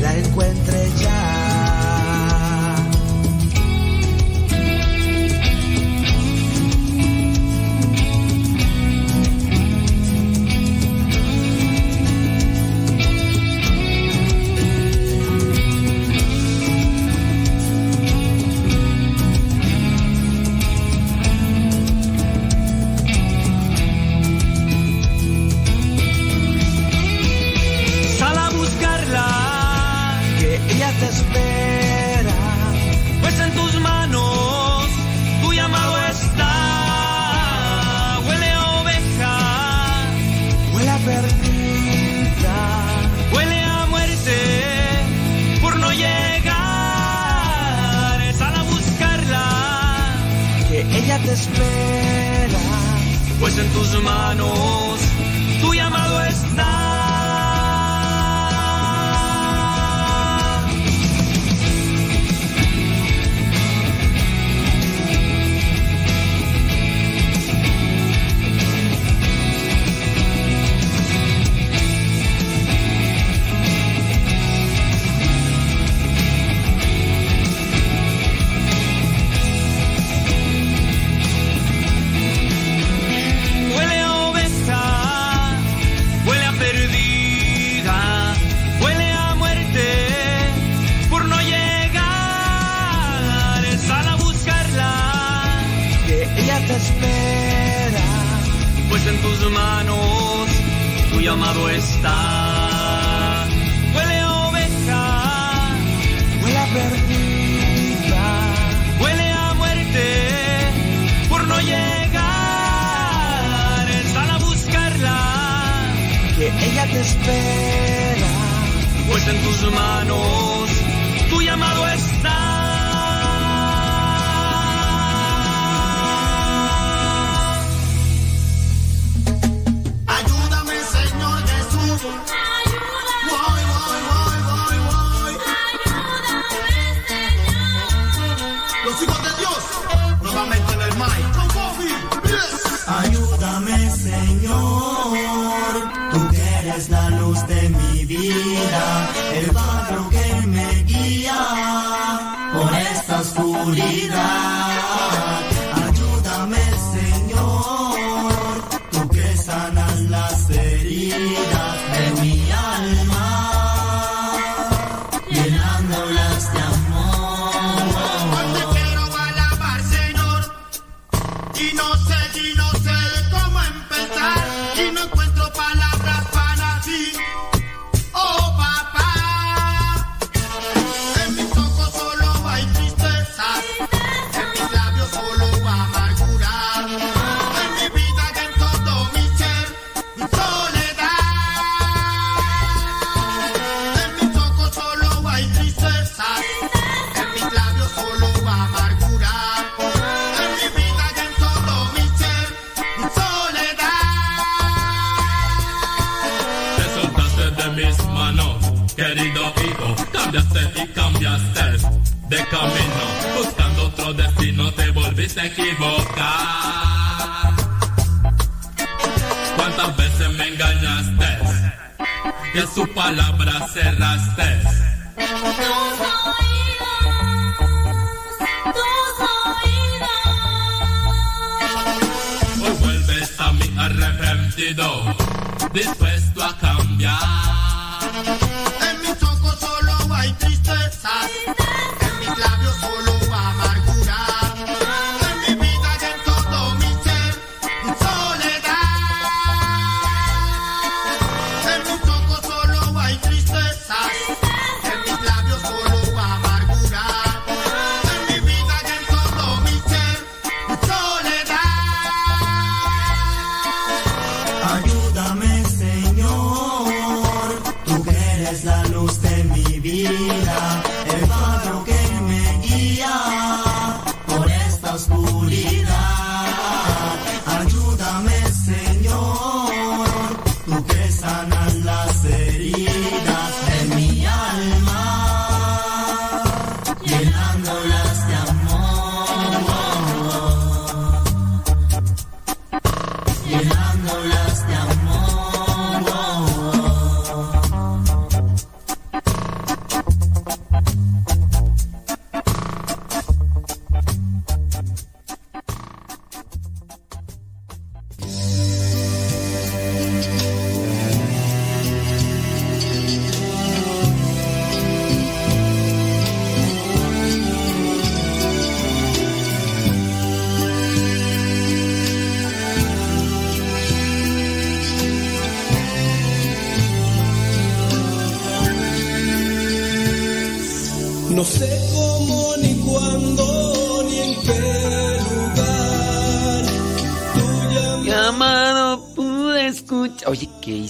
la encuentre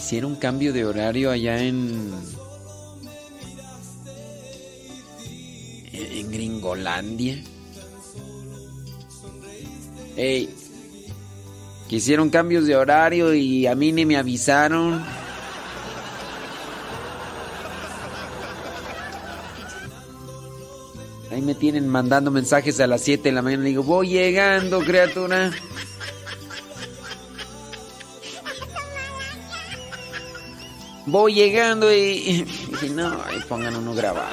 Que hicieron cambio de horario allá en. En Gringolandia. Ey. Que hicieron cambios de horario y a mí ni me avisaron. Ahí me tienen mandando mensajes a las 7 de la mañana. Le digo, voy llegando, criatura. Voy llegando y. Dije, no, ahí pongan uno grabado.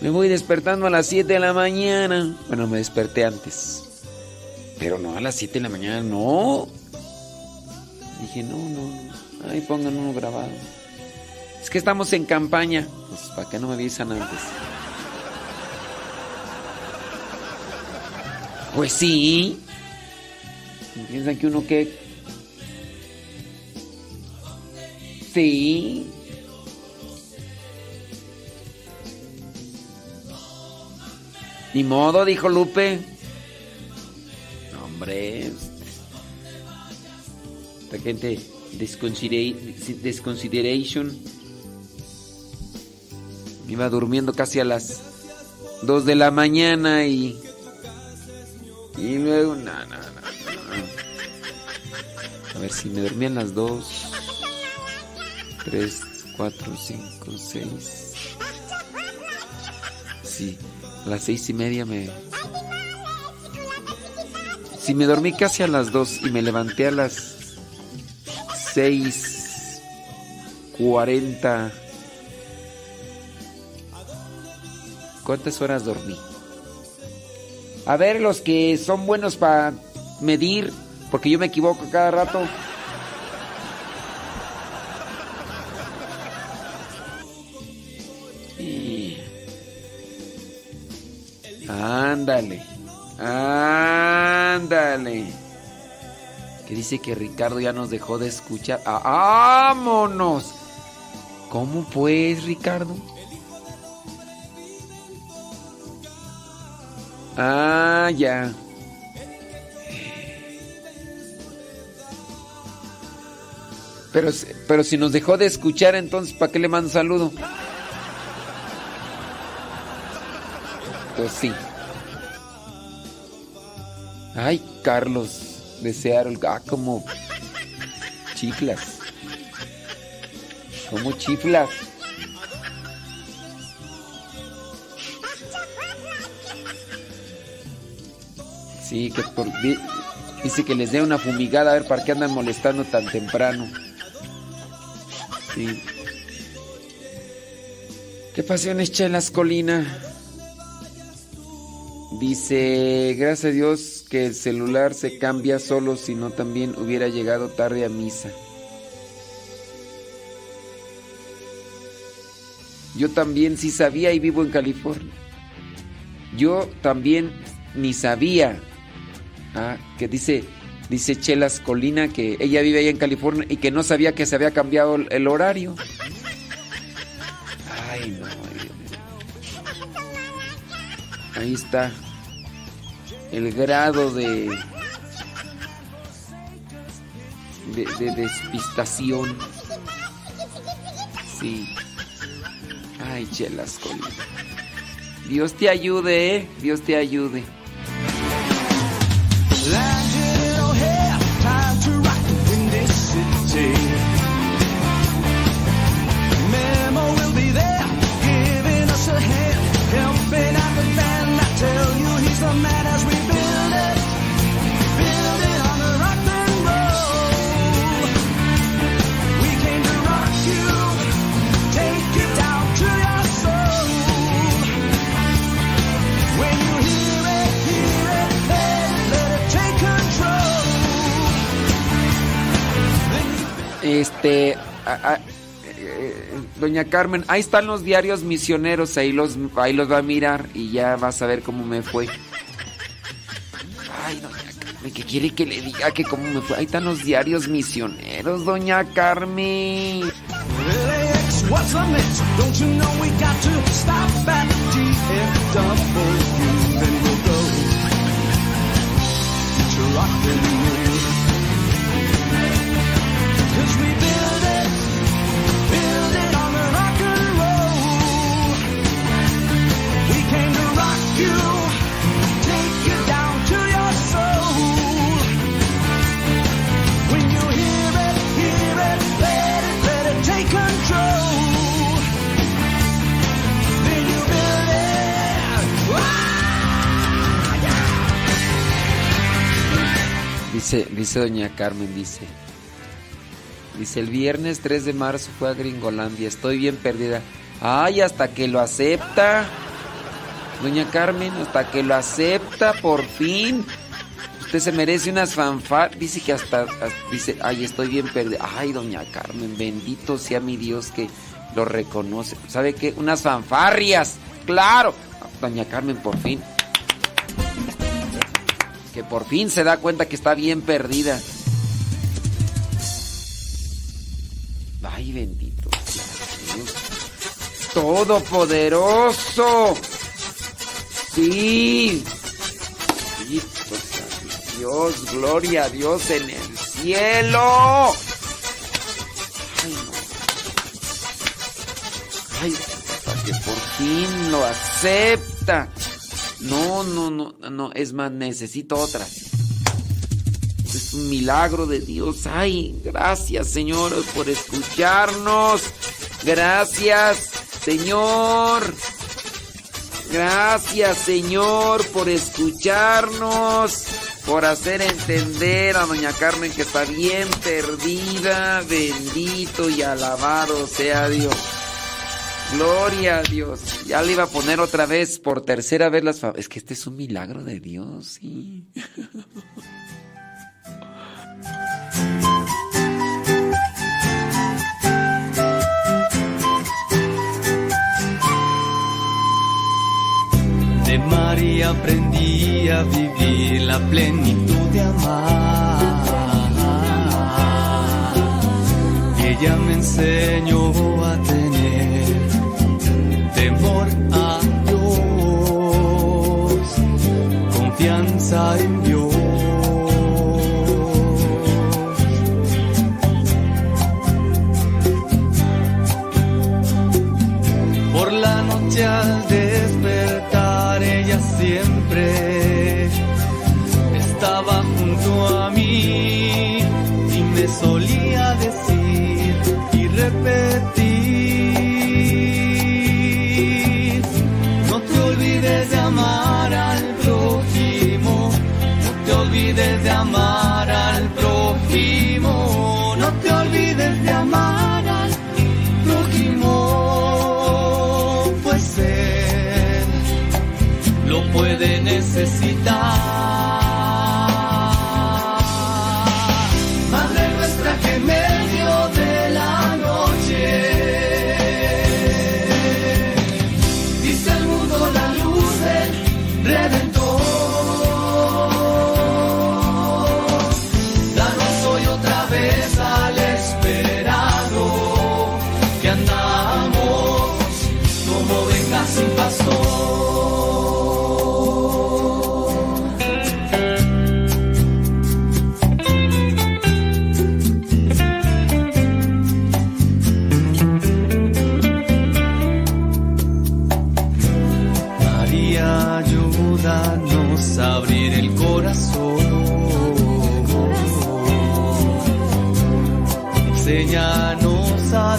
Me voy despertando a las 7 de la mañana. Bueno, me desperté antes. Pero no, a las 7 de la mañana, no. Dije, no, no, no. Ahí pongan uno grabado. Es que estamos en campaña. Pues, ¿para qué no me avisan antes? Pues sí. Piensan que uno qué. Sí. Ni modo, dijo Lupe. Hombre. Esta gente desconsideration. Iba durmiendo casi a las 2 de la mañana y. Y luego, no, no, no, A ver si me dormían las 2, 3, 4, 5, 6. Sí, a las 6 y media me. Si me dormí casi a las 2 y me levanté a las 6, 40. ¿Cuántas horas dormí? A ver, los que son buenos para medir, porque yo me equivoco cada rato. Ándale, ándale. Que dice que Ricardo ya nos dejó de escuchar. ¡Ah, ¡Vámonos! ¿Cómo pues, Ricardo? Ah, ya. Pero, pero si nos dejó de escuchar, entonces, ¿para qué le mando saludo? Pues sí. Ay, Carlos de Seattle. Ah, como chiflas. Como chiflas. Sí, que por, dice que les dé una fumigada a ver para qué andan molestando tan temprano. Sí. ¿Qué pasiones, Chelas Colina? Dice, gracias a Dios que el celular se cambia solo, si no también hubiera llegado tarde a misa. Yo también sí sabía y vivo en California. Yo también ni sabía Ah, que dice, dice Chelas Colina que ella vive allá en California y que no sabía que se había cambiado el horario. Ay, no. Ahí está el grado de, de, de despistación. Sí. Ay, Chelas Colina. Dios te ayude, ¿eh? Dios te ayude. Land. Este, eh, doña Carmen, ahí están los diarios misioneros, ahí los, ahí los va a mirar y ya vas a ver cómo me fue. Ay, doña Carmen. ¿Qué quiere que le diga que cómo me fue? Ahí están los diarios misioneros, doña Carmen. Roll. Dice, doña Carmen, dice. Dice, el viernes 3 de marzo fue a Gringolandia, estoy bien perdida. Ay, hasta que lo acepta. Doña Carmen, hasta que lo acepta, por fin. Usted se merece unas fanfar. Dice que hasta, dice, ay, estoy bien perdida. Ay, doña Carmen, bendito sea mi Dios que lo reconoce. ¿Sabe qué? Unas fanfarrias. Claro. Doña Carmen, por fin que por fin se da cuenta que está bien perdida. Ay, bendito sea Dios. Todopoderoso. Sí. Dios, gloria a Dios en el cielo. Ay, no. Ay, hasta que por fin lo acepta. No, no, no, no, es más, necesito otra. Es un milagro de Dios. Ay, gracias Señor por escucharnos. Gracias Señor. Gracias Señor por escucharnos. Por hacer entender a doña Carmen que está bien perdida. Bendito y alabado sea Dios. Gloria a Dios. Ya le iba a poner otra vez por tercera vez las... Es que este es un milagro de Dios, sí. María aprendí a vivir la plenitud de amar. Y ella me enseñó a tener temor a Dios, confianza en Dios. love.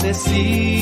Decir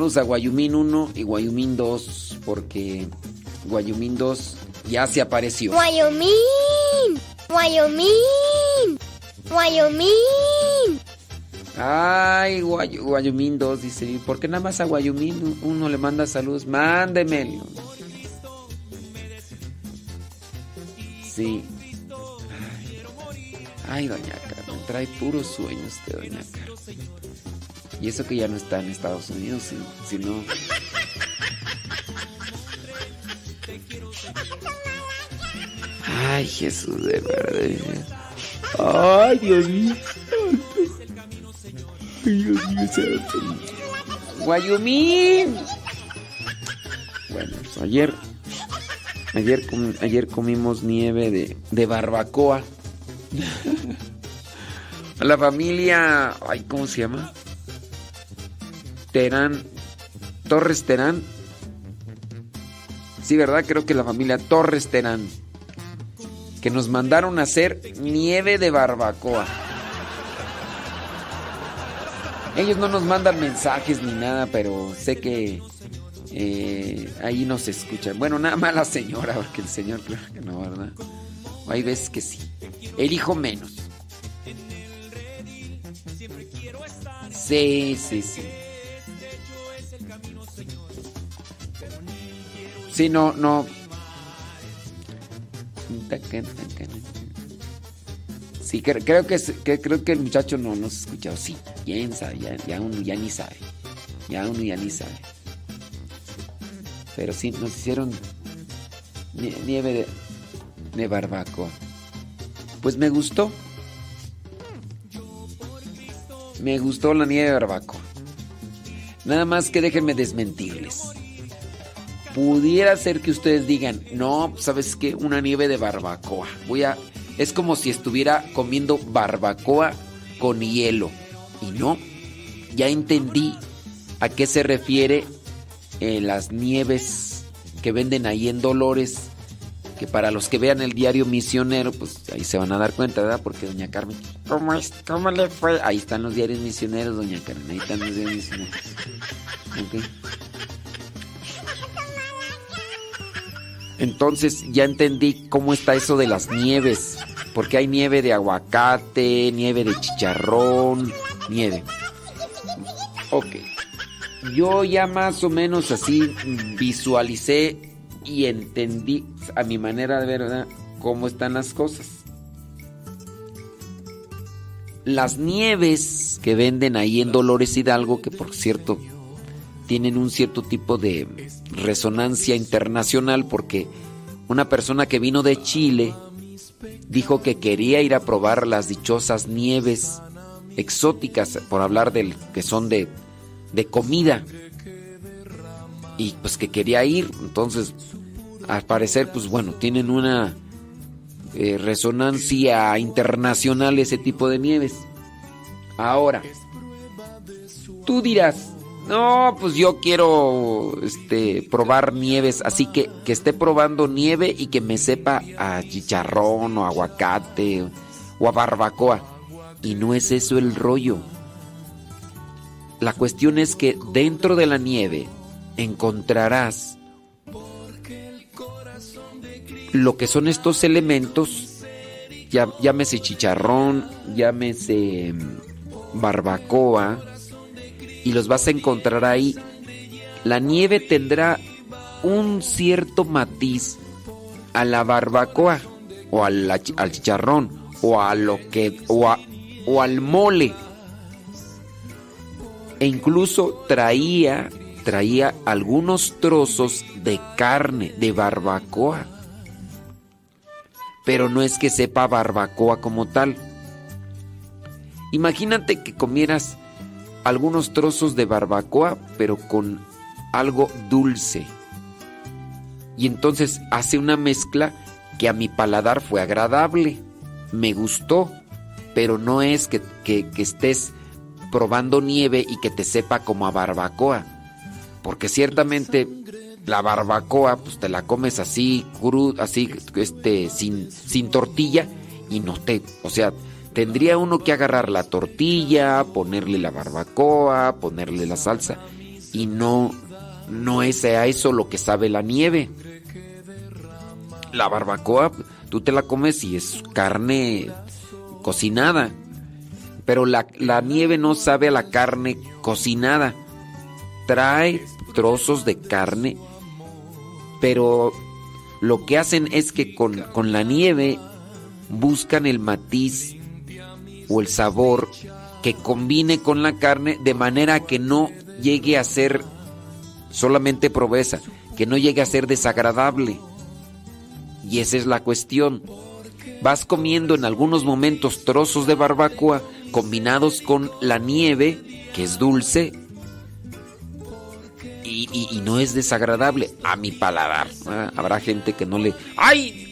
Saludos a Guayumín 1 y Guayumín 2 porque Guayumín 2 ya se apareció. Wyoming, Wyoming, Wyoming. Ay, Guay- Guayumín 2 dice, "¿Y ¿por qué nada más a Guayumín uno le manda saludos? Mándemelo. Sí. Ay, Ay, doña Carmen, trae puros sueños de doña Carmen. Y eso que ya no está en Estados Unidos, si, si no... Ay, Jesús, de verdad. Ay, Dios mío. Dios mío santo. Guayumín. Bueno, pues ayer, ayer, ayer comimos nieve de, de barbacoa. La familia, ay, ¿cómo se llama? Terán, Torres Terán. Sí, ¿verdad? Creo que la familia Torres Terán. Que nos mandaron a hacer nieve de barbacoa. Ellos no nos mandan mensajes ni nada, pero sé que eh, ahí nos escuchan. Bueno, nada más la señora, porque el señor claro que no, ¿verdad? O hay veces que sí. El hijo menos. Sí, sí, sí. Sí, no, no. Sí, cre- creo que, creo que el muchacho no nos ha escuchado. Sí, quién sabe, ya, ya uno ya ni sabe. Ya uno ya ni sabe. Pero sí, nos hicieron nie- nieve de, de barbacoa. Pues me gustó. Me gustó la nieve de barbacoa. Nada más que déjenme desmentirles. Pudiera ser que ustedes digan, no, ¿sabes qué? Una nieve de barbacoa. Voy a. Es como si estuviera comiendo barbacoa con hielo. Y no, ya entendí a qué se refiere eh, las nieves que venden ahí en Dolores. Que para los que vean el diario misionero, pues ahí se van a dar cuenta, ¿verdad? Porque doña Carmen, ¿cómo, es, ¿cómo le fue? Ahí están los diarios misioneros, doña Carmen, ahí están los diarios misioneros. Ok. Entonces ya entendí cómo está eso de las nieves. Porque hay nieve de aguacate, nieve de chicharrón, nieve. Ok. Yo ya más o menos así visualicé y entendí a mi manera de ver cómo están las cosas. Las nieves que venden ahí en Dolores Hidalgo, que por cierto tienen un cierto tipo de resonancia internacional porque una persona que vino de Chile dijo que quería ir a probar las dichosas nieves exóticas, por hablar del que son de, de comida. Y pues que quería ir, entonces al parecer pues bueno, tienen una eh, resonancia internacional ese tipo de nieves. Ahora, tú dirás, no, pues yo quiero este probar nieves, así que que esté probando nieve y que me sepa a chicharrón o aguacate o a barbacoa. Y no es eso el rollo. La cuestión es que dentro de la nieve encontrarás lo que son estos elementos, llámese chicharrón, llámese mm, barbacoa, y los vas a encontrar ahí. La nieve tendrá un cierto matiz a la barbacoa o al chicharrón o a lo que o, a- o al mole. E incluso traía traía algunos trozos de carne de barbacoa. pero no es que sepa barbacoa como tal. Imagínate que comieras algunos trozos de barbacoa, pero con algo dulce. Y entonces hace una mezcla que a mi paladar fue agradable, me gustó, pero no es que, estés probando nieve y que te sepa como a barbacoa. Porque ciertamente la barbacoa, pues te la comes así, cruda, así, este, sin, sin tortilla y no te, o sea, tendría uno que agarrar la tortilla, ponerle la barbacoa, ponerle la salsa y no, no es eso lo que sabe la nieve. La barbacoa, tú te la comes y es carne cocinada, pero la, la nieve no sabe a la carne cocinada. Trae trozos de carne, pero lo que hacen es que con, con la nieve buscan el matiz o el sabor que combine con la carne de manera que no llegue a ser solamente proveza, que no llegue a ser desagradable. Y esa es la cuestión. Vas comiendo en algunos momentos trozos de barbacoa combinados con la nieve, que es dulce, y, no es desagradable a mi paladar. Habrá gente que no le... ¡Ay!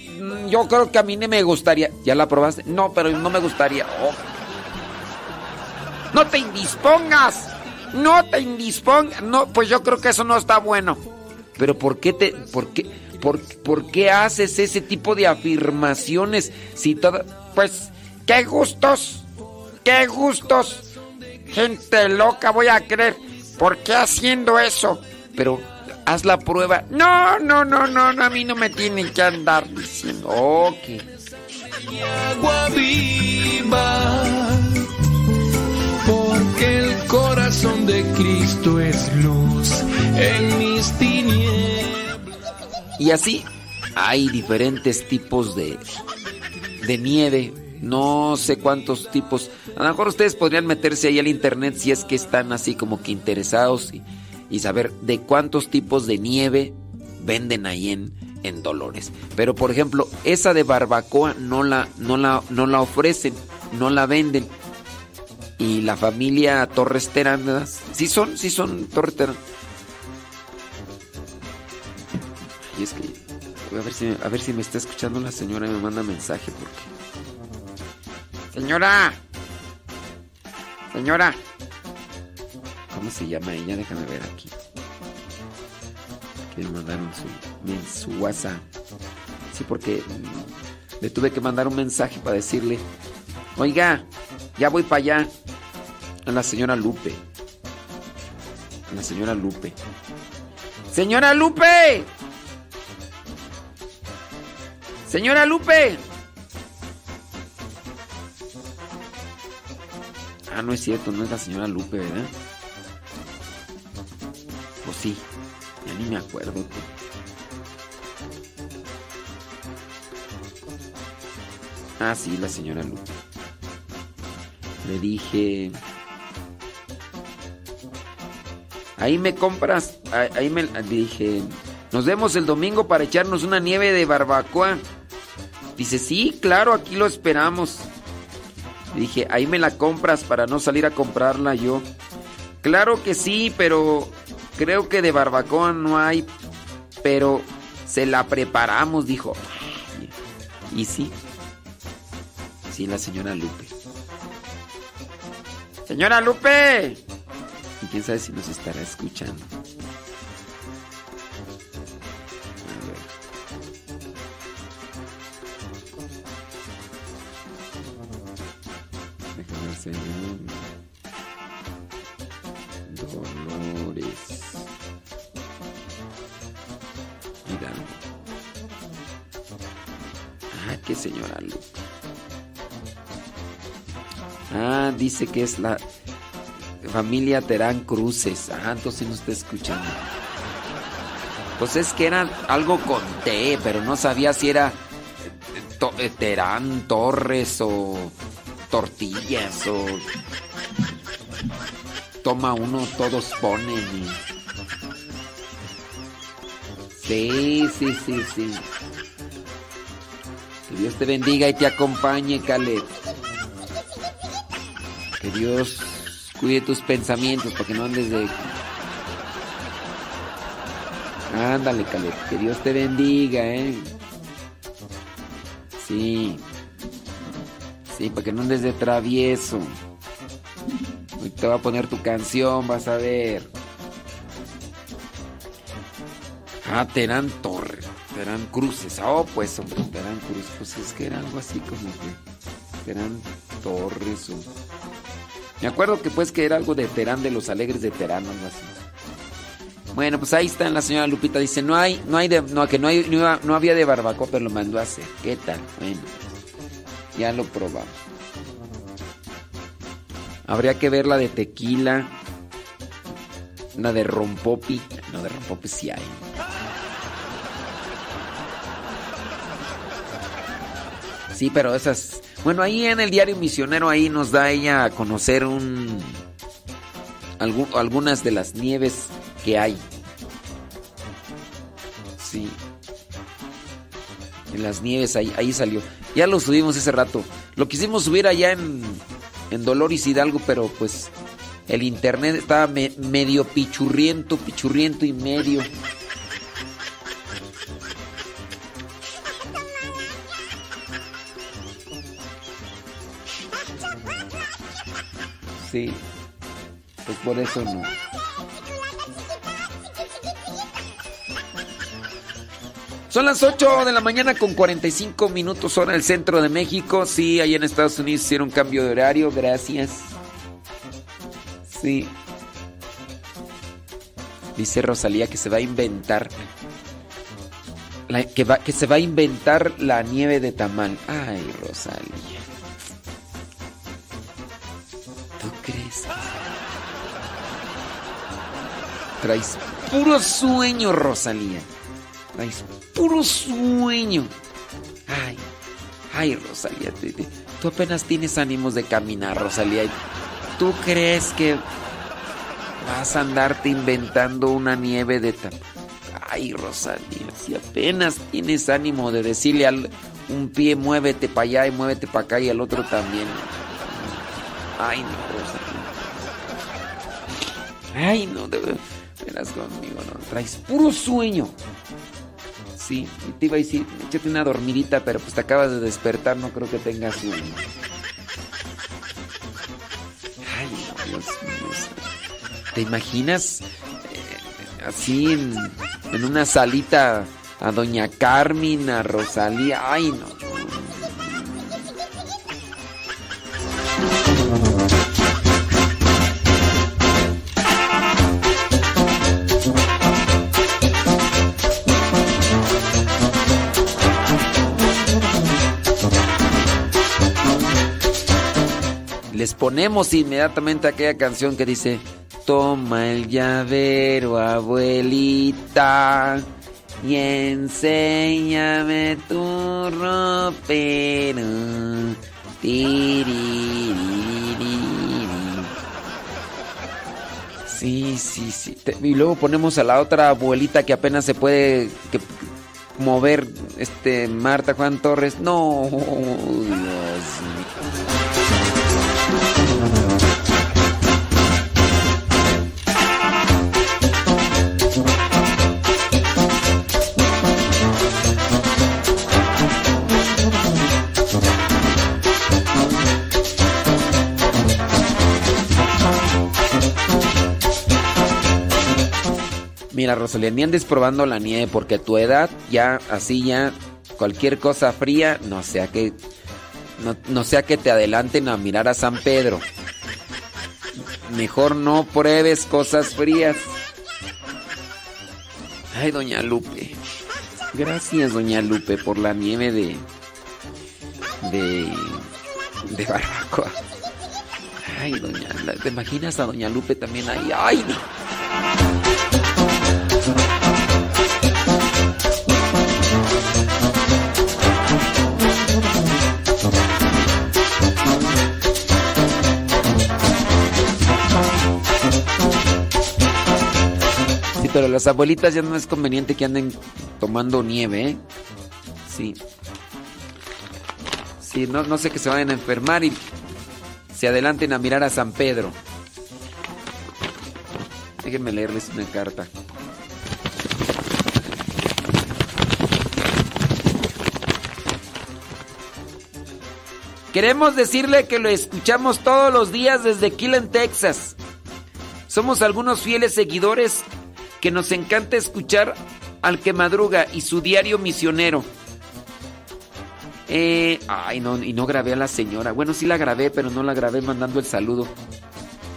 Yo creo que a mí no me gustaría. ¿Ya la probaste? No, pero no me gustaría. Oh. No te indispongas. No te indispongas. No, pues yo creo que eso no está bueno. Pero ¿por qué te por qué por, por qué haces ese tipo de afirmaciones si toda pues qué gustos? ¿Qué gustos? Gente loca voy a creer. ¿Por qué haciendo eso? Pero haz la prueba. No, no, no, no, no a mí no me tienen que andar diciendo. Ok. Agua viva, porque el corazón de Cristo es luz en mis tinieblas. Y así hay diferentes tipos de, de nieve. No sé cuántos tipos. A lo mejor ustedes podrían meterse ahí al internet si es que están así como que interesados y y saber de cuántos tipos de nieve venden ahí en, en Dolores. Pero por ejemplo, esa de barbacoa no la, no la, no la ofrecen, no la venden. Y la familia Torres Terán, Sí son, sí son Torres Terán. Y es que a ver si a ver si me está escuchando la señora y me manda mensaje porque Señora. Señora. ¿Cómo se llama ella? Déjame ver aquí. Que me mandaron su, su WhatsApp. Sí, porque le tuve que mandar un mensaje para decirle, oiga, ya voy para allá. A la señora Lupe. A la señora Lupe. Señora Lupe. Señora Lupe. Ah, no es cierto, no es la señora Lupe, ¿verdad? Sí. Ya ni me acuerdo. Ah, sí, la señora Lu. Le dije... Ahí me compras, ahí me dije, nos vemos el domingo para echarnos una nieve de barbacoa. Dice, sí, claro, aquí lo esperamos. dije, ahí me la compras para no salir a comprarla yo. Claro que sí, pero Creo que de barbacoa no hay, pero se la preparamos, dijo. Y sí. Sí, la señora Lupe. Señora Lupe. Y quién sabe si nos estará escuchando. Déjame ver señora Lupe. Ah, dice que es la familia Terán Cruces. Ah, entonces no está escuchando. Pues es que era algo con T, pero no sabía si era eh, Terán Torres o tortillas o toma uno, todos ponen. Sí, sí, sí, sí. Dios te bendiga y te acompañe, Caleb. Que Dios cuide tus pensamientos para que no andes de... Ándale, Caleb. Que Dios te bendiga, ¿eh? Sí. Sí, para que no andes de travieso. Hoy te va a poner tu canción, vas a ver. Ah, Terán Torres. Terán Cruces. Oh, pues, hombre, Terán Cruces. Pues es que era algo así como que. Terán Torres. o- Me acuerdo que pues que era algo de Terán de los Alegres de Terán, algo así. Bueno, pues ahí está la señora Lupita. Dice, no hay, no hay de, no, que no hay, no había de barbacoa, pero lo mandó a hacer. ¿Qué tal? Bueno, ya lo probamos. Habría que ver la de tequila. La de rompopi. No, de rompopi sí hay. Sí, pero esas... Bueno, ahí en el diario Misionero, ahí nos da ella a conocer un... algu- algunas de las nieves que hay. Sí. En las nieves, ahí, ahí salió. Ya lo subimos ese rato. Lo quisimos subir allá en, en Dolores Hidalgo, pero pues el internet estaba me- medio pichurriento, pichurriento y medio. Pues por eso no. Son las 8 de la mañana con 45 minutos hora el centro de México. Sí, ahí en Estados Unidos hicieron cambio de horario. Gracias. Sí. Dice Rosalía que se va a inventar. la- que, que se va a inventar la nieve de tamal. Ay, Rosalía. Traes puro sueño, Rosalía. Traes puro sueño. Ay, ay, Rosalía, tú apenas tienes ánimos de caminar, Rosalía. ¿Tú crees que vas a andarte inventando una nieve de ta- Ay, Rosalía, si apenas tienes ánimo de decirle al un pie muévete para allá y muévete para acá y al otro también. Ay, no, Rosalía. Ay, no, verdad. Verás conmigo, no. Traes puro sueño. Sí, y te iba a decir, échate una dormidita, pero pues te acabas de despertar, no creo que tengas sueño. Ay, no, Dios mío. ¿Te imaginas eh, así en, en una salita a Doña Carmen, a Rosalía? Ay, no. Ponemos inmediatamente aquella canción que dice Toma el llavero, abuelita, y enséñame tu ropero. Sí, sí, sí. Y luego ponemos a la otra abuelita que apenas se puede mover, este Marta Juan Torres. No, Dios mío. Mira, Rosalía, ni andes probando la nieve porque tu edad ya así ya cualquier cosa fría, no sea que no, sea que te adelanten a mirar a San Pedro. Mejor no pruebes cosas frías. Ay, doña Lupe. Gracias, doña Lupe, por la nieve de de de barbacoa. Ay, doña, ¿te imaginas a doña Lupe también ahí? Ay, no. Pero las abuelitas ya no es conveniente que anden tomando nieve, ¿eh? Sí. Sí, no, no sé que se vayan a enfermar y se adelanten a mirar a San Pedro. Déjenme leerles una carta. Queremos decirle que lo escuchamos todos los días desde Killen, Texas. Somos algunos fieles seguidores que nos encanta escuchar al que madruga y su diario misionero. Eh, ay, no, y no grabé a la señora. Bueno, sí la grabé, pero no la grabé mandando el saludo.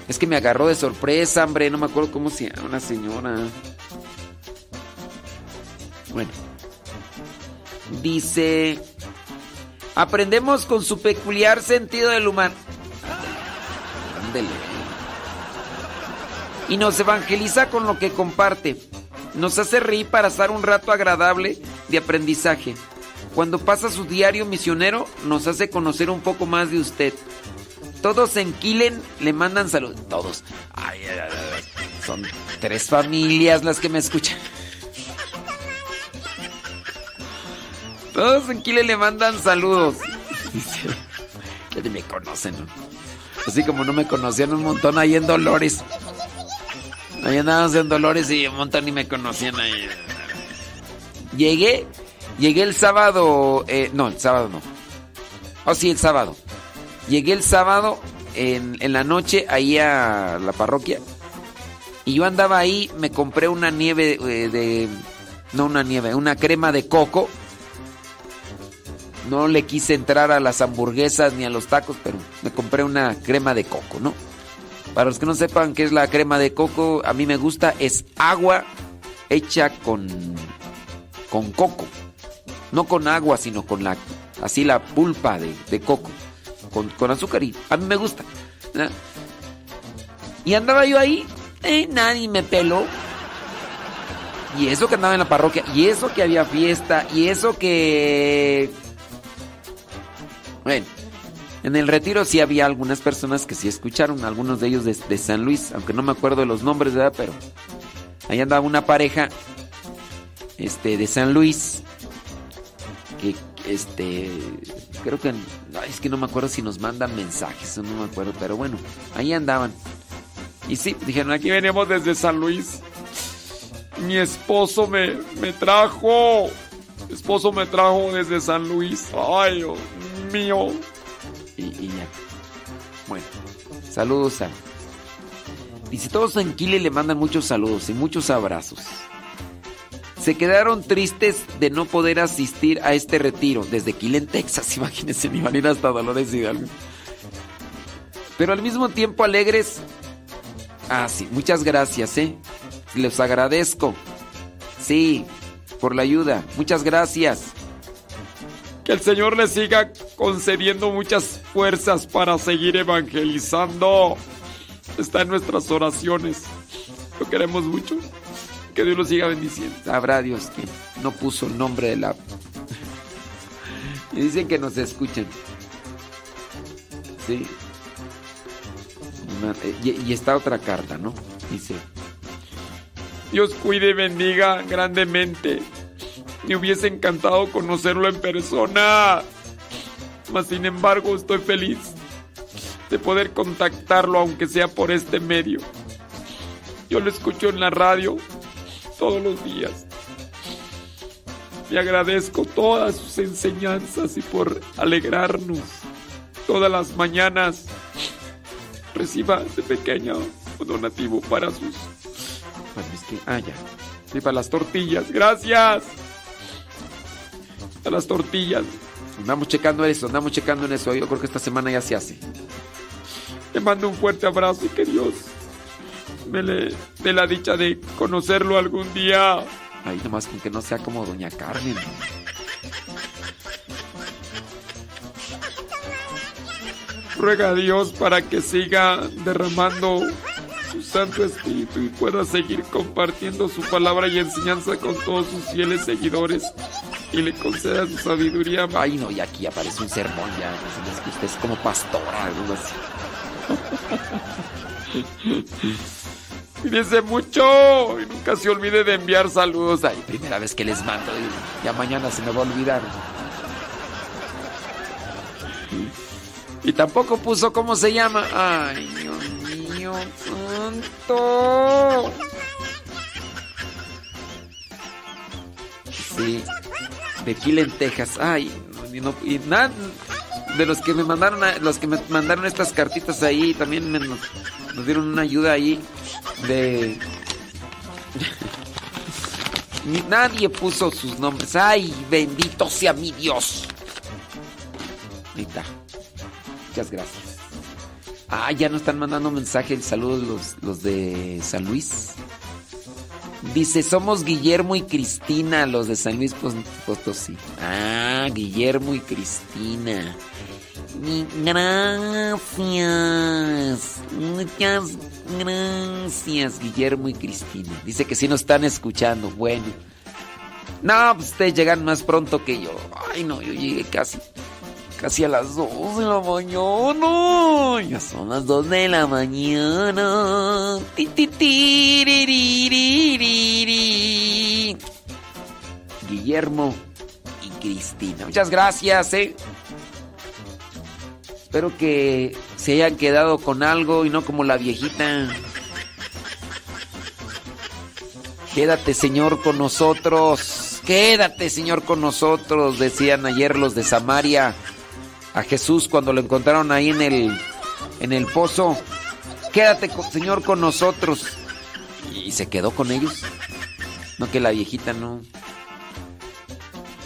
Es que me agarró de sorpresa, hombre. No me acuerdo cómo se llama una señora. Bueno. Dice... Aprendemos con su peculiar sentido del humano. Ándele. Y nos evangeliza con lo que comparte. Nos hace reír para pasar un rato agradable de aprendizaje. Cuando pasa su diario misionero, nos hace conocer un poco más de usted. Todos en Kilen le mandan salud. Todos. Ay, ay, ay, son tres familias las que me escuchan. Todos en Kilen le mandan saludos. Ya me conocen, ¿no? Así como no me conocían un montón ahí en Dolores. Ahí andábamos en Dolores y un montón ni me conocían ahí. Llegué, llegué el sábado, eh, no, el sábado no. Oh, sí, el sábado. Llegué el sábado en, en la noche ahí a la parroquia. Y yo andaba ahí, me compré una nieve eh, de... No una nieve, una crema de coco. No le quise entrar a las hamburguesas ni a los tacos, pero me compré una crema de coco, ¿no? Para los que no sepan qué es la crema de coco, a mí me gusta, es agua hecha con, con coco. No con agua, sino con la, así la pulpa de, de coco. Con, con, azúcar y a mí me gusta. ¿no? Y andaba yo ahí, eh, nadie me peló. Y eso que andaba en la parroquia, y eso que había fiesta, y eso que... Bueno, en el retiro sí había algunas personas que sí escucharon, algunos de ellos de, San Luis, aunque no me acuerdo de los nombres, ¿verdad? Pero ahí andaba una pareja este, de San Luis que, este, creo que, es que no me acuerdo si nos mandan mensajes, no me acuerdo, pero bueno, ahí andaban. Y sí, dijeron, aquí venimos desde San Luis. Mi esposo me, me trajo, mi esposo me trajo desde San Luis. Ay, Dios mío. Y, ya. Bueno, saludos a. Dice: Todos en le mandan muchos saludos y muchos abrazos. Se quedaron tristes de no poder asistir a este retiro desde Kile en Texas. Imagínense, ni van a ir hasta Dolores Hidalgo. Pero al mismo tiempo alegres. Ah, sí, muchas gracias, ¿eh? Les agradezco. Sí, por la ayuda. Muchas gracias. Que el Señor les siga concediendo muchas fuerzas para seguir evangelizando. Está en nuestras oraciones. Lo queremos mucho. Que Dios los siga bendiciendo. Sabrá Dios que no puso el nombre de la... Y dicen que nos escuchen. Sí. Y, y está otra carta, ¿no? Dice... Dios cuide y bendiga grandemente. Me hubiese encantado conocerlo en persona. Mas sin embargo estoy feliz de poder contactarlo aunque sea por este medio. Yo lo escucho en la radio todos los días. Le agradezco todas sus enseñanzas y por alegrarnos todas las mañanas. Reciba este pequeño donativo para sus... Es que... Ah, ya. Para las tortillas. Gracias a las tortillas. Andamos checando eso, andamos checando en eso. Yo creo que esta semana ya se hace. Te mando un fuerte abrazo y que Dios me le dé la dicha de conocerlo algún día. Ahí nomás con que no sea como Doña Carmen. Ruega a Dios para que siga derramando Santo Espíritu y pueda seguir compartiendo su palabra y enseñanza con todos sus fieles seguidores y le conceda su sabiduría. Ay, no, y aquí aparece un sermón ya. Es que usted es como pastora, algo así. Cuídense mucho y nunca se olvide de enviar saludos. Ay, primera vez que les mando y ya mañana se me va a olvidar. Y tampoco puso cómo se llama. Ay, Dios mío, santo. Sí, de Killen, Texas. Ay, no, y nada de los que me mandaron, los que me mandaron estas cartitas ahí, también me, nos, nos dieron una ayuda ahí de Nadie puso sus nombres. Ay, bendito sea mi Dios. Ahí está. Muchas gracias. Ah, ya nos están mandando mensajes. Saludos los, los de San Luis. Dice, somos Guillermo y Cristina, los de San Luis Potosí. Ah, Guillermo y Cristina. Gracias. Muchas gracias, Guillermo y Cristina. Dice que sí nos están escuchando. Bueno. No, pues ustedes llegan más pronto que yo. Ay, no, yo llegué casi. Casi a las 2 de la mañana. Ya son las 2 de la mañana. Guillermo y Cristina. Muchas gracias, eh. Espero que se hayan quedado con algo y no como la viejita. Quédate, Señor, con nosotros. Quédate, Señor, con nosotros, decían ayer los de Samaria a Jesús cuando lo encontraron ahí en el en el pozo. Quédate, Señor, con nosotros. Y se quedó con ellos. No que la viejita no.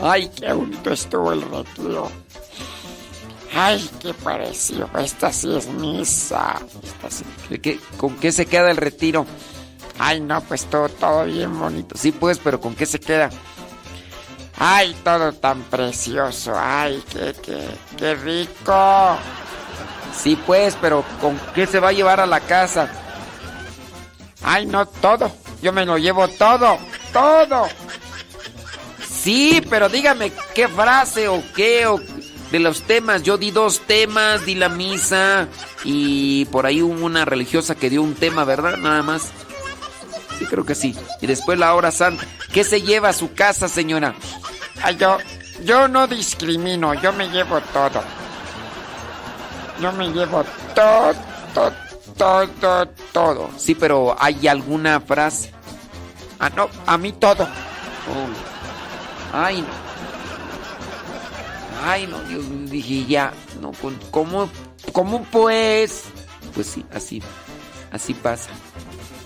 Ay, qué bonito estuvo el retiro. Ay, qué pareció. Esta sí es misa. ¿Con qué se queda el retiro? Ay, no, pues todo, todo bien bonito. Sí, pues, pero ¿con qué se queda? Ay, todo tan precioso. Ay, qué, qué, qué rico. Sí, pues, pero ¿con qué se va a llevar a la casa? Ay, no, todo. Yo me lo llevo todo. Todo. Sí, pero dígame qué frase o qué o de los temas. Yo di dos temas, di la misa y por ahí hubo una religiosa que dio un tema, ¿verdad? Nada más. Sí, creo que sí. Y después la hora santa. ¿Qué se lleva a su casa, señora? Ay, yo, yo no discrimino, yo me llevo todo. Yo me llevo todo, todo, todo, todo. Sí, pero ¿hay alguna frase? Ah, no, a mí todo. Ay, no. Ay, no, Dios dije ya, no, ¿cómo, cómo pues? Pues sí, así, así pasa.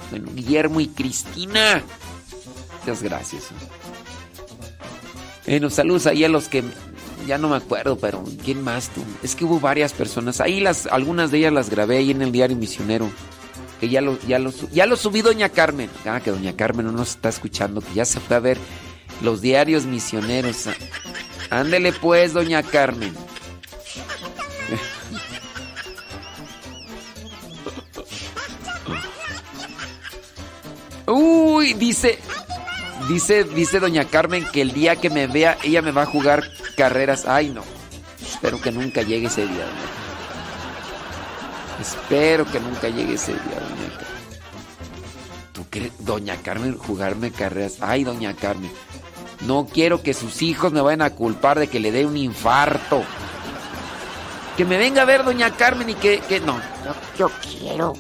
Bueno, Guillermo y Cristina. Muchas gracias. Bueno, saludos ahí a los que ya no me acuerdo, pero ¿quién más tú? Es que hubo varias personas. Ahí las, algunas de ellas las grabé ahí en el diario misionero. Que ya lo, ya lo, ya lo subí Doña Carmen. Ah, que Doña Carmen no nos está escuchando, que ya se fue a ver los diarios misioneros. Ándele pues, doña Carmen. Uy, dice, dice, dice doña Carmen que el día que me vea ella me va a jugar carreras. Ay, no. Espero que nunca llegue ese día. Espero que nunca llegue ese día, doña Carmen. ¿Tú crees, doña Carmen, jugarme carreras? Ay, doña Carmen. No quiero que sus hijos me vayan a culpar de que le dé un infarto. Que me venga a ver doña Carmen y que, que no. Yo, quiero.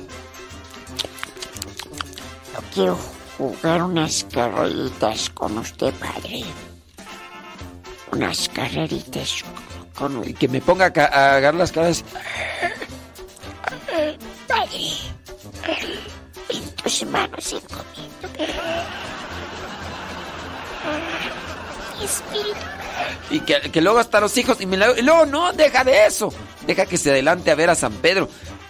Yo quiero jugar unas carreritas con usted, padre. Unas carreritas con Y que me ponga a, agarrar las caras. Padre. En tus manos encomiendo. Espíritu. Y que, luego hasta los hijos. Y, me luego, no, deja de eso. Deja que se adelante a ver a San Pedro.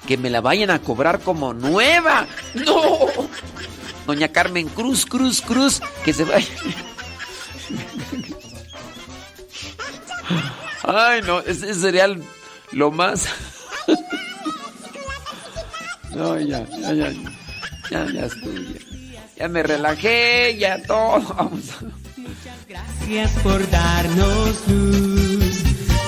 Que me la vayan a cobrar como nueva. ¡No! Doña Carmen Cruz, Cruz, Cruz. Que se vaya. Ay, no, ese sería lo más. No, ya, ya, ya. Ya, ya estoy bien. Ya me relajé, ya todo. Vamos Gracias por darnos luz.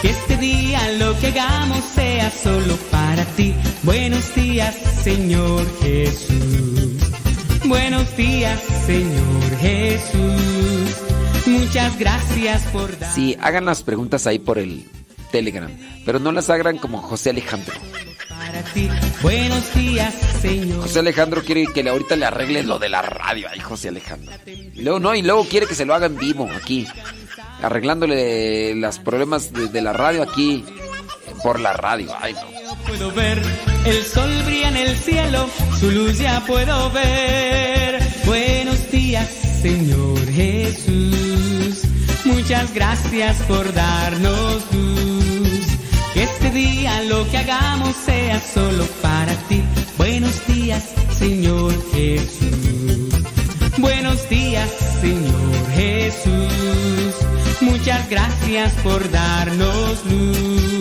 Que este día lo que hagamos sea solo para ti. Buenos días, Señor Jesús. Buenos días, Señor Jesús. Muchas gracias por dar. Sí, hagan las preguntas ahí por el Telegram. Pero no las hagan como José Alejandro. Para ti, buenos días, Señor. José Alejandro quiere que ahorita le arregle lo de la radio. Ay, José Alejandro. Y luego no, y luego quiere que se lo haga en vivo aquí. Arreglándole los problemas de, de la radio aquí por la radio. Ay, no. Puedo ver el sol brilla en el cielo, su luz ya puedo ver. Buenos días, Señor Jesús. Muchas gracias por darnos luz. Que este día lo que hagamos sea solo para ti. Buenos días, Señor Jesús. Buenos días, Señor Jesús. Muchas gracias por darnos luz.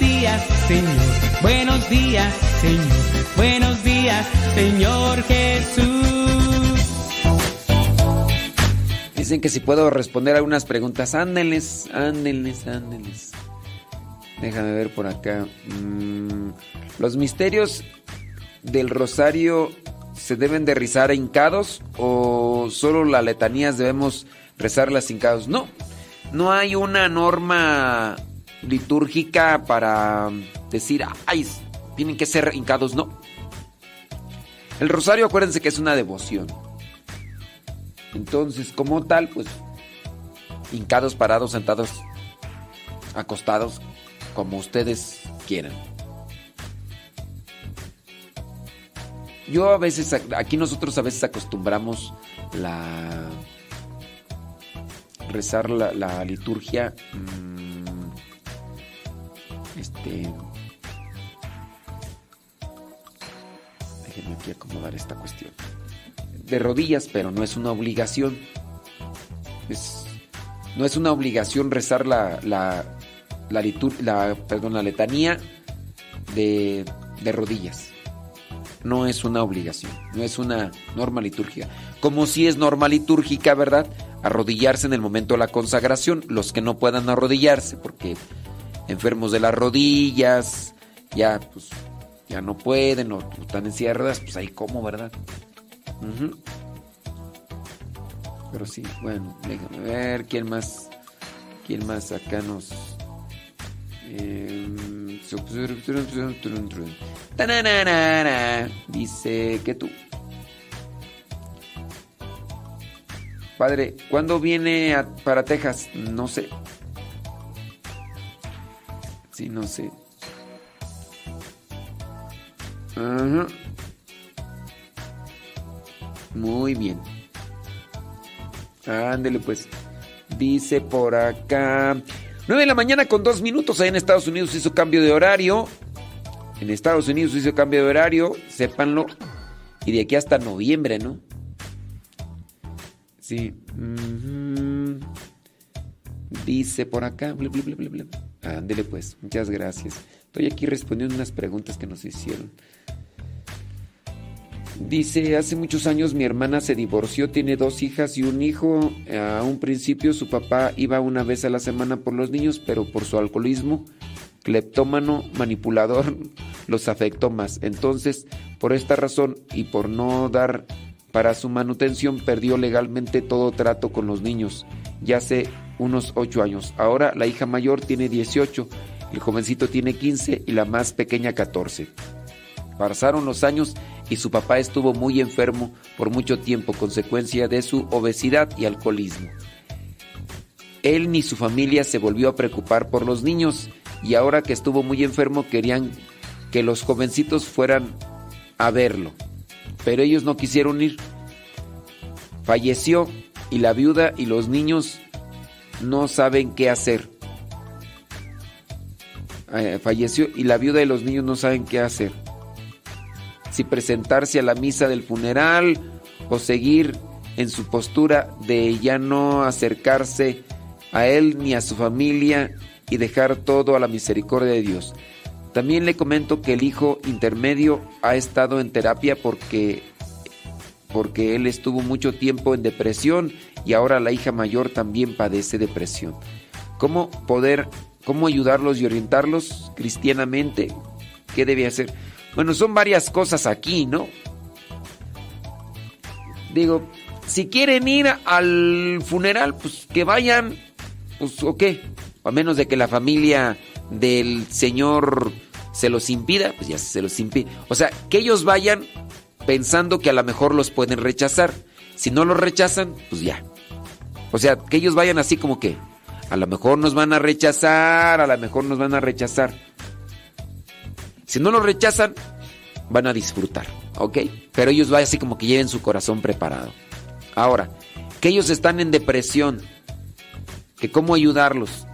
Señor. Buenos días, Señor. Buenos días, Señor Jesús. Dicen que si puedo responder algunas preguntas. Ándenles, ándenles, ándenles. Déjame ver por acá. Mm, ¿Los misterios del rosario se deben de rezar hincados o solo las letanías debemos rezarlas hincados? No, no hay una norma litúrgica para decir, ay, tienen que ser hincados, no. El rosario, acuérdense que es una devoción. Entonces, como tal, pues, hincados, parados, sentados, acostados, como ustedes quieran. Yo a veces, aquí nosotros a veces acostumbramos la rezar la, liturgia. mmm, este. Déjenme aquí acomodar esta cuestión. De rodillas, pero no es una obligación. Es, no es una obligación rezar la, la, la, la, perdón, la letanía de, de rodillas. No es una obligación, no es una norma litúrgica. Como si es norma litúrgica, ¿verdad? Arrodillarse en el momento de la consagración. Los que no puedan arrodillarse, porque enfermos de las rodillas, ya pues ya no pueden o están en pues ahí como, ¿verdad? Pero sí, bueno, déjame ver quién más, quién más acá nos. em, Dice que tú. Padre, ¿cuándo viene para Texas? No sé. No sé. Ajá. Muy bien. Ándele pues. Dice por acá. 9 de la mañana con 2 minutos. Ahí en Estados Unidos hizo cambio de horario. En Estados Unidos hizo cambio de horario. Sépanlo. Y de aquí hasta noviembre, ¿no? Sí. Dice por acá. Pues. Muchas gracias. Estoy aquí respondiendo unas preguntas que nos hicieron. Dice, hace muchos años mi hermana se divorció, tiene dos hijas y un hijo. A un principio su papá iba una vez a la semana por los niños, pero por su alcoholismo, cleptómano, manipulador, los afectó más. Entonces, por esta razón y por no dar para su manutención, perdió legalmente todo trato con los niños, ya hace unos ocho años. Ahora la hija mayor tiene 18, el jovencito tiene 15 y la más pequeña 14. Pasaron los años y su papá estuvo muy enfermo por mucho tiempo, consecuencia de su obesidad y alcoholismo. Él ni su familia se volvió a preocupar por los niños y ahora que estuvo muy enfermo querían que los jovencitos fueran a verlo. Pero ellos no quisieron ir. Falleció y la viuda y los niños no saben qué hacer. Eh, falleció y la viuda y los niños no saben qué hacer. Si presentarse a la misa del funeral o seguir en su postura de ya no acercarse a él ni a su familia y dejar todo a la misericordia de Dios. También le comento que el hijo intermedio ha estado en terapia porque porque él estuvo mucho tiempo en depresión y ahora la hija mayor también padece depresión. ¿Cómo poder cómo ayudarlos y orientarlos cristianamente? ¿Qué debe hacer? Bueno, son varias cosas aquí, ¿no? Digo, si quieren ir al funeral, pues que vayan, pues o qué, a menos de que la familia del señor se los impida, pues ya se los impide. O sea, que ellos vayan pensando que a lo mejor los pueden rechazar. Si no los rechazan, pues ya. O sea, que ellos vayan así como que a lo mejor nos van a rechazar, a lo mejor nos van a rechazar. Si no los rechazan, van a disfrutar, ¿ok? Pero ellos vayan así como que lleven su corazón preparado. Ahora, que ellos están en depresión, que cómo ayudarlos.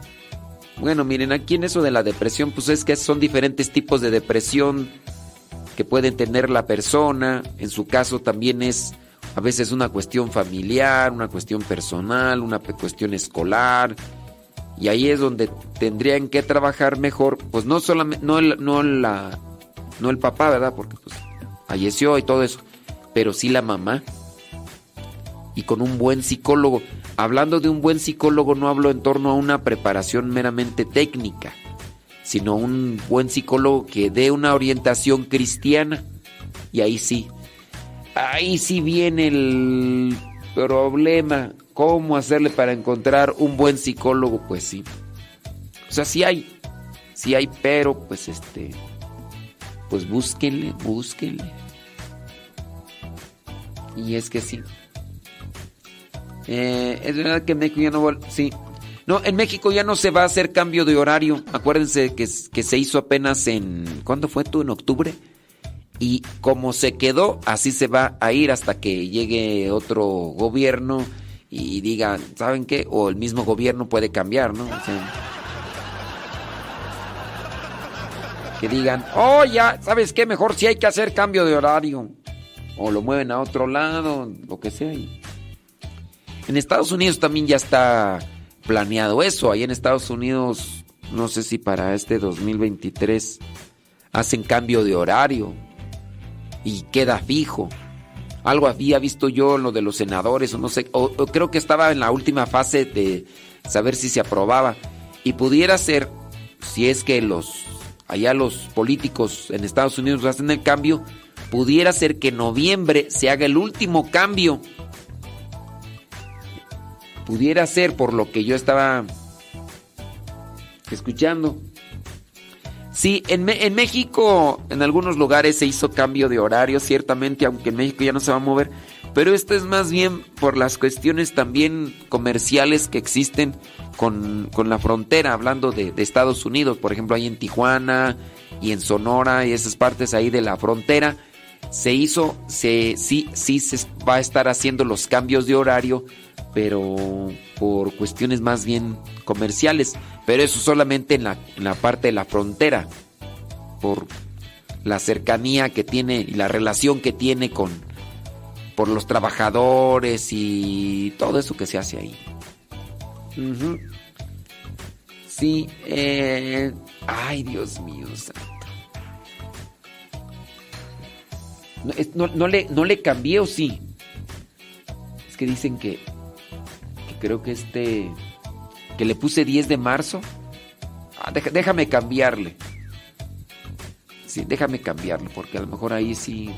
Bueno, miren, aquí en eso de la depresión, pues es que son diferentes tipos de depresión que pueden tener la persona. En su caso también es a veces una cuestión familiar, una cuestión personal, una cuestión escolar. Y ahí es donde tendrían que trabajar mejor, pues no solamente, no, no, no el papá, ¿verdad? Porque pues falleció y todo eso, pero sí la mamá y con un buen psicólogo. Hablando de un buen psicólogo no hablo en torno a una preparación meramente técnica, sino un buen psicólogo que dé una orientación cristiana. Y ahí sí, ahí sí viene el problema. ¿Cómo hacerle para encontrar un buen psicólogo? Pues sí. O sea, sí hay, sí hay, pero pues este, pues búsquenle, búsquenle. Y es que sí. Eh, es verdad que en México ya no sí. No, en México ya no se va a hacer cambio de horario. Acuérdense que, que se hizo apenas en. ¿Cuándo fue tú? ¿En octubre? Y como se quedó, así se va a ir hasta que llegue otro gobierno y digan, ¿saben qué? O el mismo gobierno puede cambiar, ¿no? que digan, oh, ya, ¿sabes qué? Mejor si hay que hacer cambio de horario. O lo mueven a otro lado, lo que sea. En Estados Unidos también ya está planeado eso. Ahí en Estados Unidos, no sé si para este 2023 hacen cambio de horario y queda fijo. Algo había visto yo lo de los senadores, o no sé, o, creo que estaba en la última fase de saber si se aprobaba. Y pudiera ser, si es que los allá los políticos en Estados Unidos hacen el cambio, pudiera ser que en noviembre se haga el último cambio Pudiera ser por lo que yo estaba escuchando. Sí, en, México en algunos lugares se hizo cambio de horario, ciertamente, aunque en México ya no se va a mover, pero esto es más bien por las cuestiones también comerciales que existen con, la frontera, hablando de, Estados Unidos, por ejemplo, ahí en Tijuana y en Sonora y esas partes ahí de la frontera, se hizo, se, sí, sí se va a estar haciendo los cambios de horario pero por cuestiones más bien comerciales, pero eso solamente en la, en la parte de la frontera, por la cercanía que tiene y la relación que tiene con por los trabajadores y todo eso que se hace ahí. Sí, eh, ay Dios mío santo. No, no, le, no le cambié o sí. Es que dicen que creo que este, que le puse 10 de marzo. Ah, déjame cambiarle. Sí, déjame cambiarle, porque a lo mejor ahí sí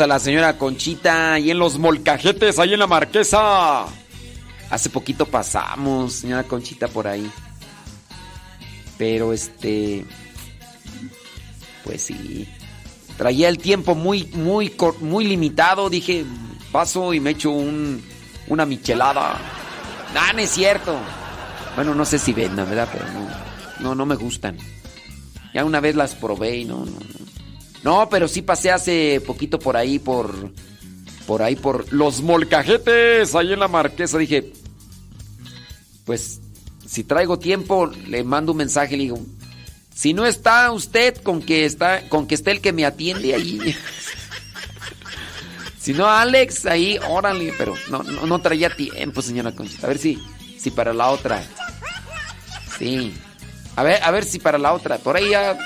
A la señora Conchita y en los molcajetes, ahí en la marquesa. Hace poquito pasamos, señora Conchita, por ahí. Pero este. Pues sí. Traía el tiempo muy, muy, muy limitado. Dije, paso y me echo un, una michelada. Ah, es cierto. Bueno, no sé si vendan, ¿verdad? Pero no, no, no me gustan. Ya una vez las probé y no, no, no. No, pero sí pasé hace poquito por ahí, por, por ahí, por los molcajetes, ahí en la marquesa. Dije, pues, si traigo tiempo, le mando un mensaje y le digo, si no está usted con que está, con que esté el que me atiende ahí. si no, Alex, ahí, órale, pero no, no, no, traía tiempo, señora Conchita. A ver si, si para la otra. Sí. A ver, a ver si para la otra. Por ahí ya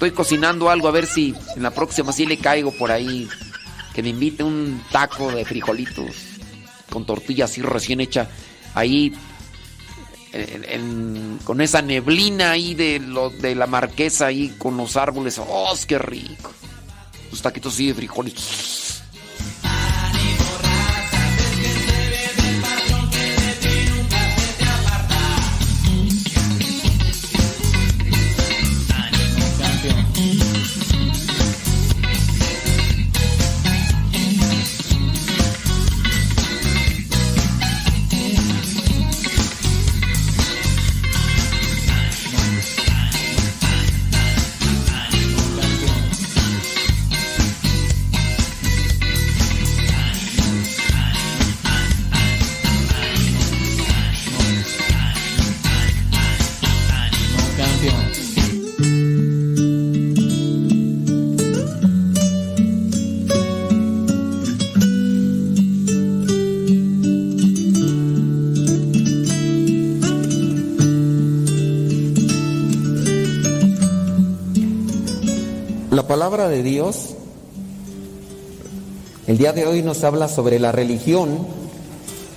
estoy cocinando algo, a ver si en la próxima sí le caigo por ahí. Que me invite un taco de frijolitos con tortilla así recién hecha. Ahí con esa neblina ahí de, lo, de la marquesa ahí con los árboles. ¡Oh, qué rico! Los taquitos así de frijolitos. De Dios el día de hoy nos habla sobre la religión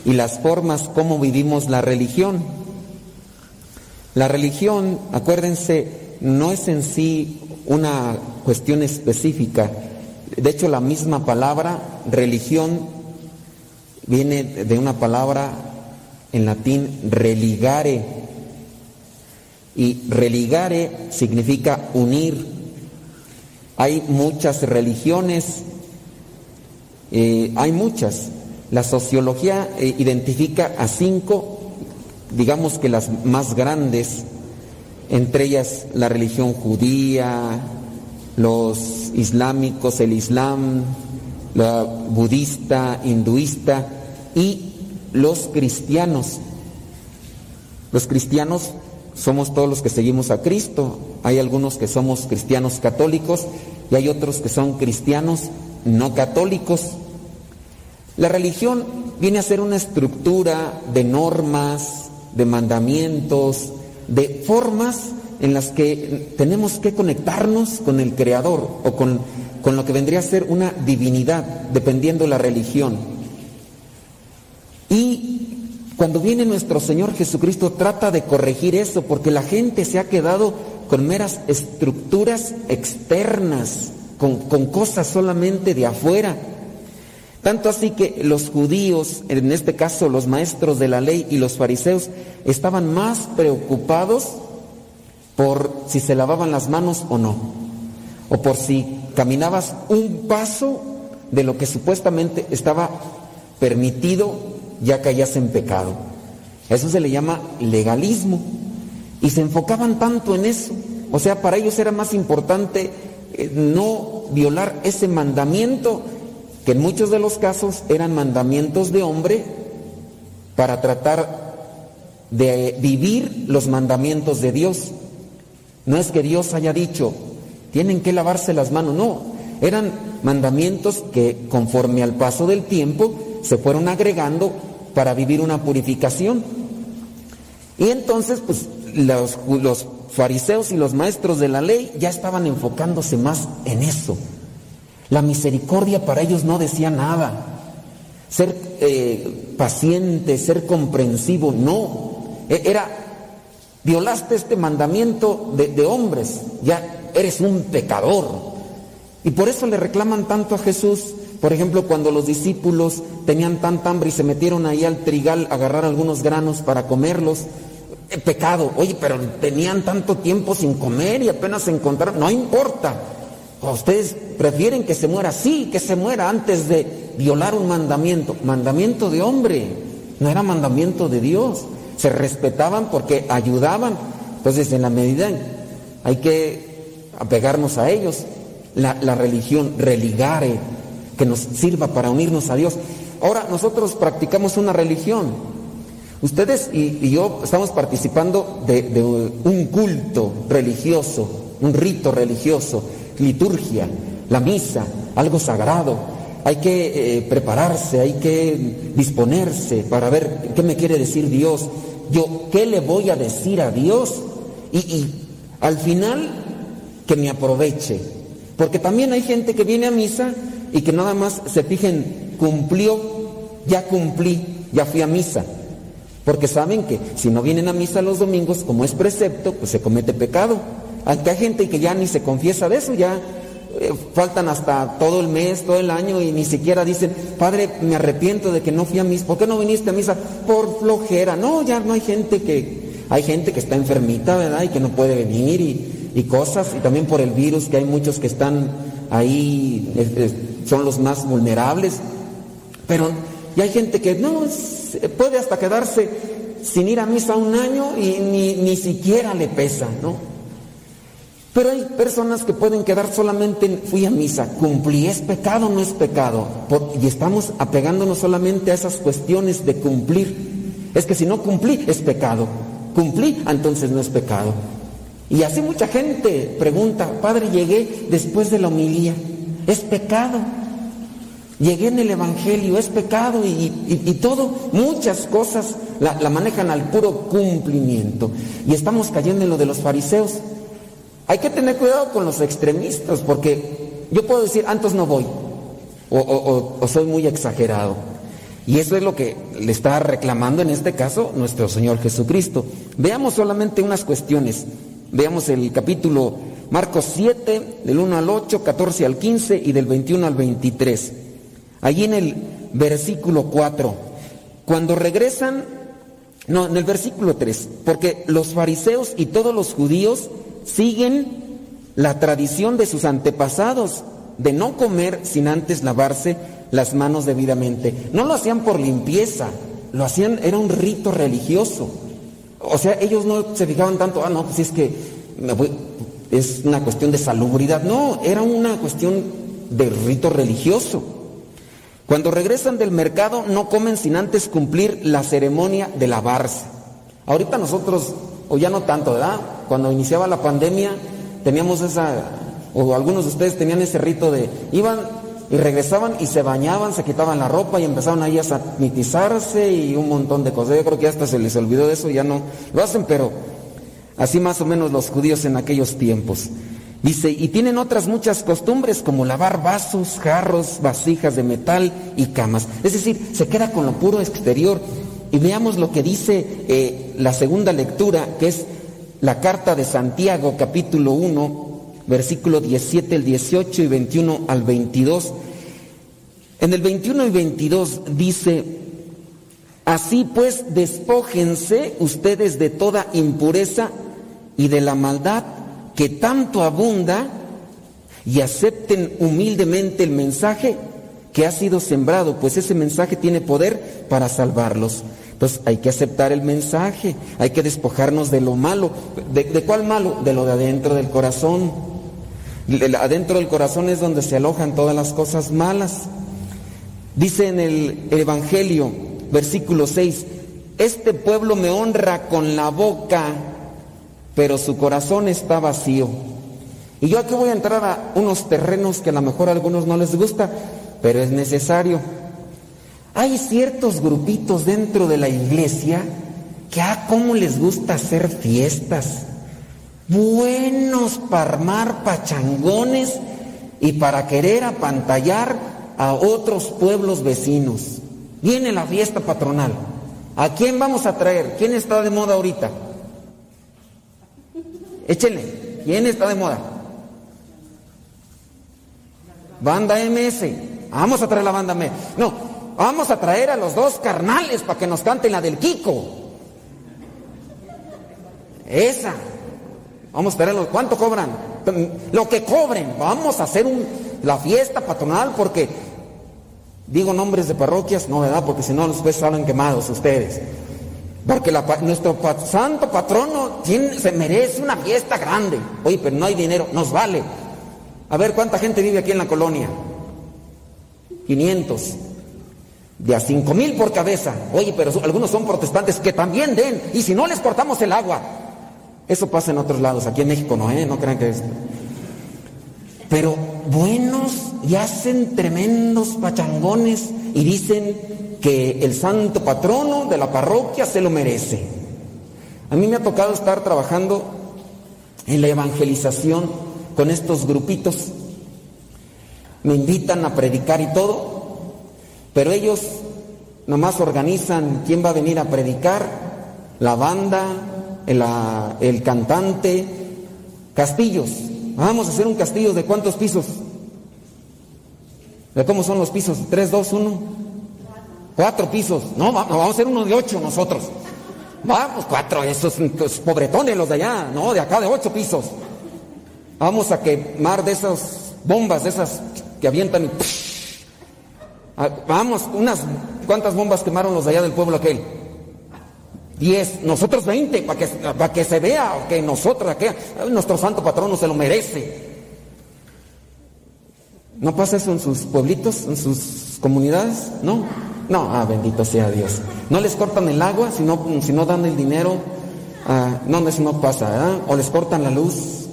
y las formas como vivimos la religión. La religión, acuérdense, no es en sí una cuestión específica. De hecho, la misma palabra religión viene de una palabra en latín religare. Y religare significa unir, hay muchas religiones, eh, hay muchas. La sociología eh, identifica a cinco, digamos que las más grandes, entre ellas la religión judía, los islámicos, el islam, la budista, hinduista y los cristianos. Los cristianos somos todos los que seguimos a Cristo. Hay algunos que somos cristianos católicos y hay otros que son cristianos no católicos. La religión viene a ser una estructura de normas, de mandamientos, de formas en las que tenemos que conectarnos con el Creador o con, con lo que vendría a ser una divinidad, dependiendo de la religión. Y cuando viene nuestro Señor Jesucristo trata de corregir eso porque la gente se ha quedado con meras estructuras externas, con, con cosas solamente de afuera. Tanto así que los judíos, en este caso los maestros de la ley y los fariseos, estaban más preocupados por si se lavaban las manos o no, o por si caminabas un paso de lo que supuestamente estaba permitido ya caías en pecado. Eso se le llama legalismo. Y se enfocaban tanto en eso. O sea, para ellos era más importante eh, no violar ese mandamiento, que en muchos de los casos eran mandamientos de hombre, para tratar de vivir los mandamientos de Dios. No es que Dios haya dicho, tienen que lavarse las manos, no, eran mandamientos que conforme al paso del tiempo se fueron agregando para vivir una purificación. Y entonces, pues los, fariseos y los maestros de la ley ya estaban enfocándose más en eso. La misericordia para ellos no decía nada. Ser eh, paciente, ser comprensivo, no. E, era, violaste este mandamiento de, de hombres, ya eres un pecador. Y por eso le reclaman tanto a Jesús. Por ejemplo, cuando los discípulos tenían tanta hambre y se metieron ahí al trigal a agarrar algunos granos para comerlos. Pecado. Oye, pero tenían tanto tiempo sin comer y apenas se encontraron. No importa. Ustedes prefieren que se muera, sí, que se muera antes de violar un mandamiento. Mandamiento de hombre, no era mandamiento de Dios. Se respetaban porque ayudaban. Entonces, en la medida hay que apegarnos a ellos la, religión, religare, que nos sirva para unirnos a Dios. Ahora nosotros practicamos una religión. Ustedes y, yo estamos participando de, un culto religioso, un rito religioso, liturgia, la misa, algo sagrado. Hay que eh, prepararse, hay que disponerse para ver qué me quiere decir Dios. Yo, ¿qué le voy a decir a Dios? Y, y al final, que me aproveche, porque también hay gente que viene a misa y que nada más se fijen, cumplió, ya cumplí, ya fui a misa. Porque saben que si no vienen a misa los domingos, como es precepto, pues se comete pecado. Aunque hay gente que ya ni se confiesa de eso, ya eh, faltan hasta todo el mes, todo el año y ni siquiera dicen, Padre, me arrepiento de que no fui a misa. ¿Por qué no viniste a misa? Por flojera. No, ya no hay gente que, hay gente que está enfermita, ¿verdad? Y que no puede venir y, y cosas, y también por el virus, que hay muchos que están ahí, son los más vulnerables. Pero ya hay gente que no, puede hasta quedarse sin ir a misa un año y ni, ni siquiera le pesa, ¿no? Pero hay personas que pueden quedar solamente en, fui a misa, cumplí, es pecado o no es pecado. y estamos apegándonos solamente a esas cuestiones de cumplir. Es que si no cumplí, es pecado. Cumplí, entonces no es pecado. Y así mucha gente pregunta, Padre, llegué después de la homilía, es pecado. Llegué en el Evangelio, es pecado y, todo, muchas cosas la, manejan al puro cumplimiento. Y estamos cayendo en lo de los fariseos. Hay que tener cuidado con los extremistas, porque yo puedo decir, antes no voy, o, o soy muy exagerado. Y eso es lo que le está reclamando en este caso nuestro Señor Jesucristo. Veamos solamente unas cuestiones. Veamos el capítulo Marcos 7, del 1 al 8, 14 al 15 y del 21 al 23. Allí en el versículo 4, cuando regresan, no, en el versículo 3, porque los fariseos y todos los judíos siguen la tradición de sus antepasados de no comer sin antes lavarse las manos debidamente. No lo hacían por limpieza, lo hacían, era un rito religioso. O sea, ellos no se fijaban tanto, ah, no, pues es que es una cuestión de salubridad. No, era una cuestión de rito religioso. Cuando regresan del mercado no comen sin antes cumplir la ceremonia de lavarse. Ahorita nosotros, o ya no tanto, ¿verdad? Cuando iniciaba la pandemia teníamos esa, o algunos de ustedes tenían ese rito de, iban y regresaban y se bañaban, se quitaban la ropa y empezaban ahí a sanitizarse y un montón de cosas. Yo creo que hasta se les olvidó de eso, ya no lo hacen, pero así más o menos los judíos en aquellos tiempos. Dice, y tienen otras muchas costumbres como lavar vasos, jarros, vasijas de metal y camas. Es decir, se queda con lo puro exterior. Y veamos lo que dice eh, la segunda lectura, que es la carta de Santiago, capítulo 1, versículo 17, el 18 y 21 al 22. En el 21 y 22 dice, así pues despójense ustedes de toda impureza y de la maldad que tanto abunda y acepten humildemente el mensaje que ha sido sembrado, pues ese mensaje tiene poder para salvarlos. Entonces hay que aceptar el mensaje, hay que despojarnos de lo malo. ¿De, de cuál malo? De lo de adentro del corazón. Adentro del corazón es donde se alojan todas las cosas malas. Dice en el Evangelio, versículo 6, este pueblo me honra con la boca, pero su corazón está vacío. Y yo aquí voy a entrar a unos terrenos que a lo mejor a algunos no les gusta, pero es necesario. Hay ciertos grupitos dentro de la iglesia que ah, cómo les gusta hacer fiestas buenos para armar pachangones y para querer apantallar a otros pueblos vecinos. Viene la fiesta patronal. ¿A quién vamos a traer? ¿Quién está de moda ahorita? Échenle. ¿Quién está de moda? banda MS. Vamos a traer la banda MS. No, vamos a traer a los dos carnales para que nos canten la del Kiko. Esa. Vamos a traerlos. ¿Cuánto cobran? Lo que cobren. Vamos a hacer un, la fiesta patronal porque digo nombres de parroquias, no, ¿verdad? Porque si no, después salen quemados ustedes. Porque nuestro santo patrono se merece una fiesta grande. Oye, pero no hay dinero, nos vale. A ver, ¿cuánta gente vive aquí en la colonia? 500. De a 5 mil por cabeza. Oye, pero algunos son protestantes que también den. Y si no les cortamos el agua. Eso pasa en otros lados. Aquí en México no, ¿eh? No crean que es. Pero buenos y hacen tremendos pachangones y dicen que el santo patrono de la parroquia se lo merece. A mí me ha tocado estar trabajando en la evangelización con estos grupitos. Me invitan a predicar y todo, pero ellos nomás organizan quién va a venir a predicar, la banda, el, el cantante, castillos. Vamos a hacer un castillo de cuántos pisos. ¿De cómo son los pisos? ¿Tres, dos, uno? Cuatro pisos. No, vamos a hacer uno de ocho nosotros. Vamos, cuatro, esos, pobretones los de allá, no, de acá de ocho pisos. Vamos a quemar de esas bombas, de esas que avientan y... Ah, vamos, unas, ¿cuántas bombas quemaron los de allá del pueblo aquel? Diez, nosotros veinte, para que, que se vea que nosotros, que nuestro santo patrono se lo merece. ¿No pasa eso en sus pueblitos, en sus comunidades? No. No, ah, bendito sea Dios. No les cortan el agua, si no, dan el dinero. Ah, no, eso no pasa, O les cortan la luz.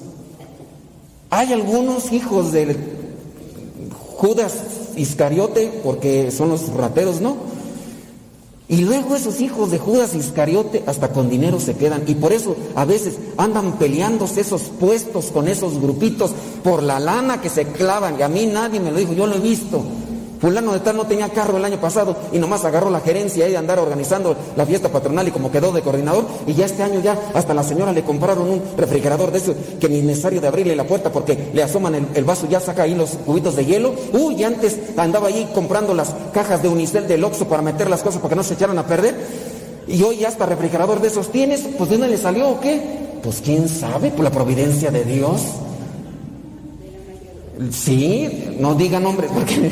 Hay algunos hijos de Judas Iscariote, porque son los rateros, ¿no? Y luego esos hijos de Judas Iscariote hasta con dinero se quedan. Y por eso a veces andan peleándose esos puestos con esos grupitos por la lana que se clavan. Y a mí nadie me lo dijo, yo lo he visto. Fulano de tal no tenía carro el año pasado y nomás agarró la gerencia y andar organizando la fiesta patronal y como quedó de coordinador. Y ya este año ya hasta la señora le compraron un refrigerador de eso que ni necesario de abrirle la puerta porque le asoman el, vaso y ya saca ahí los cubitos de hielo. Uy, antes andaba ahí comprando las cajas de unicel del Oxxo para meter las cosas para que no se echaran a perder. Y hoy ya hasta refrigerador de esos tienes, pues ¿de dónde le salió o qué? Pues quién sabe, por la providencia de Dios. Sí, no digan nombres porque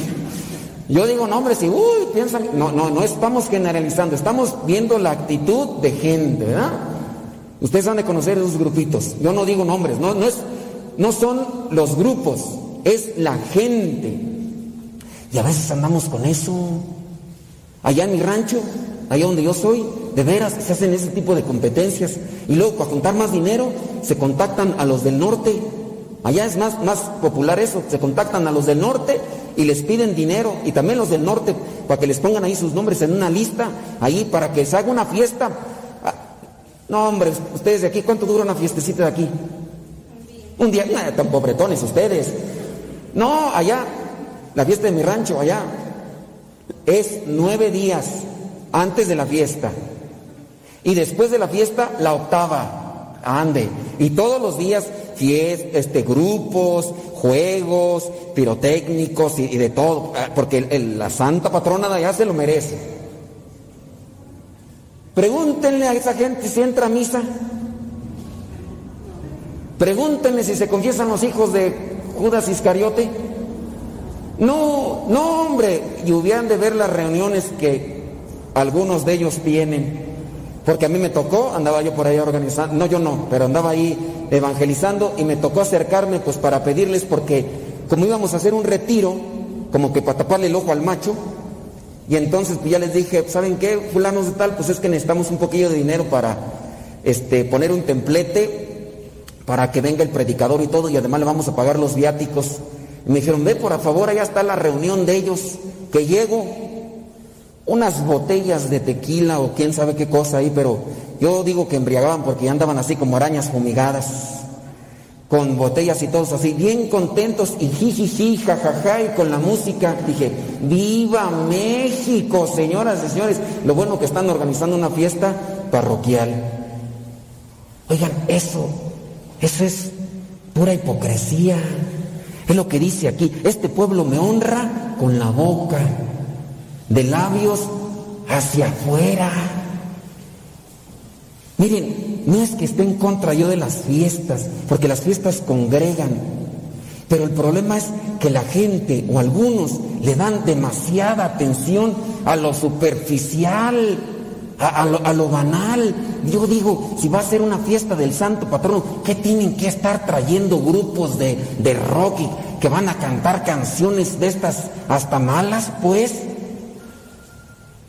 yo digo nombres y, uy, piensan, no, no, no estamos generalizando, estamos viendo la actitud de gente, ¿verdad? Ustedes han de conocer esos grupitos. Yo no digo nombres, no, no, es, no son los grupos, es la gente. Y a veces andamos con eso. Allá en mi rancho, allá donde yo soy, de veras se hacen ese tipo de competencias. Y luego, para juntar más dinero, se contactan a los del norte. Allá es más, más popular eso, se contactan a los del norte y les piden dinero y también los del norte para que les pongan ahí sus nombres en una lista, ahí para que se haga una fiesta. Ah, no, hombre, ustedes de aquí, ¿cuánto dura una fiestecita de aquí? Un día, no, tan pobretones ustedes. No, allá, la fiesta de mi rancho, allá, es nueve días antes de la fiesta. Y después de la fiesta, la octava. Ande. Y todos los días fiestas, este, grupos, juegos, pirotécnicos y, de todo, ah, porque la santa patrona de allá se lo merece. Pregúntenle a esa gente si entra a misa. Pregúntenle si se confiesan los hijos de Judas Iscariote. No, no, hombre, y hubieran de ver las reuniones que algunos de ellos tienen. Porque a mí me tocó, andaba yo por ahí organizando, no yo no, pero andaba ahí evangelizando y me tocó acercarme pues para pedirles porque como íbamos a hacer un retiro, como que para taparle el ojo al macho, y entonces pues ya les dije, ¿saben qué? Fulanos de tal, pues es que necesitamos un poquillo de dinero para este, poner un templete para que venga el predicador y todo, y además le vamos a pagar los viáticos. Y me dijeron, ve por favor, allá está la reunión de ellos, que llego, unas botellas de tequila o quién sabe qué cosa ahí, pero yo digo que embriagaban porque ya andaban así como arañas fumigadas, con botellas y todos así, bien contentos y jijiji, jajaja, y con la música. Dije, ¡Viva México, señoras y señores! Lo bueno que están organizando una fiesta parroquial. Oigan, eso, eso es pura hipocresía. Es lo que dice aquí, este pueblo me honra con la boca, de labios hacia afuera. Miren, no es que esté en contra yo de las fiestas, porque las fiestas congregan, pero el problema es que la gente o algunos le dan demasiada atención a lo superficial, a, lo, banal. Yo digo, si va a ser una fiesta del santo patrono, ¿qué tienen que estar trayendo grupos de, de rock que van a cantar canciones de estas hasta malas? Pues,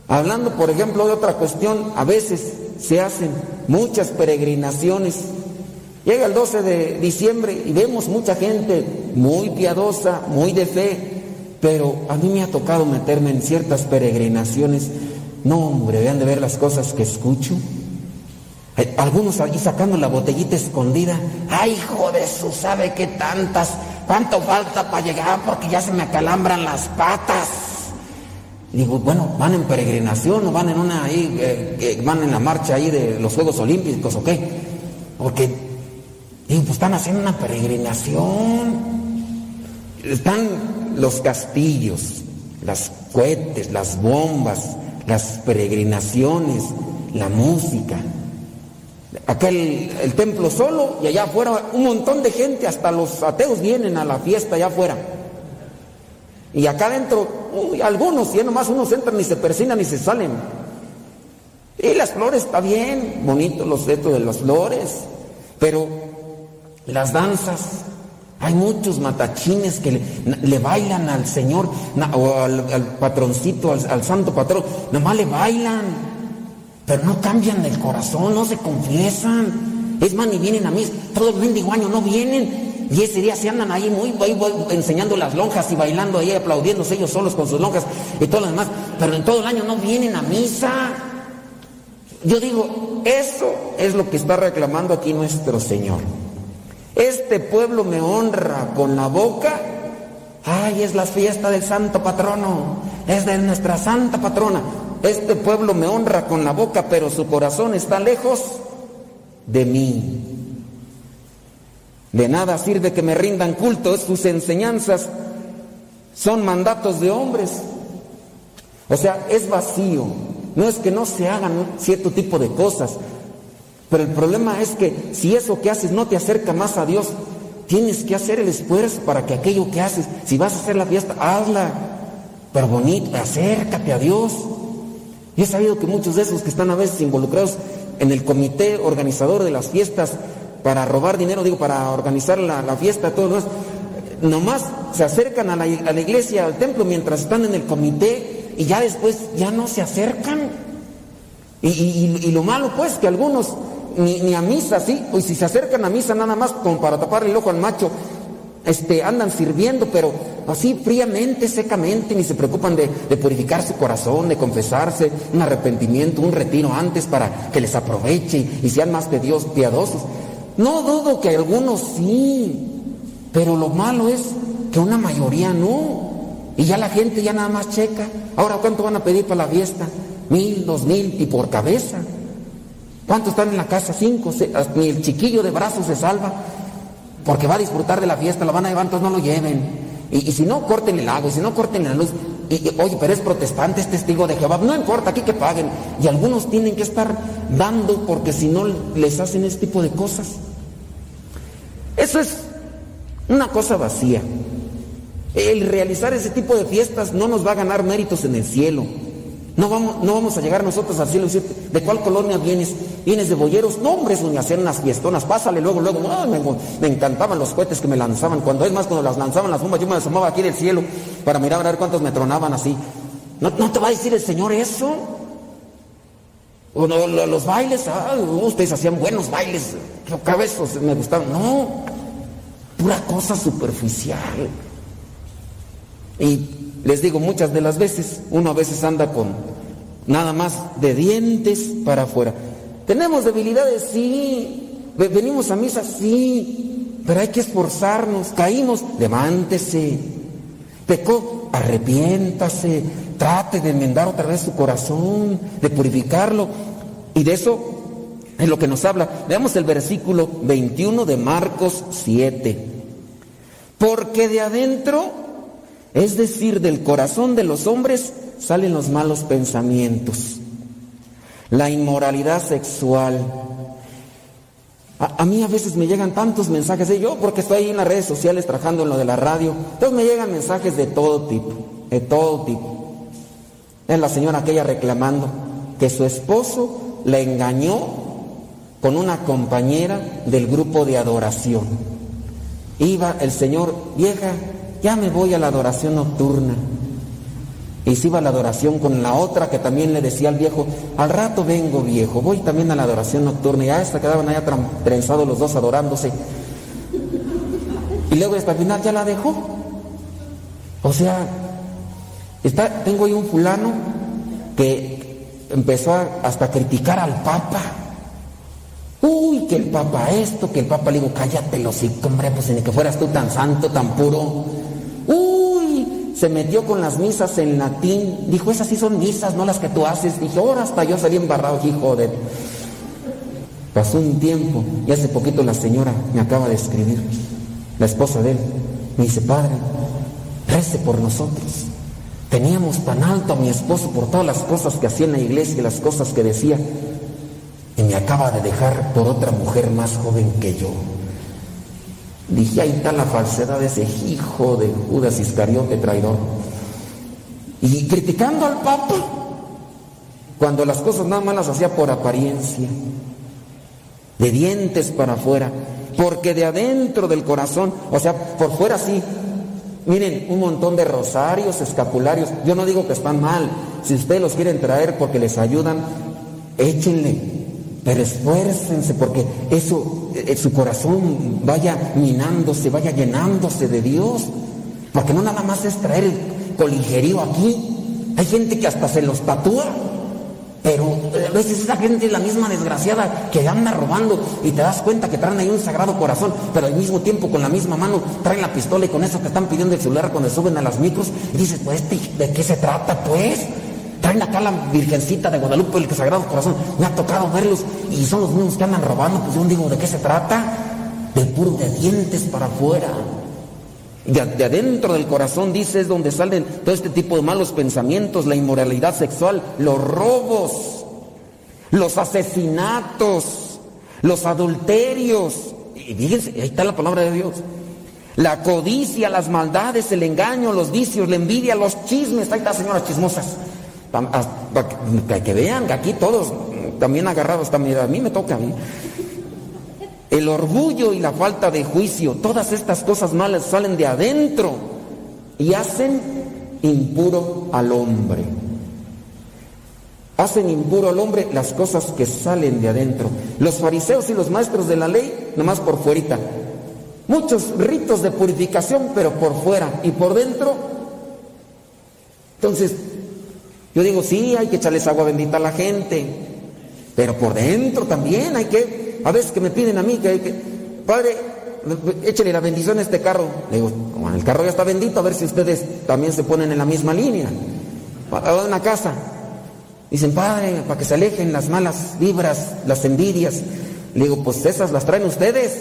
hablando por ejemplo de otra cuestión, a veces se hacen muchas peregrinaciones. Llega el 12 de diciembre y vemos mucha gente muy piadosa, muy de fe, pero a mí me ha tocado meterme en ciertas peregrinaciones no, hombre, vean de ver las cosas que escucho. Algunos ahí sacando la botellita escondida. Ay, hijo de su, ¿sabe qué tantas? ¿Cuánto falta para llegar? Porque ya se me acalambran las patas. Digo, bueno, ¿van en peregrinación o van en una ahí, eh, van en la marcha ahí de los Juegos Olímpicos o qué? Porque, digo, pues están haciendo una peregrinación. Están los castillos, las cohetes, las bombas, las peregrinaciones, la música. Acá el, templo solo y allá afuera un montón de gente, hasta los ateos vienen a la fiesta allá afuera. Y acá adentro, algunos, y nomás unos entran y se persinan y se salen. Y las flores está bien, bonito los retos de las flores, pero las danzas, hay muchos matachines que le, bailan al Señor o al, patroncito, al, santo patrón, nomás le bailan, pero no cambian el corazón, no se confiesan. Es más, ni vienen a mí, todo el mendigo año no vienen. Y ese día se andan ahí muy, enseñando las lonjas y bailando ahí, aplaudiéndose ellos solos con sus lonjas y todo lo demás. Pero en todo el año no vienen a misa. Yo digo, eso es lo que está reclamando aquí nuestro Señor. Este pueblo me honra con la boca. Ay, es la fiesta del santo patrono. Es de nuestra santa patrona. Este pueblo me honra con la boca, pero su corazón está lejos de mí. De nada sirve que me rindan culto, sus enseñanzas son mandatos de hombres. O sea, es vacío. No es que no se hagan cierto tipo de cosas, pero el problema es que si eso que haces no te acerca más a Dios, tienes que hacer el esfuerzo para que aquello que haces, si vas a hacer la fiesta, hazla, pero bonita, acércate a Dios. Y he sabido que muchos de esos que están a veces involucrados en el comité organizador de las fiestas para robar dinero, digo, para organizar la, fiesta, todo demás, nomás se acercan a la, iglesia, al templo, mientras están en el comité y ya después ya no se acercan. Y, y lo malo pues que algunos ni, a misa, sí, y si se acercan a misa nada más como para taparle el ojo al macho, este, andan sirviendo, pero así fríamente, secamente, ni se preocupan de, purificar su corazón, de confesarse, un arrepentimiento, un retiro antes para que les aproveche y, sean más de Dios piadosos. No dudo que algunos sí, pero lo malo es que una mayoría no. Y ya la gente ya nada más checa. Ahora, ¿cuánto van a pedir para la fiesta? Mil, dos mil y por cabeza. ¿Cuántos están en la casa? Cinco. ni el chiquillo de brazos se salva porque va a disfrutar de la fiesta, lo van a llevar, entonces no lo lleven. Y, si no, corten el agua, y si no, corten la luz. Y, oye, pero es protestante, es testigo de Jehová. No importa, aquí que paguen. Y algunos tienen que estar dando porque si no les hacen este tipo de cosas. Eso es una cosa vacía. El realizar ese tipo de fiestas no nos va a ganar méritos en el cielo. No vamos, no vamos a llegar nosotros al cielo y decir, ¿de cuál colonia vienes? ¿Vienes de Boyeros? No, hombre, es donde hacían unas fiestonas, pásale luego, luego. me, encantaban los cohetes que me lanzaban. Cuando es más, cuando las lanzaban las bombas, yo me asomaba aquí del cielo para mirar a ver cuántos me tronaban así. ¿No, te va a decir el Señor eso? O los bailes, ah, ustedes hacían buenos bailes, cabezos me gustaban. No, pura cosa superficial. Y les digo, muchas de las veces uno a veces anda con nada más de dientes para afuera. Tenemos debilidades, sí. Venimos a misa, sí. Pero hay que esforzarnos. Caímos, levántese. Pecó, arrepiéntase. Trate de enmendar otra vez su corazón, de purificarlo. Y de eso es lo que nos habla. Veamos el versículo 21 de Marcos 7. Porque de adentro, es decir, del corazón de los hombres, salen los malos pensamientos, la inmoralidad sexual. A, mí a veces me llegan tantos mensajes, de yo porque estoy ahí en las redes sociales trabajando en lo de la radio, entonces me llegan mensajes de todo tipo, de todo tipo. Es la señora aquella reclamando que su esposo la engañó con una compañera del grupo de adoración. Iba el señor, vieja, ya me voy a la adoración nocturna. Y se iba a la adoración con la otra que también le decía al viejo, al rato vengo viejo, voy también a la adoración nocturna. Y hasta quedaban allá trenzados los dos adorándose. Y luego hasta el final ya la dejó. O sea, está, tengo ahí un fulano que empezó a, hasta a criticar al Papa. Uy, que el Papa esto, que el Papa le digo, cállate los hombre, pues ni que fueras tú tan santo, tan puro. Se metió con las misas en latín. Dijo, esas sí son misas, no las que tú haces. Dije, ahora hasta yo salí embarrado, hijo de. Pasó un tiempo y hace poquito la señora me acaba de escribir, la esposa de él, me dice, padre, rece por nosotros. Teníamos tan alto a mi esposo por todas las cosas que hacía en la iglesia y las cosas que decía y me acaba de dejar por otra mujer más joven que yo. Dije, ahí está la falsedad de ese hijo de Judas Iscariote traidor. Y criticando al Papa, cuando las cosas nada más las hacía por apariencia, de dientes para afuera, porque de adentro del corazón, o sea, por fuera sí, miren, un montón de rosarios, escapularios, yo no digo que están mal, si ustedes los quieren traer porque les ayudan, échenle, pero esfuércense porque eso, eh, su corazón vaya minándose, vaya llenándose de Dios. Porque no nada más es traer el coligerío aquí. Hay gente que hasta se los tatúa. Pero eh, a veces esa gente es la misma desgraciada que anda robando y te das cuenta que traen ahí un sagrado corazón, pero al mismo tiempo con la misma mano traen la pistola y con eso que están pidiendo el celular cuando suben a las micros y dices, pues, ¿de qué se trata pues? Traen acá la Virgencita de Guadalupe, el Sagrado Corazón. Me ha tocado verlos y son los mismos que andan robando. Pues yo digo, ¿de qué se trata? De puro de dientes para afuera. De, de, adentro del corazón, dice, es donde salen todo este tipo de malos pensamientos, la inmoralidad sexual, los robos, los asesinatos, los adulterios. Y fíjense, ahí está la palabra de Dios. La codicia, las maldades, el engaño, los vicios, la envidia, los chismes. Ahí está, señoras chismosas. Para que vean que aquí todos también agarrados también, a mí me toca a mí. El orgullo y la falta de juicio, todas estas cosas malas salen de adentro y hacen impuro al hombre. Hacen impuro al hombre las cosas que salen de adentro. Los fariseos y los maestros de la ley, nomás por fuerita. Muchos ritos de purificación, pero por fuera y por dentro. Entonces, yo digo, sí, hay que echarles agua bendita a la gente, pero por dentro también hay que, a veces que me piden a mí que, que padre, échale la bendición a este carro. Le digo, el carro ya está bendito, a ver si ustedes también se ponen en la misma línea. A una casa. Dicen, padre, para que se alejen las malas vibras, las envidias. Le digo, pues esas las traen ustedes.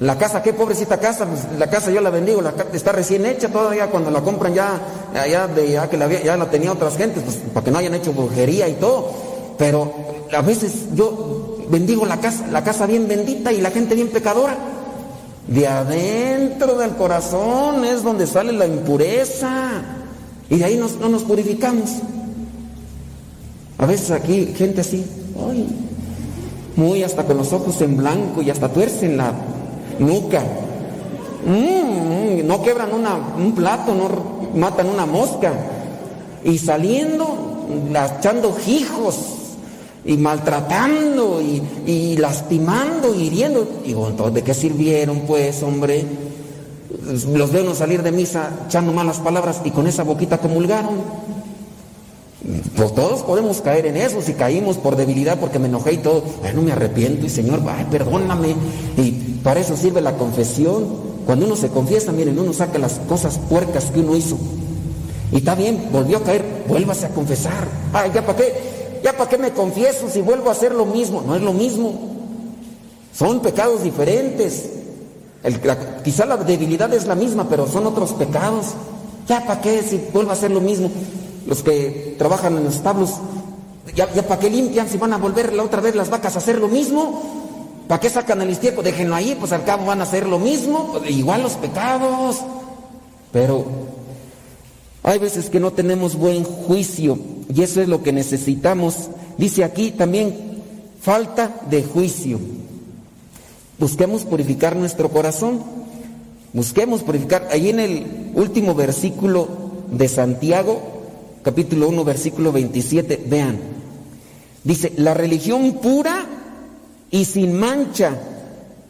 La casa, qué pobrecita casa, pues la casa yo la bendigo, la está recién hecha todavía cuando la compran ya, ya, de, ya que la, ya la tenía otras gentes, pues para que no hayan hecho brujería y todo. Pero a veces yo bendigo la casa, la casa bien bendita y la gente bien pecadora. De adentro del corazón es donde sale la impureza. Y de ahí no nos purificamos. A veces aquí gente así, muy hasta con los ojos en blanco y hasta tuercen la nuca. Mm, no quebran una, un plato, no matan una mosca. Y saliendo, echando hijos y maltratando y, lastimando y hiriendo. Digo, entonces, ¿de qué sirvieron pues, hombre? Los veo salir de misa echando malas palabras y con esa boquita comulgaron. Pues todos podemos caer en eso, si caímos por debilidad porque me enojé y todo, bueno, me arrepiento y Señor, ay, perdóname. Y para eso sirve la confesión. Cuando uno se confiesa, miren, uno saca las cosas puercas que uno hizo. Y está bien, volvió a caer, vuélvase a confesar. Ay, ya para qué, ya para qué me confieso si vuelvo a hacer lo mismo. No es lo mismo. Son pecados diferentes. El- quizá la debilidad es la misma, pero son otros pecados. Ya para qué si vuelve a ser lo mismo. Los que trabajan en los establos, ya, para qué limpian si van a volver la otra vez las vacas a hacer lo mismo. ¿Para qué sacan el estiércol? Déjenlo ahí, pues al cabo van a hacer lo mismo. Pues, igual los pecados. Pero hay veces que no tenemos buen juicio y eso es lo que necesitamos. Dice aquí también falta de juicio. Busquemos purificar nuestro corazón. Busquemos purificar. Ahí en el último versículo de Santiago, capítulo 1, versículo 27, vean. Dice, la religión pura y sin mancha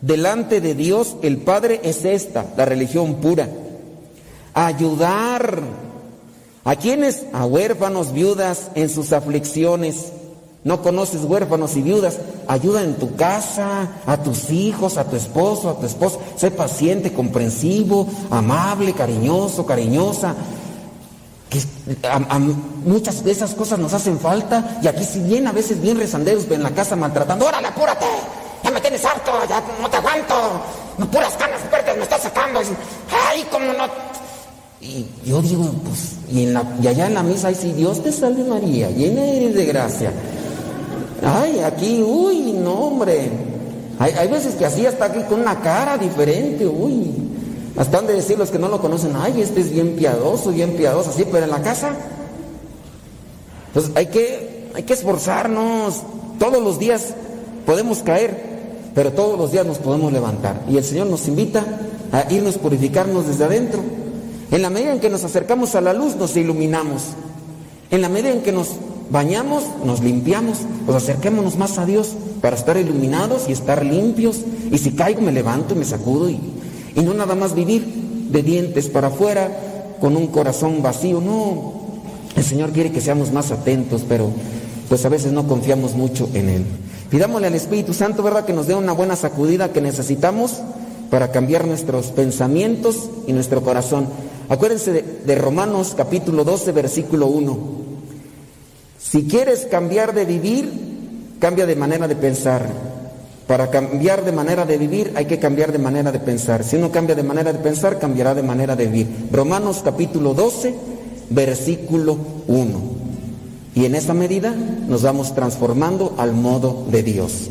delante de Dios el Padre es esta, la religión pura. Ayudar a quienes, a huérfanos, viudas en sus aflicciones. No conoces huérfanos y viudas, ayuda en tu casa, a tus hijos, a tu esposo, a tu esposa. Sé paciente, comprensivo, amable, cariñoso, cariñosa. Que a- muchas de esas cosas nos hacen falta y aquí si bien a veces bien rezanderos en la casa maltratando, órale, apúrate, ya me tienes harto, ya no te aguanto, no puras canas verdes me estás sacando, ay, cómo no. Y yo digo, pues, y, en la, y allá en la misa dice, Dios te salve María, llena eres de gracia. Ay, aquí, uy, no, hombre. Hay, hay veces que así hasta aquí con una cara diferente, uy. Hasta han de decir los que no lo conocen, ay, este es bien piadoso, bien piadoso, así, pero en la casa. Entonces hay que, hay que esforzarnos. Todos los días podemos caer, pero todos los días nos podemos levantar. Y el Señor nos invita a irnos purificarnos desde adentro. En la medida en que nos acercamos a la luz, nos iluminamos. En la medida en que nos bañamos, nos limpiamos, pues acerquémonos más a Dios para estar iluminados y estar limpios. Y si caigo, me levanto y me sacudo. Y, y no nada más vivir de dientes para afuera con un corazón vacío. No, el Señor quiere que seamos más atentos, pero pues a veces no confiamos mucho en Él. Pidámosle al Espíritu Santo, ¿verdad? Que nos dé una buena sacudida que necesitamos para cambiar nuestros pensamientos y nuestro corazón. Acuérdense de, Romanos capítulo 12, versículo 1. Si quieres cambiar de vivir, cambia de manera de pensar. Para cambiar de manera de vivir hay que cambiar de manera de pensar. Si uno cambia de manera de pensar, cambiará de manera de vivir. Romanos capítulo 12, versículo 1. Y en esa medida nos vamos transformando al modo de Dios.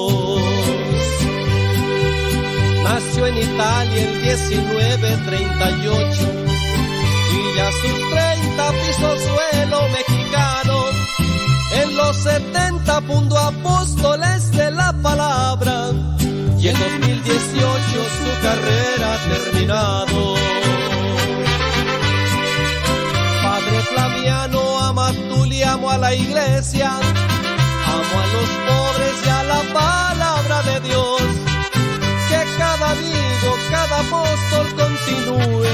Nació en Italia el 1938 y ya sus 30 pisó suelo mexicano. En los 70 fundó apóstoles de la palabra y en 2018 su carrera terminado. Padre Flaviano, ama tú le amo a la iglesia, amo a los pobres y a la palabra de Dios. Amigo, cada apóstol continúe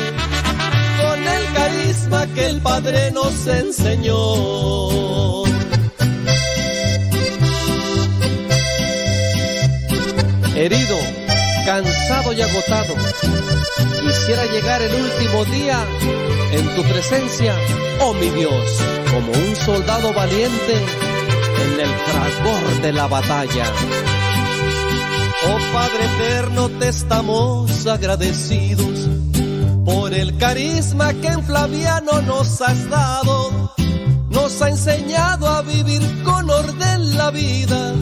con el carisma que el Padre nos enseñó. Herido, cansado y agotado, quisiera llegar el último día en tu presencia, oh mi Dios, como un soldado valiente en el fragor de la batalla. Oh Padre eterno, te estamos agradecidos por el carisma que en Flaviano nos has dado. Nos ha enseñado a vivir con orden la vida.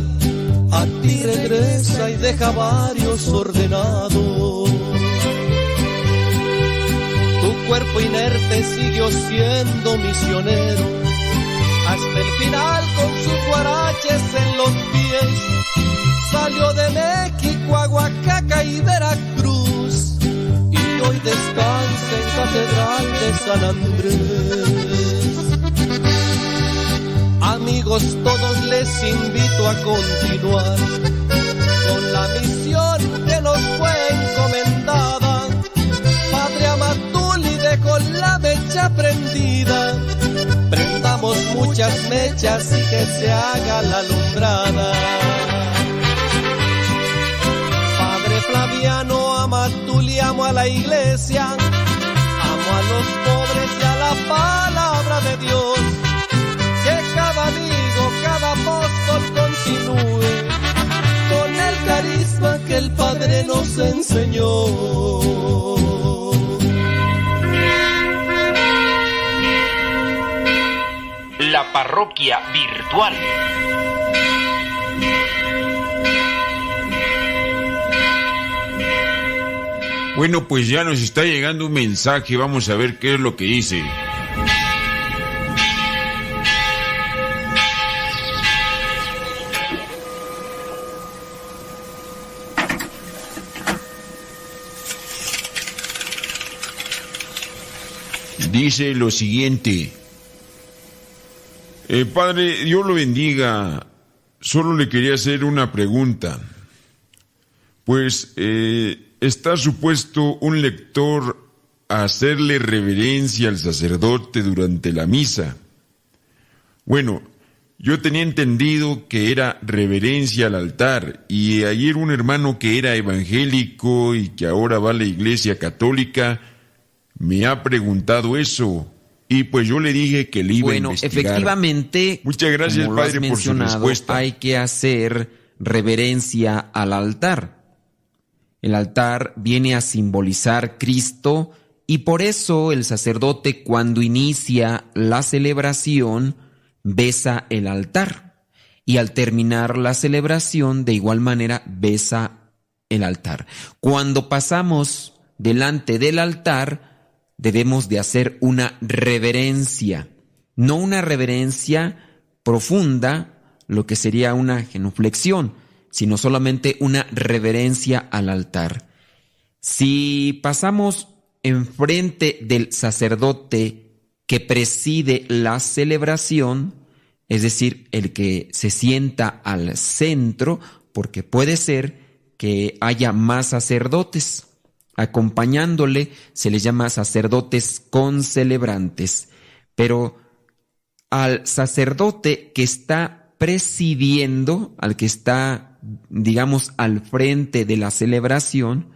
A ti regresa y deja varios ordenados. Tu cuerpo inerte siguió siendo misionero hasta el final con sus guaraches en los pies valió de México a y Veracruz, y hoy descansa en Catedral de San Andrés. Amigos, todos les invito a continuar con la misión que nos fue encomendada. Padre Amatuli dejó la mecha prendida. Prendamos muchas mechas y que se haga la alumbrada. Padre Flaviano Amatuli, amo a la iglesia, amo a los pobres y a la palabra de Dios. Que cada amigo, cada apóstol continúe con el carisma que el Padre nos enseñó. La parroquia virtual. Bueno, pues ya nos está llegando un mensaje, vamos a ver qué es lo que dice. Dice lo siguiente. Eh, padre, Dios lo bendiga. Solo le quería hacer una pregunta. Pues eh, está supuesto un lector a hacerle reverencia al sacerdote durante la misa. Bueno, yo tenía entendido que era reverencia al altar y ayer un hermano que era evangélico y que ahora va a la iglesia católica me ha preguntado eso. Y pues yo le dije que le iba bueno, a investigar. efectivamente, Muchas gracias, como lo has padre, por su respuesta. Hay que hacer reverencia al altar. El altar viene a simbolizar Cristo y por eso el sacerdote cuando inicia la celebración besa el altar y al terminar la celebración de igual manera besa el altar. Cuando pasamos delante del altar debemos de hacer una reverencia, no una reverencia profunda, lo que sería una genuflexión, sino solamente una reverencia al altar. Si pasamos enfrente del sacerdote que preside la celebración, es decir, el que se sienta al centro, porque puede ser que haya más sacerdotes. Acompañándole se les llama sacerdotes concelebrantes, pero al sacerdote que está presidiendo, al que está, digamos, al frente de la celebración,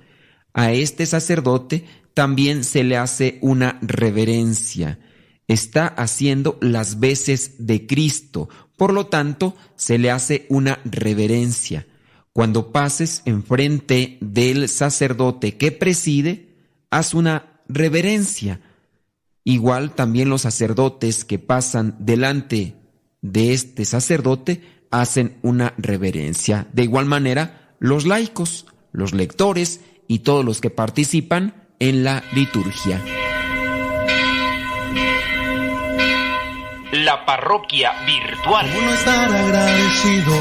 a este sacerdote también se le hace una reverencia. Está haciendo las veces de Cristo, por lo tanto, se le hace una reverencia. Cuando pases enfrente del sacerdote que preside, haz una reverencia. Igual también los sacerdotes que pasan delante de este sacerdote hacen una reverencia. De igual manera, los laicos, los lectores y todos los que participan en la liturgia. La parroquia virtual. ¿Cómo no estar agradecido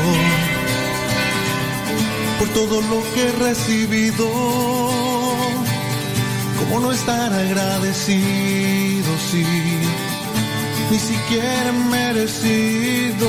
por todo lo que he recibido? ¿Cómo no estar agradecido si ni siquiera he merecido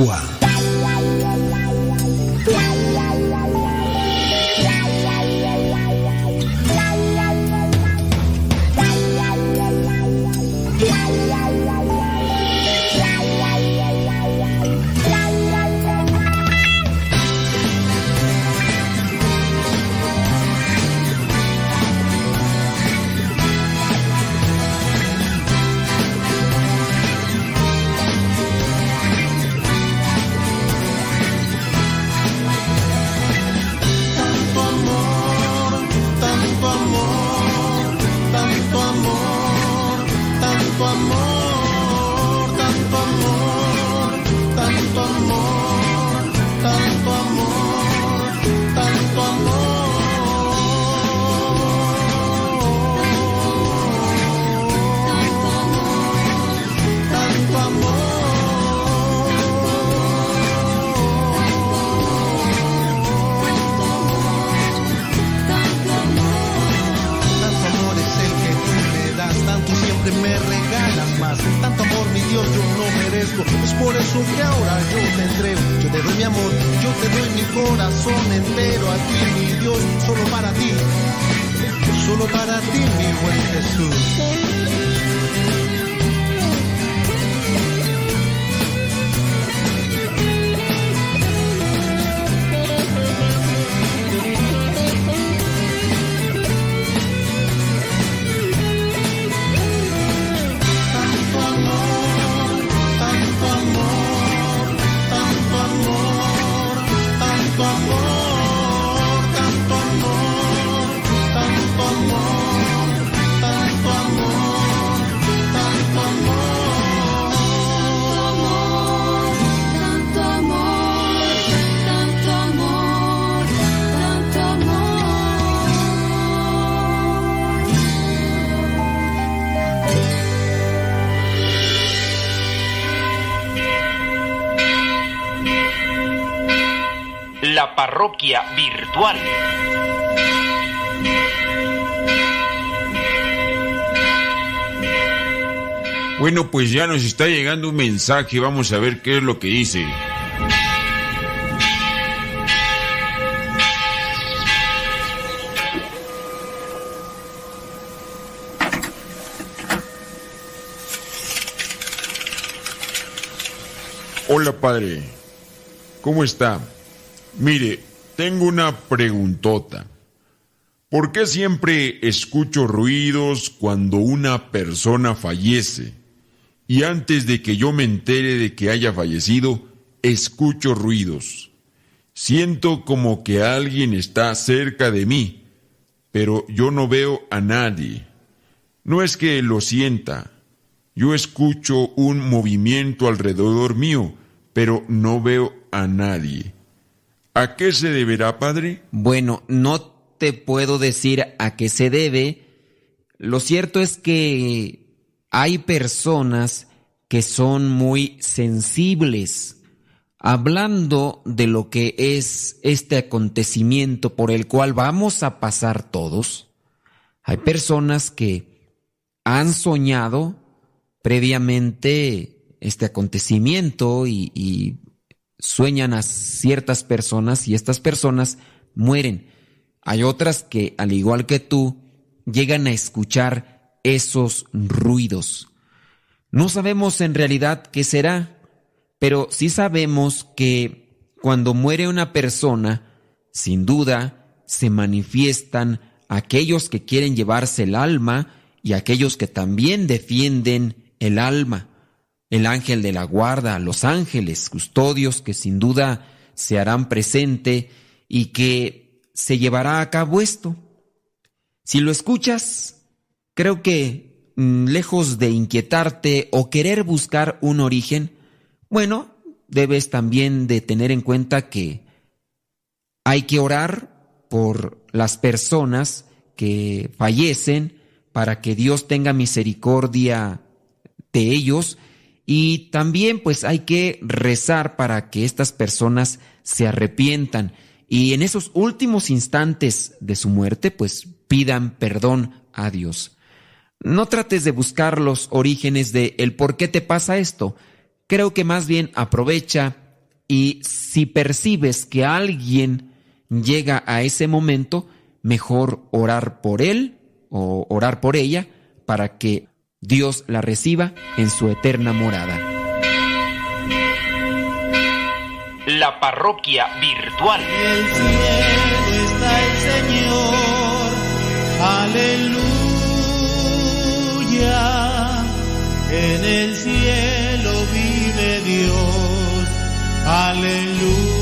Quoi nos está llegando un mensaje, vamos a ver qué es lo que dice. Hola padre, ¿cómo está? Mire, tengo una preguntota. ¿Por qué siempre escucho ruidos cuando una persona fallece? Y antes de que yo me entere de que haya fallecido, escucho ruidos. Siento como que alguien está cerca de mí, pero yo no veo a nadie. No es que lo sienta, yo escucho un movimiento alrededor mío, pero no veo a nadie. ¿A qué se deberá, padre? Bueno, no te puedo decir a qué se debe. Lo cierto es que hay personas que son muy sensibles. Hablando de lo que es este acontecimiento por el cual vamos a pasar todos, hay personas que han soñado previamente este acontecimiento y, y sueñan a ciertas personas y estas personas mueren. Hay otras que, al igual que tú, llegan a escuchar esos ruidos. No sabemos en realidad qué será, pero sí sabemos que cuando muere una persona, sin duda, se manifiestan aquellos que quieren llevarse el alma y aquellos que también defienden el alma. El ángel de la guarda, los ángeles custodios que sin duda se harán presente y que se llevará a cabo esto. Si lo escuchas, creo que mm, lejos de inquietarte o querer buscar un origen, bueno, debes también de tener en cuenta que hay que orar por las personas que fallecen para que Dios tenga misericordia de ellos Y también pues hay que rezar para que estas personas se arrepientan y en esos últimos instantes de su muerte pues pidan perdón a Dios. No trates de buscar los orígenes de el por qué te pasa esto. Creo que más bien aprovecha y si percibes que alguien llega a ese momento, mejor orar por él o orar por ella para que Dios la reciba en su eterna morada. La parroquia virtual. el cielo está el Señor, aleluya. En el cielo vive Dios, aleluya.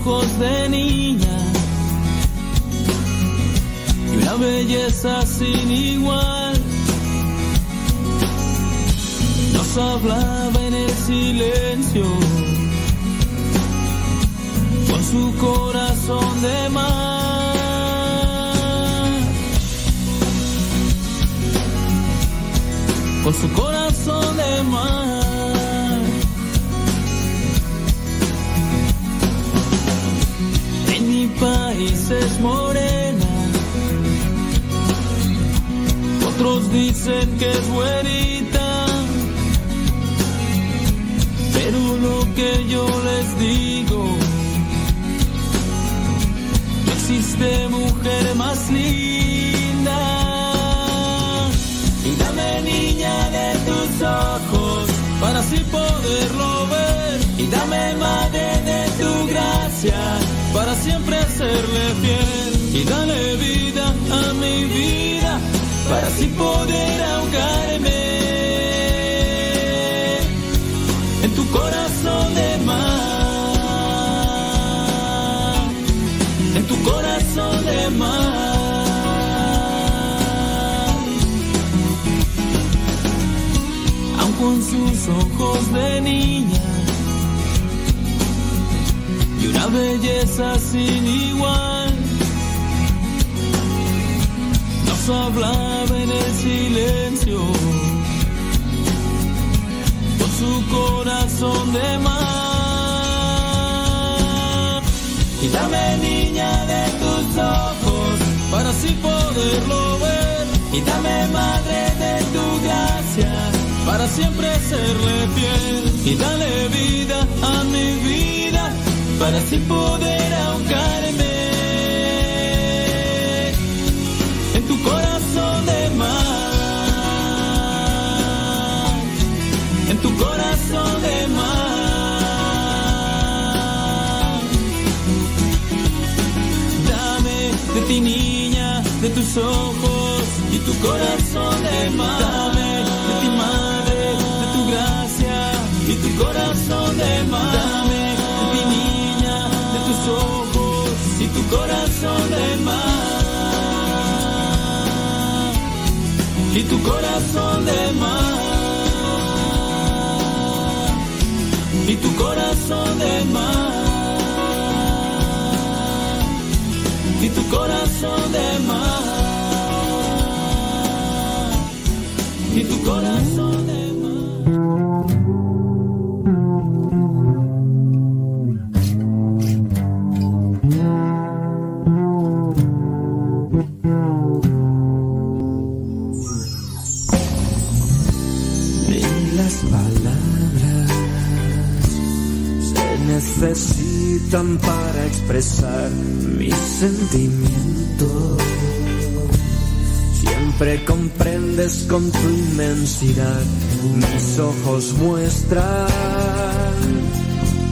Ojos de niña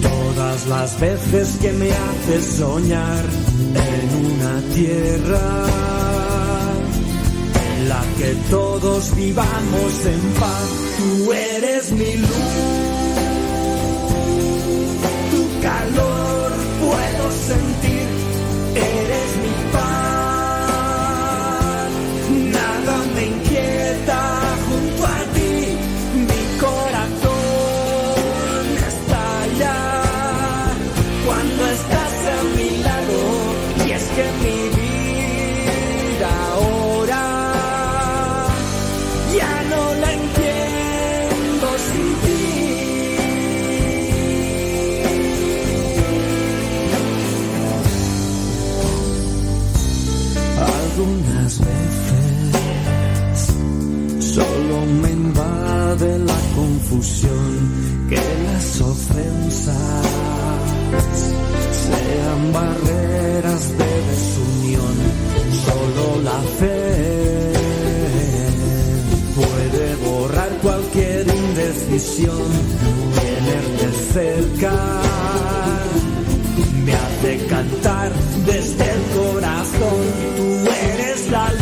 Todas las veces que me haces soñar en una tierra en la que todos vivamos en paz, tú eres mi luz. misión tenerte cerca. Me hace cantar desde el corazón, tú eres la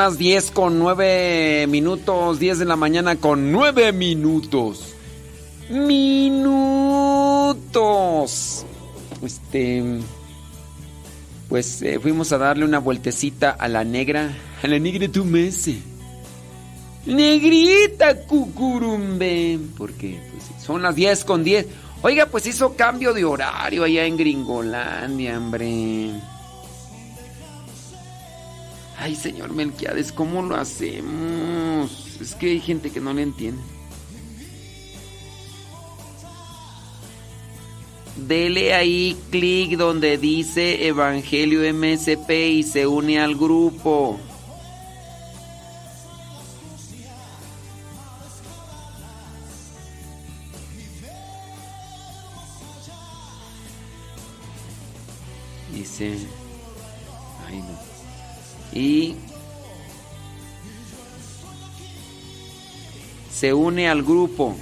las 10 con 9 minutos, 10 de la mañana con 9 minutos. Minutos. Este. Pues eh, fuimos a darle una vueltecita a la negra. A la negra tu mese. Negrita cucurumbe. Porque pues, son las 10 con 10. Oiga, pues hizo cambio de horario allá en Gringolandia, hombre. Ay, señor Melquiades, ¿cómo lo hacemos? Es que hay gente que no le entiende. Dele ahí clic donde dice Evangelio MSP y se une al grupo. Y... Se une al grupo.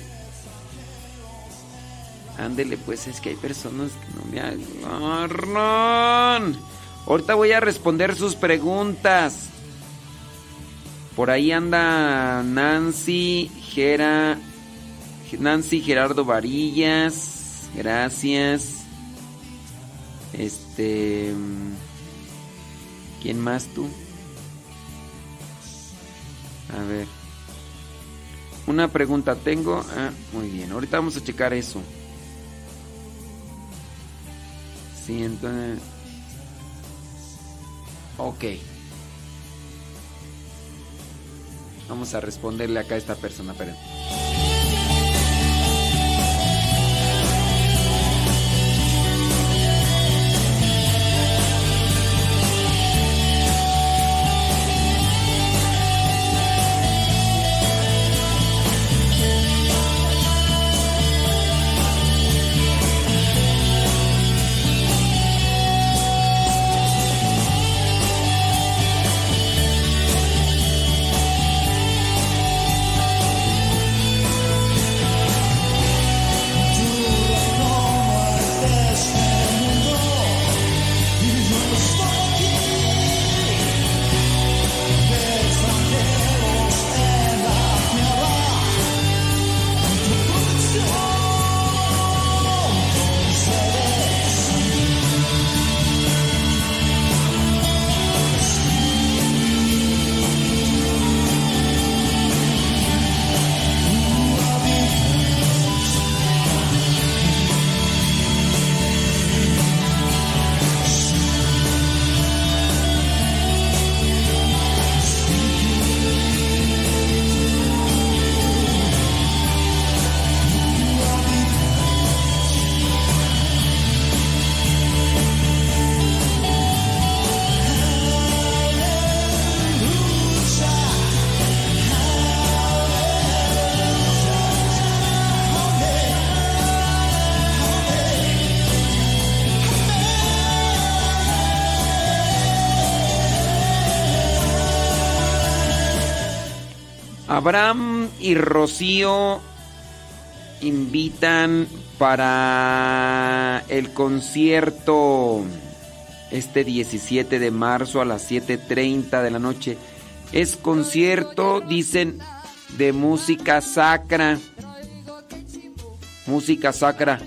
Ándele, pues es que hay personas que no me agarran. Ahorita voy a responder sus preguntas. Por ahí anda Nancy, Gera, Nancy Gerardo Varillas. Gracias. Este. ¿Quién más tú? A ver. Una pregunta tengo. Ah, muy bien. Ahorita vamos a checar eso. Sí, entonces... Ok. Vamos a responderle acá a esta persona, esperen. Abraham y Rocío invitan para el concierto este 17 de marzo a las 7.30 de la noche. Es concierto, dicen, de música sacra. Música sacra.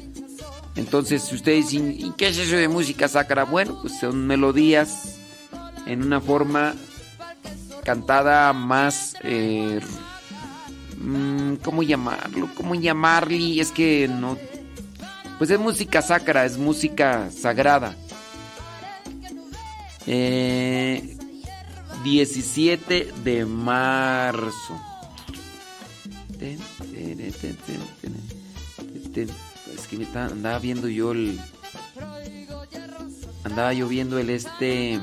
Entonces, si ustedes dicen, ¿y qué es eso de música sacra? Bueno, pues son melodías en una forma cantada más... Eh, mm, ¿Cómo llamarlo? ¿Cómo llamarle? Es que no... Pues es música sacra, es música sagrada. Eh, 17 de marzo. Es que andaba viendo yo el... Andaba yo viendo el este...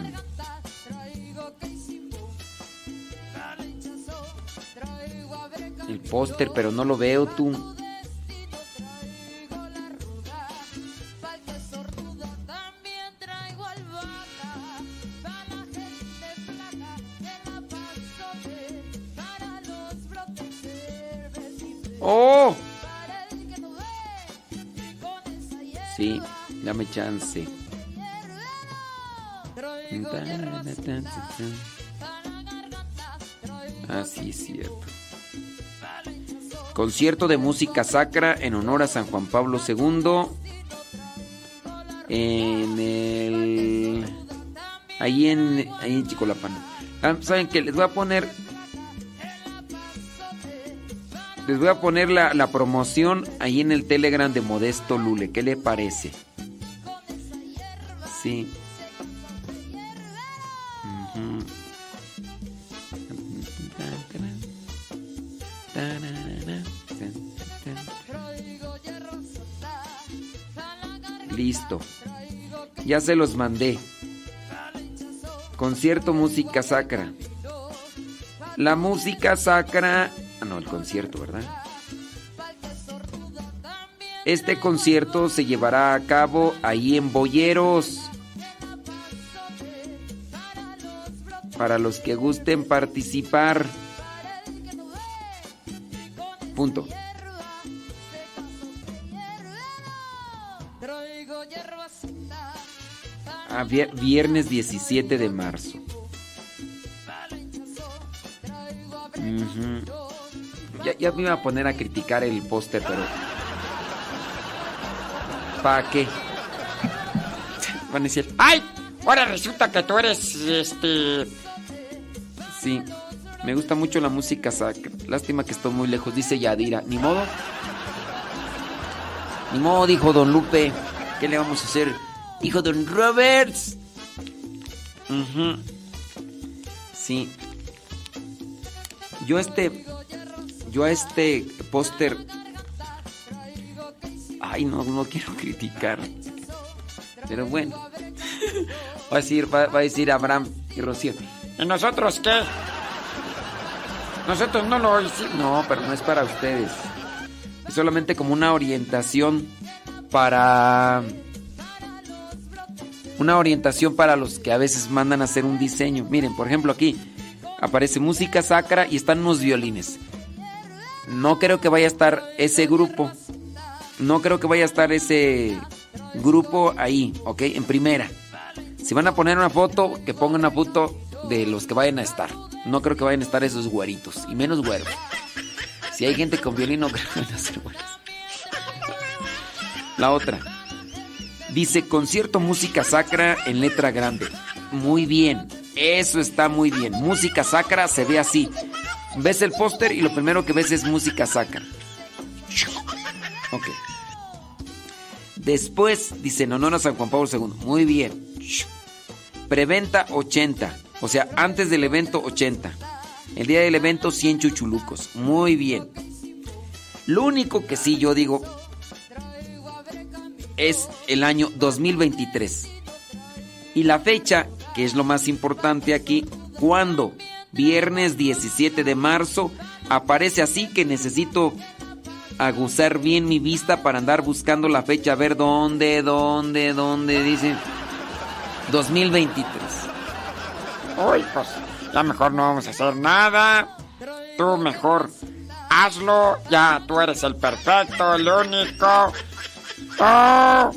El póster, pero no lo veo tú. ¡Oh! Sí, dame chance. Ah, sí, es cierto. Concierto de música sacra en honor a San Juan Pablo II. En el. Ahí en. Ahí en Chicolapán. Ah, ¿Saben qué? Les voy a poner. Les voy a poner la, la promoción ahí en el Telegram de Modesto Lule. ¿Qué le parece? Sí. Ujú. Listo. Ya se los mandé. Concierto música sacra. La música sacra... Ah, no, el concierto, ¿verdad? Este concierto se llevará a cabo ahí en Boyeros. Para los que gusten participar. Punto. A vier- viernes 17 de marzo. Ya me iba a poner a criticar el póster, pero... ¿Para qué? Van a decir, ¡ay! Ahora resulta que tú eres, este... Sí, me gusta mucho la música sacra. Lástima que estoy muy lejos, dice Yadira. Ni modo. Ni modo, dijo Don Lupe. ¿Qué le vamos a hacer? Dijo Don Roberts. Ujú. Sí. Yo este. Yo a este póster. Ay, no, no quiero criticar. Pero bueno. Va a decir, va, va a decir Abraham y Rocío. ¿Y nosotros qué? Nosotros no lo hicimos. No, pero no es para ustedes. Es solamente como una orientación para. Una orientación para los que a veces mandan a hacer un diseño. Miren, por ejemplo, aquí aparece música sacra y están unos violines. No creo que vaya a estar ese grupo. No creo que vaya a estar ese grupo ahí, ¿ok? En primera. Si van a poner una foto, que pongan una foto de los que vayan a estar. No creo que vayan a estar esos güeritos. Y menos güeros. Si hay gente con violín, no creo que vayan a ser güeros. La otra. Dice concierto música sacra en letra grande. Muy bien. Eso está muy bien. Música sacra se ve así. Ves el póster y lo primero que ves es música sacra. Ok. Después dice en honor a San Juan Pablo II. Muy bien. Preventa 80. O sea, antes del evento 80. El día del evento 100 chuchulucos. Muy bien. Lo único que sí yo digo es el año 2023. Y la fecha, que es lo más importante aquí, ¿cuándo? Viernes 17 de marzo. Aparece así que necesito aguzar bien mi vista para andar buscando la fecha, a ver dónde, dónde, dónde, dice 2023. Uy, pues ya mejor no vamos a hacer nada. Tú mejor hazlo. Ya tú eres el perfecto, el único. Oh,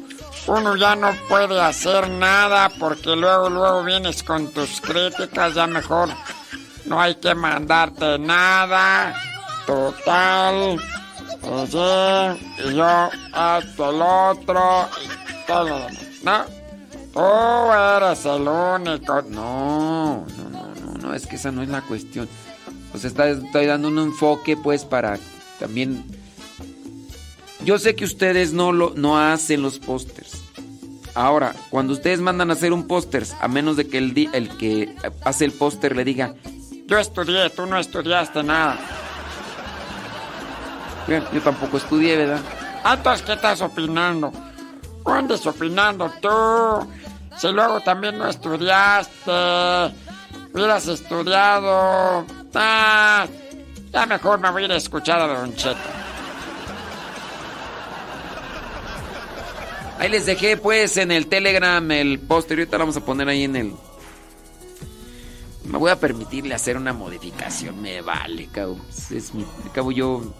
uno ya no puede hacer nada porque luego, luego vienes con tus críticas. Ya mejor no hay que mandarte nada. Total. pues sí, y yo hasta el otro. Y todo lo demás, ¿no? Tú eres el único. No, no, no, no, no, es que esa no es la cuestión. Pues está, estoy dando un enfoque, pues, para también. Yo sé que ustedes no lo no hacen los pósters. Ahora, cuando ustedes mandan a hacer un póster, a menos de que el, el que hace el póster le diga, Yo estudié, tú no estudiaste nada. "Bien, yo tampoco estudié, ¿verdad? Entonces, ¿qué estás opinando? ¿Qué andes opinando tú? Si luego también no estudiaste, hubieras estudiado. Ah, ya mejor me voy a a escuchar a Don. Ahí les dejé, pues, en el Telegram el póster. Ahorita lo vamos a poner ahí en el. Me voy a permitirle hacer una modificación. Me vale, cabo. Es mi. Cabo, yo.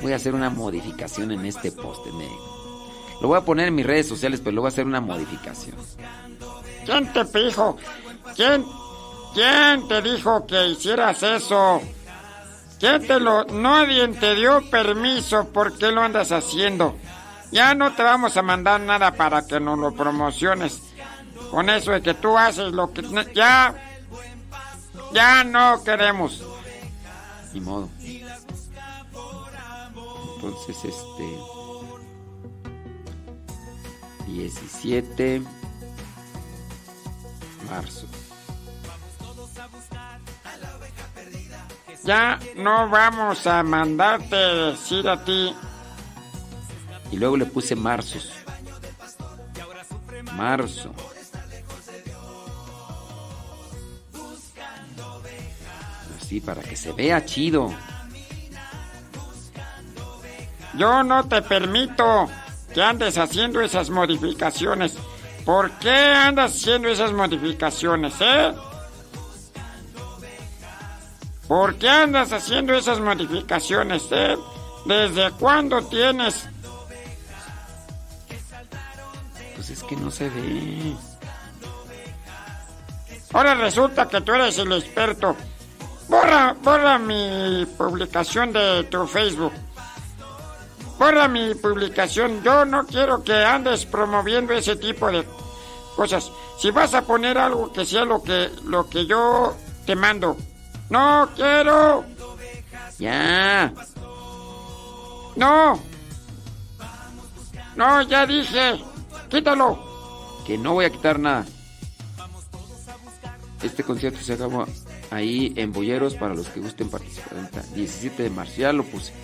Voy a hacer una modificación en este póster. me- Lo voy a poner en mis redes sociales, pero luego voy a hacer una modificación. ¿Quién te pijo? ¿Quién? ¿Quién te dijo que hicieras eso? ¿Quién te lo... Nadie te dio permiso, ¿por qué lo andas haciendo? Ya no te vamos a mandar nada para que nos lo promociones. Con eso de que tú haces lo que... Ya... Ya no queremos. Ni modo. Entonces, este... 17 marzo. Ya no vamos a mandarte decir a ti. Y luego le puse marzos. Marzo. Así para que se vea chido. Yo no te permito que andes haciendo esas modificaciones. ¿Por qué andas haciendo esas modificaciones, eh? ¿Por qué andas haciendo esas modificaciones, eh? ¿Desde cuándo tienes? Pues es que no se ve. Ahora resulta que tú eres el experto. Borra, borra mi publicación de tu Facebook. Borra mi publicación. Yo no quiero que andes promoviendo ese tipo de cosas. Si vas a poner algo que sea lo que, lo que yo te mando. No quiero. Ya. No. No, ya dije. Quítalo. Que no voy a quitar nada. Este concierto se acaba ahí en Boyeros para los que gusten participar. 17 de marzo. Ya lo puse.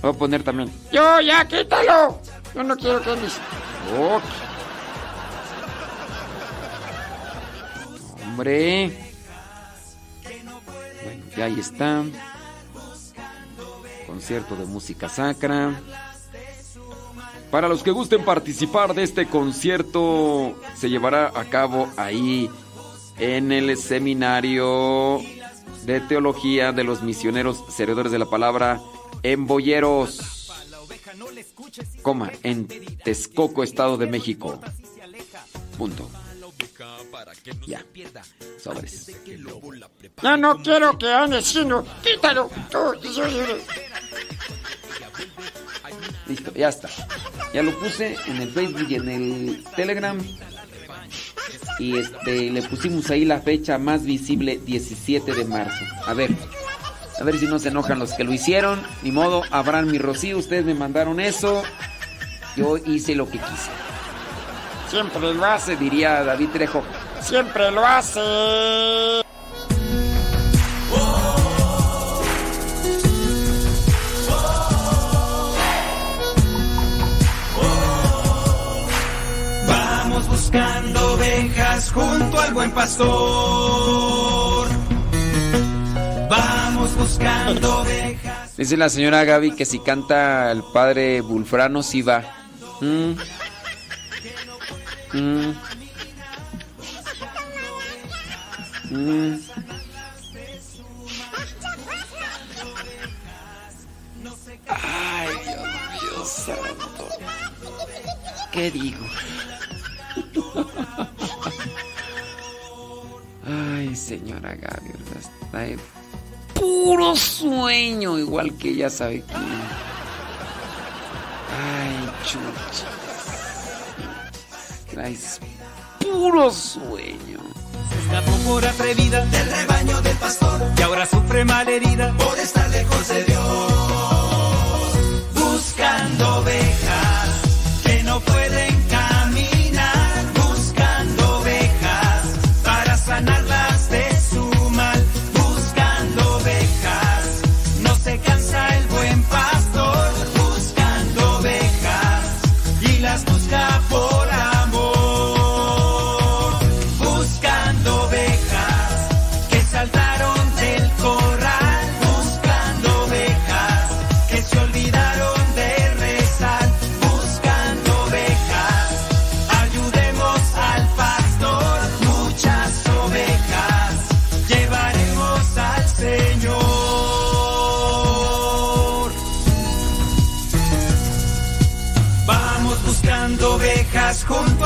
Voy a poner también. Yo, ya, quítalo. Yo no quiero que andes. Ok. Hombre. Ya ahí está. Concierto de música sacra. Para los que gusten participar de este concierto, se llevará a cabo ahí en el seminario de teología de los misioneros servidores de la palabra en Boyeros, coma, en Texcoco, Estado de México. Punto. Ya. Sobres. Ya no quiero que andes sino quítalo. Tú, yo, yo. Listo, ya está. Ya lo puse en el Facebook y en el Telegram. Y este le pusimos ahí la fecha más visible, 17 de marzo. A ver. A ver si no se enojan los que lo hicieron. Ni modo, Abraham y Rocío, ustedes me mandaron eso. Yo hice lo que quise. Siempre lo hace, diría David Trejo. Siempre lo hace. Vamos buscando ovejas junto al buen pastor. Vamos buscando ovejas. Dice la señora Gaby que si canta el padre Bulfrano, sí va. Mm. Mm. Ay, Dios mío santo. ¿Qué digo? Ay, señora Gaby, está de puro sueño, igual que ella sabe quién. Ay, chucha. Traes puro sueño. Escapó por atrevida. Del rebaño del pastor. Y ahora sufre malherida. Por estar lejos de Dios. Buscando ovejas que no pueden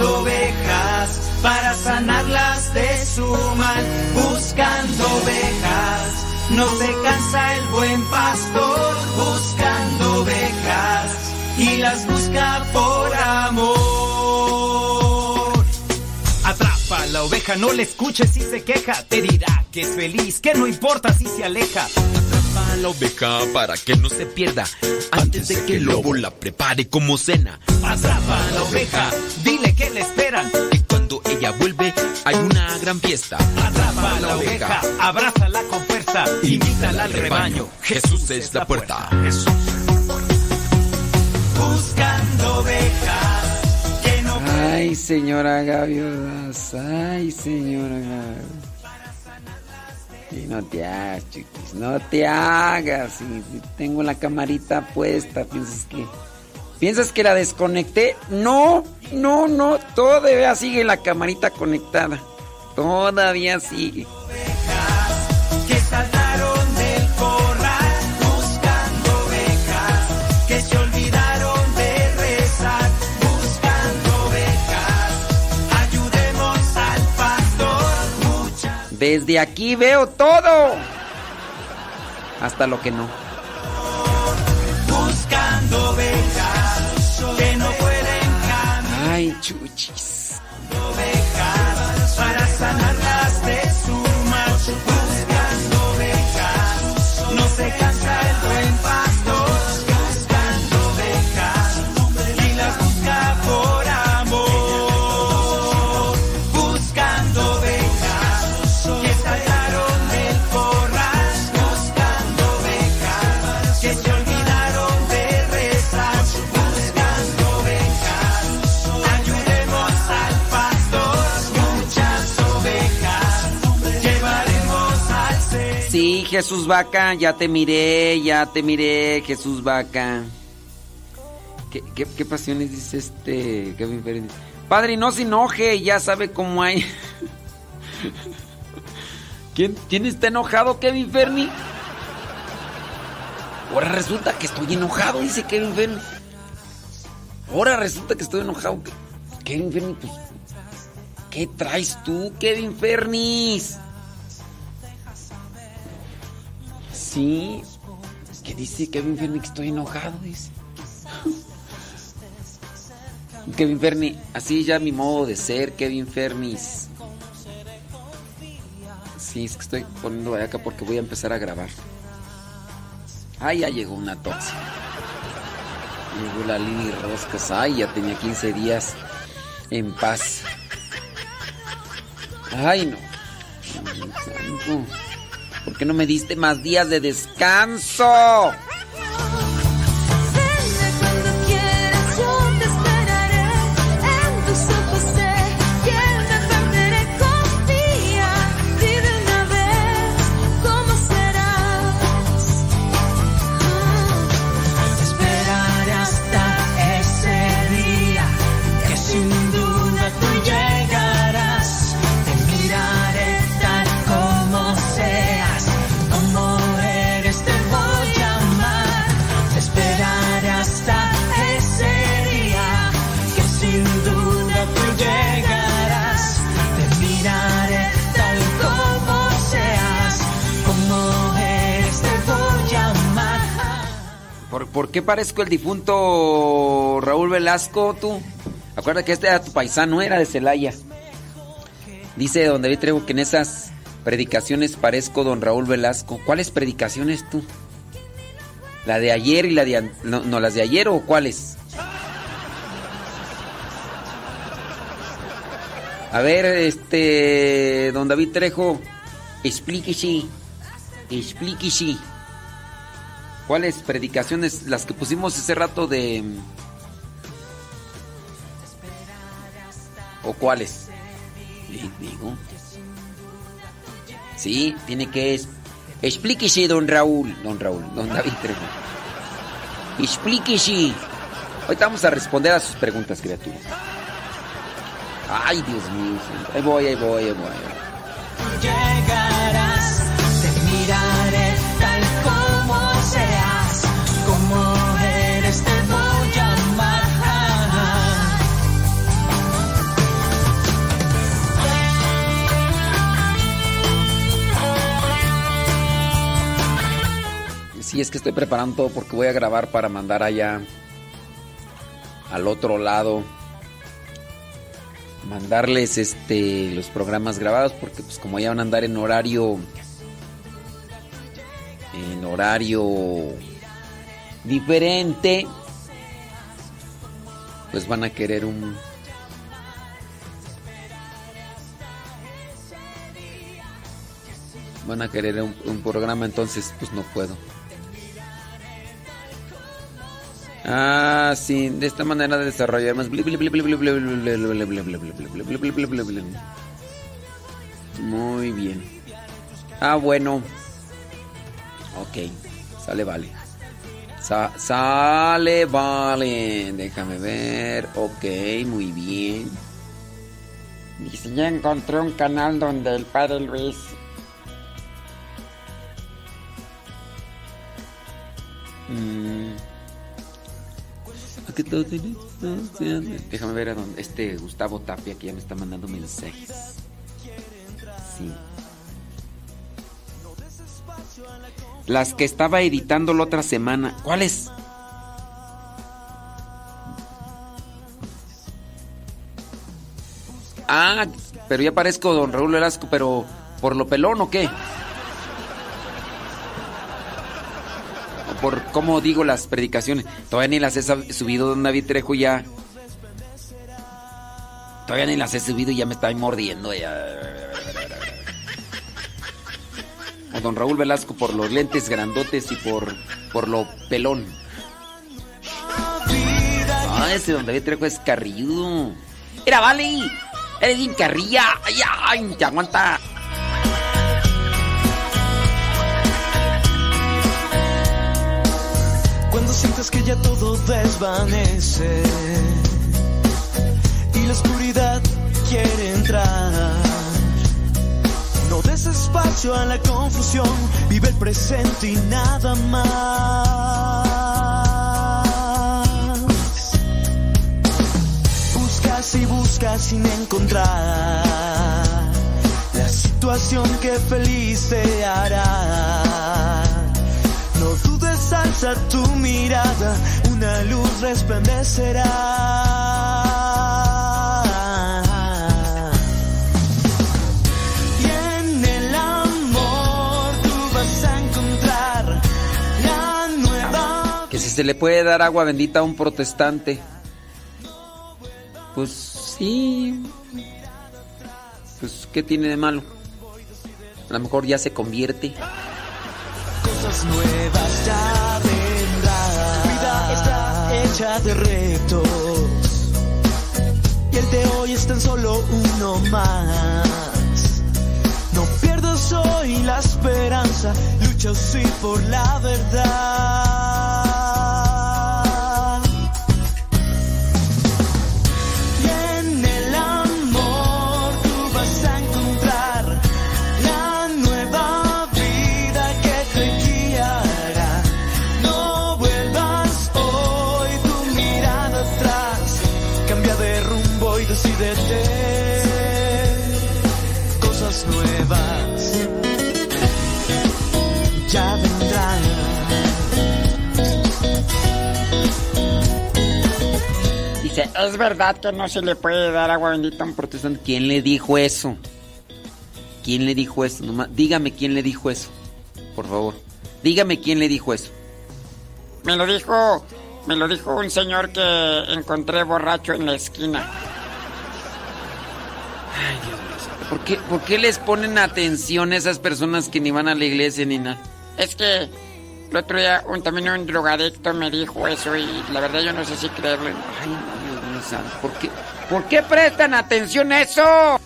ovejas para sanarlas de su mal, buscando ovejas. No se cansa el buen pastor buscando ovejas y las busca por amor. Atrapa a la oveja, no le escuches si se queja, te dirá que es feliz, que no importa si se aleja. Atrapa a la oveja para que no se pierda antes de que el lobo la prepare como cena. Atrapa a la oveja, dile que le esperan. Y cuando ella vuelve hay una gran fiesta. Atrapa a la oveja, abrázala con fuerza, invítala al rebaño. Jesús es la puerta. Buscando ovejas que no Ay, señora Ordaz, ay, señora. Y no te hagas, chiquis, no te hagas. Si tengo la camarita puesta, piensas que. ¿Piensas que la desconecté? No, no, no, todavía sigue la camarita conectada. Todavía sigue. Desde aquí veo todo. Hasta lo que no. buscando que no pueden caminar Ay, chuchis. Jesús Vaca, ya te miré, ya te miré, Jesús Vaca. ¿Qué, qué, pasiones dice este Kevin? Padre, no se enoje, ya sabe cómo hay. ¿Quién, ¿Quién está enojado, Kevin Ferni? Ahora resulta que estoy enojado, dice Kevin Ferni. Ahora resulta que estoy enojado. Kevin Ferni, pues. ¿Qué traes tú, Kevin Fernis? Sí. ¿Qué dice Kevin Ferni? Que estoy enojado. Kevin Ferni, así ya mi modo de ser, Kevin Fernis. Sí, es que estoy poniendo acá porque voy a empezar a grabar. Ah, ya llegó una tóxica. Llegó la Lili Roscas. Ay, ya tenía 15 días en paz. Ay, no. Santo. ¿Por qué no me diste más días de descanso? ¿Por, qué parezco el difunto Raúl Velasco, tú? Acuérdate que este era tu paisano, era de Celaya. Dice don David Trejo que en esas predicaciones parezco don Raúl Velasco. ¿Cuáles predicaciones tú? ¿La de ayer y la de... No, no, las de ayer o cuáles? A ver, este... Don David Trejo, explíquese. Explíquese. ¿Cuáles predicaciones? Las que pusimos ese rato de... ¿O cuáles? Di- Digo. Sí, tiene que... Es... Explíquese, don Raúl. Don Raúl, don David. Explíquese. Ahorita vamos a responder a sus preguntas, criaturas. Ay, Dios mío. Ahí voy, ahí voy, ahí voy. Llegarás, te miraré Sí, es que estoy preparando todo porque voy a grabar para mandar allá al otro lado. Mandarles este los programas grabados porque pues como ya van a andar en horario en horario diferente pues van a querer un van a querer un, un programa entonces pues no puedo Ah, sí, de esta manera de desarrollar más. Muy bien. Ah, bueno. Ok, sale, vale. Sa- sale, vale. Déjame ver. Ok, muy bien. Dice, ya encontré un canal donde el padre Luis Mm. Déjame ver a dónde. Este Gustavo Tapia que ya me está mandando mensajes. Sí. Las que estaba editando la otra semana. ¿Cuáles? Ah, pero ya parezco don Raúl Velasco, pero ¿por lo pelón o qué? Por cómo digo las predicaciones. Todavía ni las he subido, don David Trejo, ya. Todavía ni las he subido y ya me está mordiendo. Ya. O don Raúl Velasco por los lentes grandotes y por, por lo pelón. Ah, ese don David Trejo es carrilludo. Mira, vale. Eres bien. Ay, ay, te aguanta. Cuando sientes que ya todo desvanece y la oscuridad quiere entrar. No des espacio a la confusión, vive el presente y nada más. Buscas y buscas sin encontrar la situación que feliz te hará. No dudes, alza tu mirada, una luz resplandecerá. Que si se le puede dar agua bendita a un protestante. Pues sí. Pues, ¿qué tiene de malo? A lo mejor ya se convierte. Cosas nuevas ya vendrán. La vida está hecha de retos. Y el de hoy es tan solo uno más. No pierdas hoy la esperanza, lucha sí por la verdad. Dice, ¿es verdad que no se le puede dar agua bendita a un protestante. ¿Quién le dijo eso? ¿Quién le dijo eso? Nomás- dígame quién le dijo eso. Por favor. Dígame quién le dijo eso. Me lo dijo, me lo dijo un señor que encontré borracho en la esquina. ¿Por qué, por qué les ponen atención a esas personas que ni van a la iglesia ni nada? Es que el otro día un, también un drogadicto me dijo eso y la verdad yo no sé si creerlo. Ay, ¿Por qué, ¿Por qué prestan atención a eso?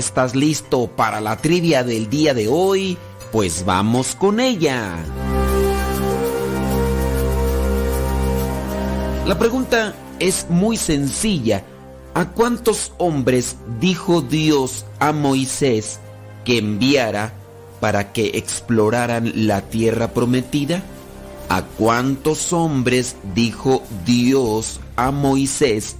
¿estás listo para la trivia del día de hoy? Pues vamos con ella. La pregunta es muy sencilla. ¿A cuántos hombres dijo Dios a Moisés que enviara para que exploraran la tierra prometida? ¿A cuántos hombres dijo Dios a Moisés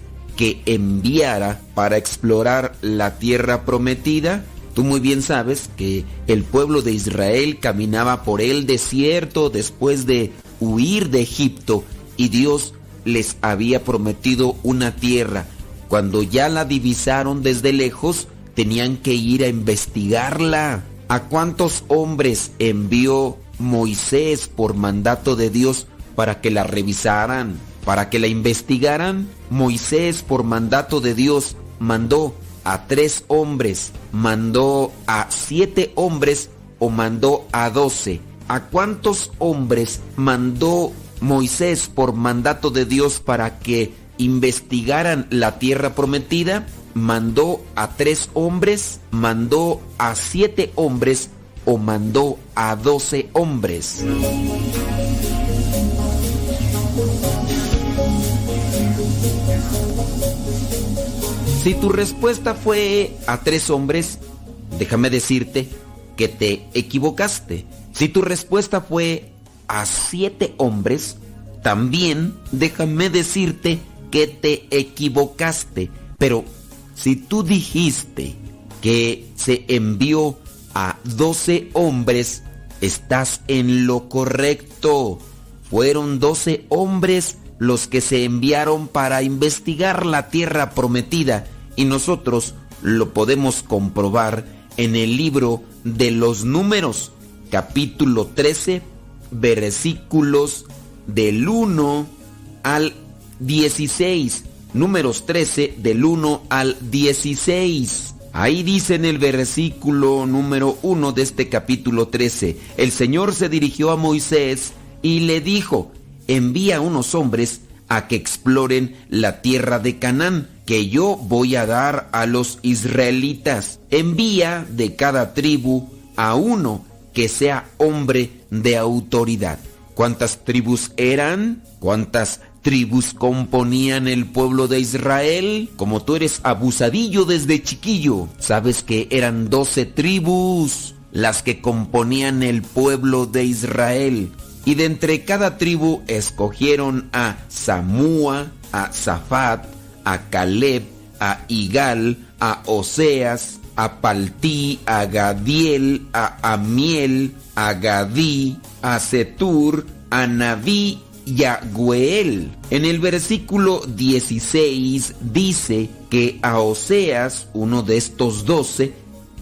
explorar la tierra prometida? Tú muy bien sabes que el pueblo de Israel caminaba por el desierto después de huir de Egipto y Dios les había prometido una tierra. Cuando ya la divisaron desde lejos, tenían que ir a investigarla. ¿A cuántos hombres envió Moisés por mandato de Dios para que la revisaran, para que la investigaran? Moisés por mandato de Dios mandó a tres hombres, mandó a siete hombres o mandó a doce. ¿A cuántos hombres mandó Moisés por mandato de Dios para que investigaran la tierra prometida? mandó a tres hombres, mandó a siete hombres o mandó a doce hombres. Si tu respuesta fue a tres hombres, déjame decirte que te equivocaste. Si tu respuesta fue a siete hombres, también déjame decirte que te equivocaste. Pero si tú dijiste que se envió a 12 hombres, estás en lo correcto. Fueron 12 hombres los que se enviaron para investigar la tierra prometida y nosotros lo podemos comprobar en el libro de los números, capítulo 13, versículos del 1 al 16 números 13 del 1 al 16. Ahí dice en el versículo número 1 de este capítulo 13, el Señor se dirigió a Moisés y le dijo, envía unos hombres a que exploren la tierra de Canaán, que yo voy a dar a los israelitas. Envía de cada tribu a uno que sea hombre de autoridad. ¿Cuántas tribus eran? ¿Cuántas tribus componían el pueblo de Israel. Como tú eres abusadillo desde chiquillo, sabes que eran doce tribus las que componían el pueblo de Israel. Y de entre cada tribu escogieron a Samúa, a Zafat, a Caleb, a Igal, a Oseas, a Paltí, a Gadiel, a Amiel, a Gadí, a Setur, a Naví Yagüeel. En el versículo 16 dice que a Oseas, uno de estos doce,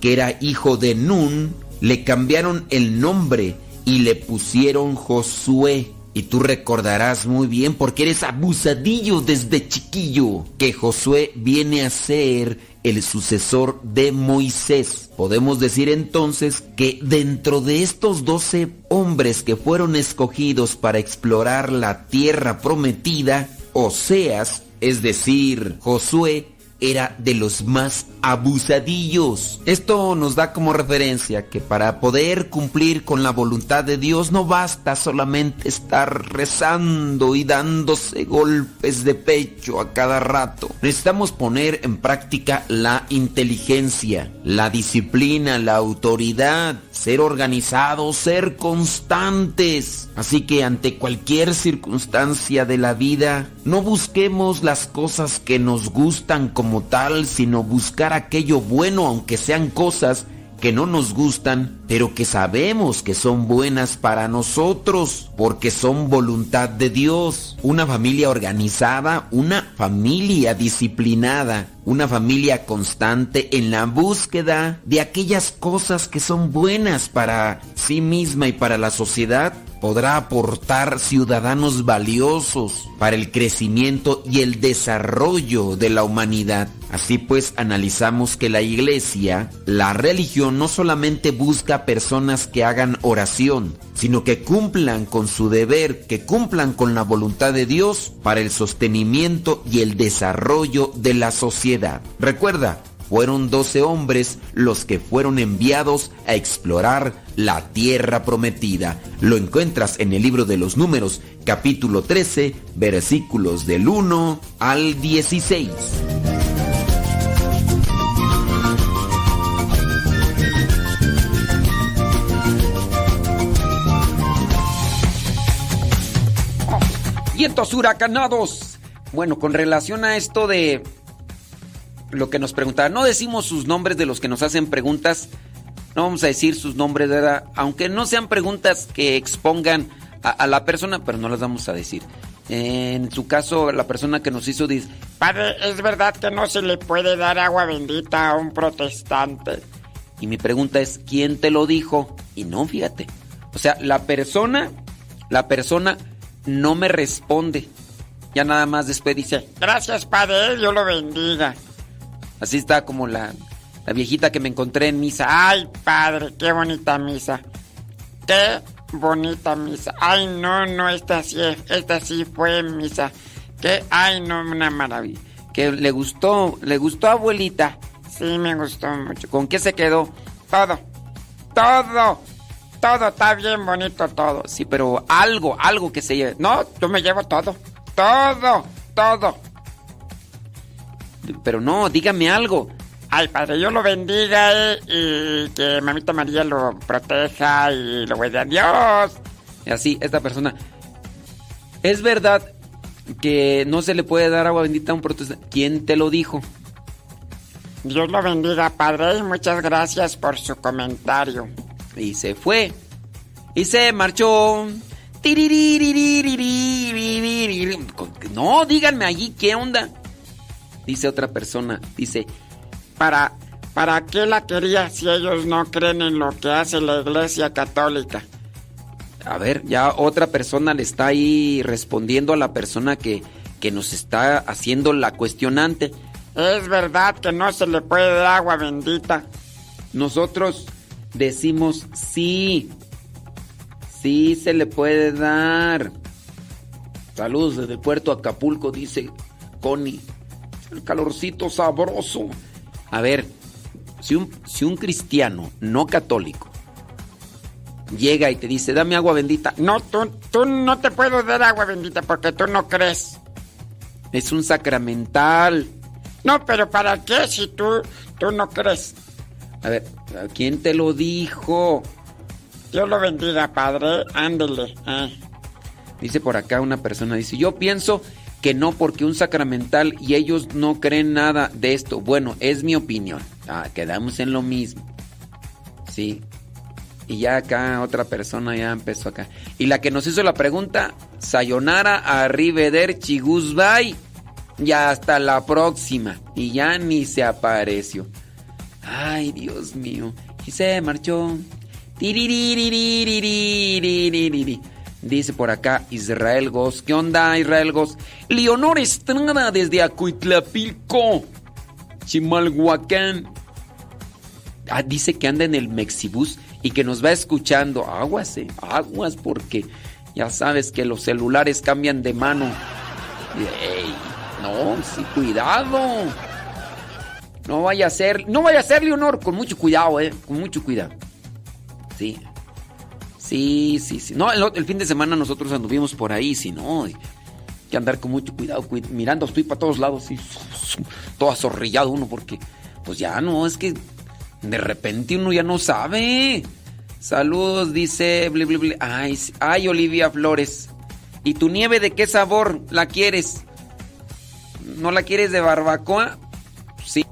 que era hijo de Nun, le cambiaron el nombre y le pusieron Josué. Y tú recordarás muy bien, porque eres abusadillo desde chiquillo, que Josué viene a ser el sucesor de Moisés. Podemos decir entonces que dentro de estos doce hombres que fueron escogidos para explorar la tierra prometida, Oseas, es decir, Josué, era de los más abusadillos. Esto nos da como referencia que para poder cumplir con la voluntad de Dios no basta solamente estar rezando y dándose golpes de pecho a cada rato. Necesitamos poner en práctica la inteligencia, la disciplina, la autoridad, ser organizados, ser constantes. Así que ante cualquier circunstancia de la vida, no busquemos las cosas que nos gustan como tal, sino buscar aquello bueno, aunque sean cosas que no nos gustan, pero que sabemos que son buenas para nosotros, porque son voluntad de Dios. Una familia organizada, una familia disciplinada, una familia constante en la búsqueda de aquellas cosas que son buenas para sí misma y para la sociedad, podrá aportar ciudadanos valiosos para el crecimiento y el desarrollo de la humanidad. Así pues, analizamos que la iglesia, la religión, no solamente busca personas que hagan oración, sino que cumplan con su deber, que cumplan con la voluntad de Dios para el sostenimiento y el desarrollo de la sociedad. Recuerda, fueron doce hombres los que fueron enviados a explorar la tierra prometida. Lo encuentras en el libro de los números, capítulo 13, versículos del 1 al 16. Vientos huracanados. Bueno, con relación a esto de lo que nos preguntaban, no decimos sus nombres de los que nos hacen preguntas, no vamos a decir sus nombres, ¿verdad? Aunque no sean preguntas que expongan a, a la persona, pero no las vamos a decir. En su caso, la persona que nos hizo dice, Padre, ¿es verdad que no se le puede dar agua bendita a un protestante? y mi pregunta es, ¿quién te lo dijo? Y no, fíjate. O sea, la persona, la persona no me responde. Ya nada más después dice, Gracias, Padre, Dios lo bendiga. Así está como la, la viejita que me encontré en misa. Ay, Padre, qué bonita misa. Qué bonita misa. Ay, no, no, esta sí, esta sí fue misa. Que, ay, no, una maravilla. Que le gustó, le gustó abuelita. Sí, me gustó mucho. ¿Con qué se quedó? Todo, todo, todo está bien bonito todo. Sí, pero algo, algo que se lleve. No, yo me llevo todo, todo, todo. Pero no, dígame algo. Ay, Padre, Dios lo bendiga eh, y, que Mamita María lo proteja y lo guarde a Dios. Y así, esta persona. Es verdad que no se le puede dar agua bendita a un protestante. ¿Quién te lo dijo? Dios lo bendiga, Padre, y muchas gracias por su comentario. Y se fue. Y se marchó. No, díganme allí qué onda. Dice otra persona. Dice, ¿Para, ¿Para qué la quería si ellos no creen en lo que hace la Iglesia Católica? a ver, ya otra persona le está ahí respondiendo a la persona que, que nos está haciendo la cuestionante. ¿Es verdad que no se le puede dar agua bendita? Nosotros decimos sí. Sí se le puede dar. Saludos desde puerto Acapulco, dice Connie. El calorcito sabroso. A ver, si un, si un cristiano no católico llega y te dice, dame agua bendita. No, tú, tú no te puedo dar agua bendita porque tú no crees. Es un sacramental. No, pero ¿para qué si tú, tú no crees? A ver, ¿quién te lo dijo? Dios lo bendiga, Padre. Ándele. eh. Dice por acá una persona, dice, yo pienso que no porque un sacramental y ellos no creen nada de esto. Bueno, es mi opinión. Ah, quedamos en lo mismo. Sí. Y ya acá otra persona ya empezó acá. Y la que nos hizo la pregunta, Sayonara, Arrivederci, Goodbye. Y hasta la próxima. Y ya ni se apareció. Ay, Dios mío. Y se marchó. Dice por acá Israel Goss. ¿Qué onda, Israel Leonor Estrada desde Acuitlapilco, Chimalhuacán. Ah, dice que anda en el Mexibus y que nos va escuchando. Aguas, eh, aguas, porque ya sabes que los celulares cambian de mano. No, sí, cuidado. No vaya a ser, no vaya a ser, Leonor, con mucho cuidado, eh, con mucho cuidado. Sí, Sí, sí, sí. No, el, fin de semana nosotros anduvimos por ahí, si no, hay que andar con mucho cuidado, cuid- mirando, estoy para todos lados, sí, todo azorrillado uno, porque, pues ya no, es que de repente uno ya no sabe. Saludos, dice. Ay, ay, Olivia Flores. ¿Y tu nieve de qué sabor la quieres? ¿No la quieres de barbacoa? Sí.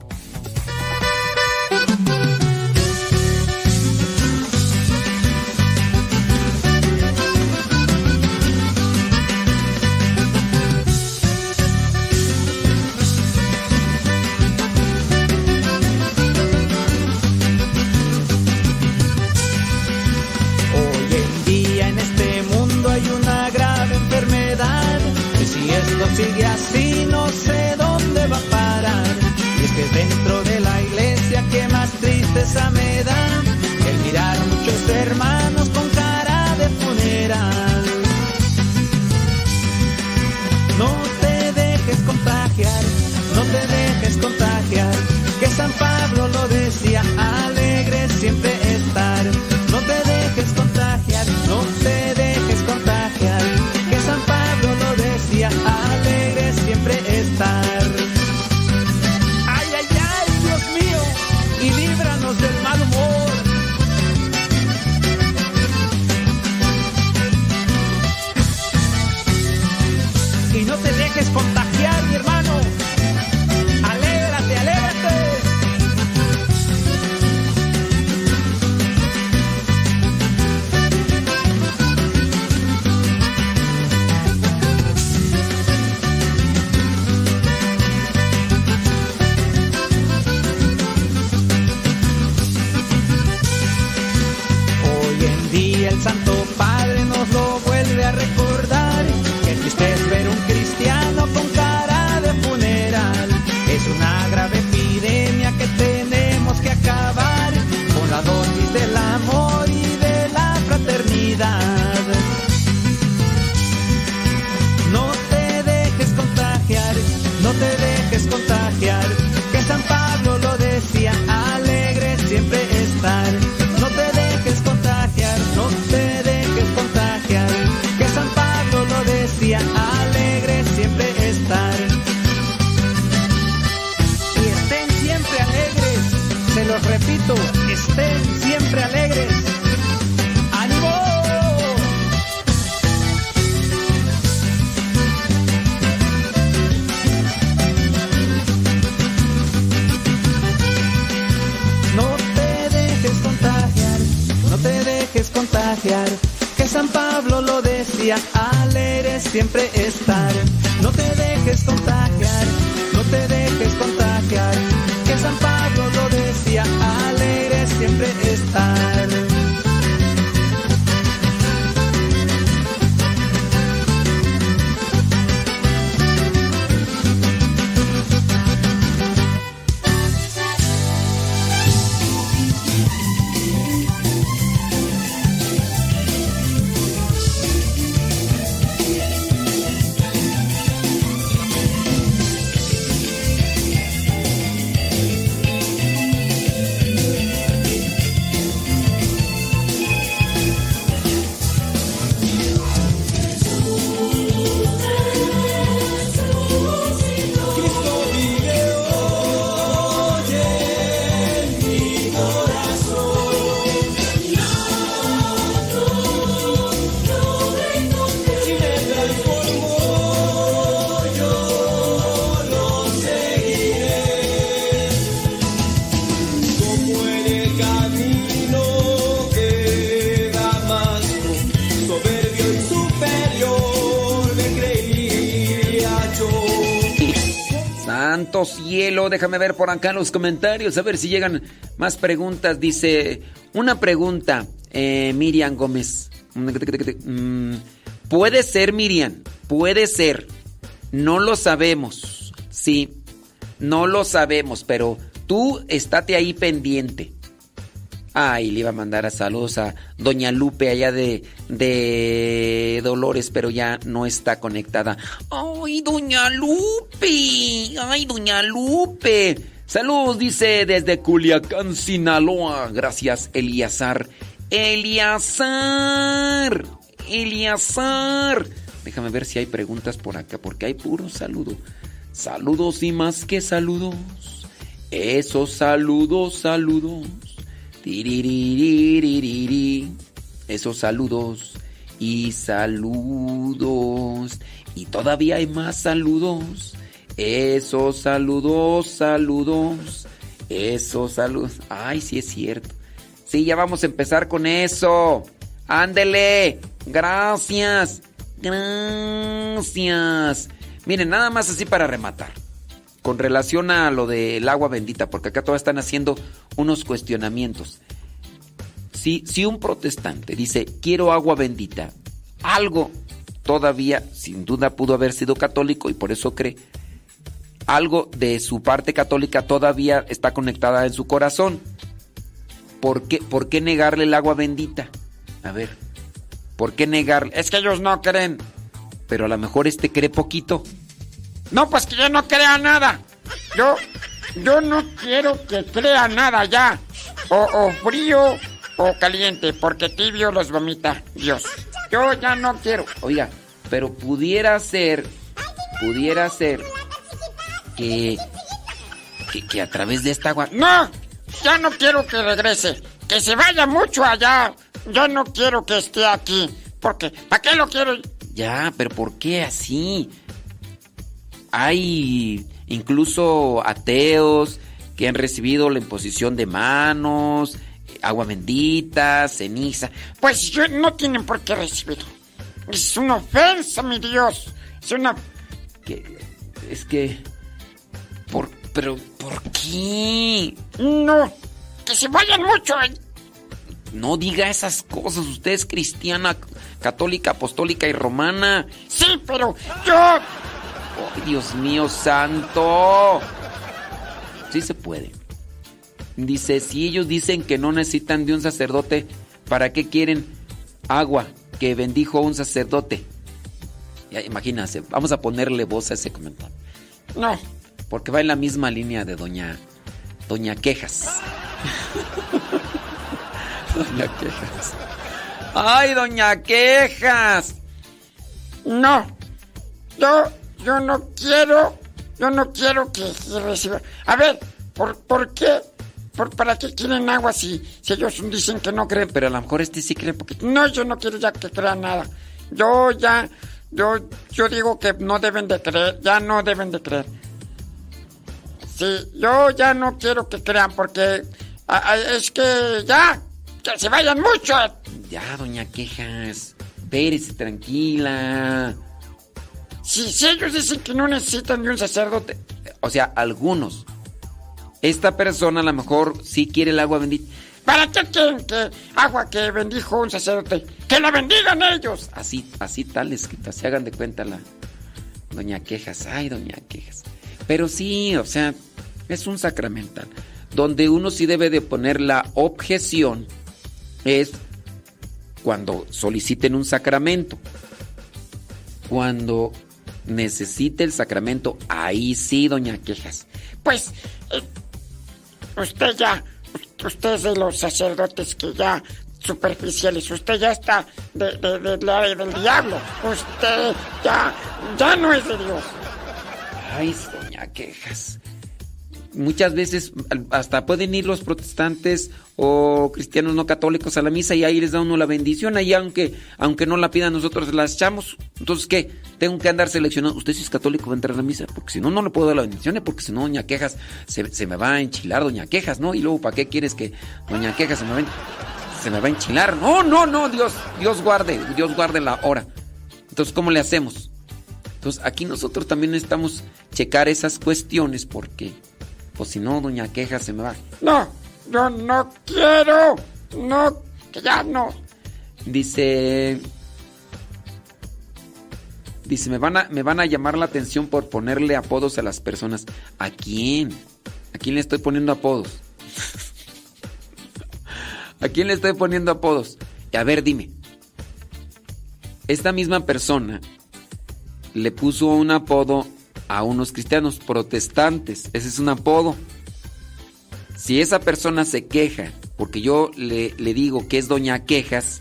Déjame ver por acá los comentarios, a ver si llegan más preguntas. Dice, una pregunta, eh, Miriam Gómez. Mm, Puede ser, Miriam, puede ser. No lo sabemos, sí, no lo sabemos, pero tú estate ahí pendiente. Ay, le iba a mandar a saludos a Doña Lupe allá de, de Dolores, pero ya no está conectada. Ay, Doña Lupe. Ay, Doña Lupe. Saludos, dice desde Culiacán, Sinaloa. Gracias, Eliazar. Eliazar. Eliazar. Déjame ver si hay preguntas por acá, porque hay puro saludo. Saludos y más que saludos. Esos saludos, saludos. Esos saludos y saludos. Y todavía hay más saludos. Esos saludos, saludos. Esos saludos. Ay, sí es cierto. Sí, ya vamos a empezar con eso. Ándele. Gracias. Gracias. Miren, nada más así para rematar. Con relación a lo del agua bendita, porque acá todos están haciendo unos cuestionamientos. Si, si un protestante dice, quiero agua bendita, algo todavía, sin duda, pudo haber sido católico y por eso cree, algo de su parte católica todavía está conectada en su corazón. ¿Por qué, ¿Por qué negarle el agua bendita? A ver, ¿por qué negarle? Es que ellos no creen. Pero a lo mejor este cree poquito. No, pues que yo no crea nada. Yo, yo no quiero que crea nada ya. O, frío o caliente, porque tibio los vomita Dios. Yo ya no quiero. Oiga, pero pudiera ser, pudiera ser que, que, que a través de esta agua... No, ya no quiero que regrese. Que se vaya mucho allá. Yo no quiero que esté aquí. Porque, ¿para qué lo quiero? Ya, pero ¿por qué así? Hay incluso ateos que han recibido la imposición de manos, agua bendita, ceniza. Pues yo, no tienen por qué recibirlo. Es una ofensa, mi Dios. Es una... Que, es que... Por, pero, ¿por qué? No, que se vayan mucho. No diga esas cosas. Usted es cristiana, católica, apostólica y romana. Sí, pero yo... Ay, Dios mío santo. Sí se puede. Dice, si ellos dicen que no necesitan de un sacerdote, ¿para qué quieren agua que bendijo un sacerdote? Ya, imagínense, vamos a ponerle voz a ese comentario. No. Porque va en la misma línea de doña, doña Quejas. doña Quejas. ¡Ay, doña Quejas! No. Yo, yo no quiero, yo no quiero que, reciba. A ver, ¿por, por qué? ¿Por, ¿Para qué quieren agua si, si ellos dicen que no creen? Pero a lo mejor este sí cree porque... No, yo no quiero ya que crean nada. Yo ya, yo, yo digo que no deben de creer, ya no deben de creer. Sí, yo ya no quiero que crean porque a- es que ya, que se vayan mucho. Ya, doña Quejas. Espérese, tranquila. Si, si ellos dicen que no necesitan de un sacerdote, O sea, algunos. Esta persona a lo mejor sí quiere el agua bendita. ¿para qué quieren que agua que bendijo un sacerdote? ¡Que la bendigan ellos! Así, así tal escrita, se hagan de cuenta la doña Quejas. Ay, doña Quejas. Pero sí, o sea, es un sacramental. Donde uno sí debe de poner la objeción es cuando soliciten un sacramento. Cuando necesite el sacramento, ahí sí, doña Quejas. Pues, eh, usted ya, usted es de los sacerdotes que ya superficiales, usted ya está de, de, de del diablo, usted ya, ya no es de Dios. Ay, doña Quejas. Muchas veces hasta pueden ir los protestantes o cristianos no católicos a la misa y ahí les da uno la bendición. Ahí aunque, aunque no la pidan nosotros la echamos. Entonces, ¿qué? Tengo que andar seleccionando. ¿Usted si es católico va a entrar a la misa? Porque si no, no le puedo dar la bendición. ¿eh? Porque si no, doña Quejas se, se me va a enchilar, doña Quejas, ¿no? Y luego, ¿para qué quieres que doña Quejas se me va se me va a enchilar? No, no, no, Dios, Dios guarde, Dios guarde la hora. Entonces, ¿cómo le hacemos? Entonces, aquí nosotros también necesitamos checar esas cuestiones porque, pues si no, doña Queja se me va. No, yo no quiero, no, que ya no. Dice. Dice, me van, a, me van a llamar la atención por ponerle apodos a las personas. ¿A quién? ¿A quién le estoy poniendo apodos? ¿A quién le estoy poniendo apodos? A ver, dime. Esta misma persona le puso un apodo a unos cristianos protestantes. Ese es un apodo. Si esa persona se queja porque yo le, le digo que es doña quejas,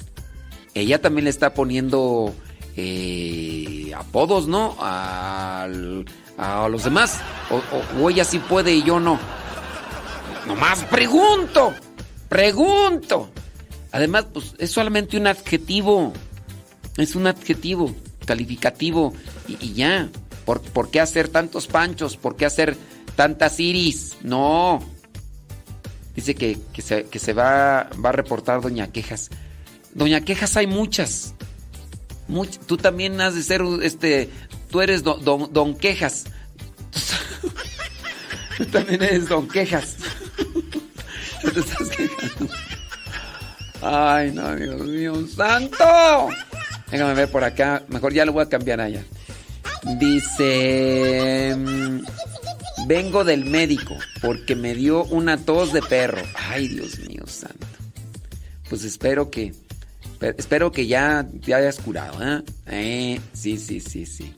ella también le está poniendo eh, apodos, ¿no? Al- a los demás. O, ella sí puede y yo no. Nomás pregunto. Pregunto. Además, pues es solamente un adjetivo. Es un adjetivo calificativo y ya. ¿Por, por qué hacer tantos panchos? ¿Por qué hacer tantas iris? No. Dice que, que se, que se va, va a reportar Doña Quejas. Doña Quejas hay muchas. Much- tú también has de ser, este, tú eres don, don, don Quejas. Tú también eres Don Quejas. Te estás quejando. Ay, no, Dios mío, santo. Déjame ver por acá. Mejor ya lo voy a cambiar allá. Dice... mm, Vengo del médico porque me dio una tos de perro. Ay, Dios mío, santo. Pues espero que... pe- Espero que ya te hayas curado, ¿eh? Eh, sí, sí, sí, sí.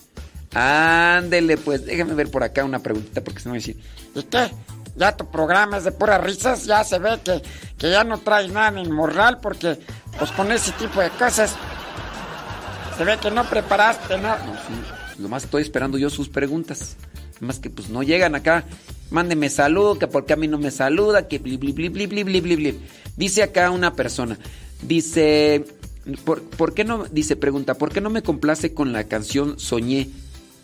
Ándele, pues, déjame ver por acá una preguntita porque se me va a decir... ¿Y qué? Ya tu programa es de puras risas, ya se ve que, que ya no traes nada en el morral porque pues con ese tipo de cosas se ve que no preparaste, ¿no? No, sí, nomás estoy esperando yo sus preguntas. Más que pues no llegan acá. Mándeme saludo, que porque a mí no me saluda, que bli, bli. Dice acá una persona, dice, ¿por, ¿por qué no? Dice, pregunta, ¿por qué no me complace con la canción Soñé?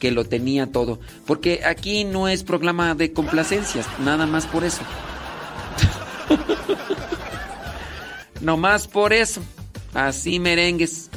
que lo tenía todo. Porque aquí no es programa de complacencias, nada más por eso. no más por eso. Así merengues.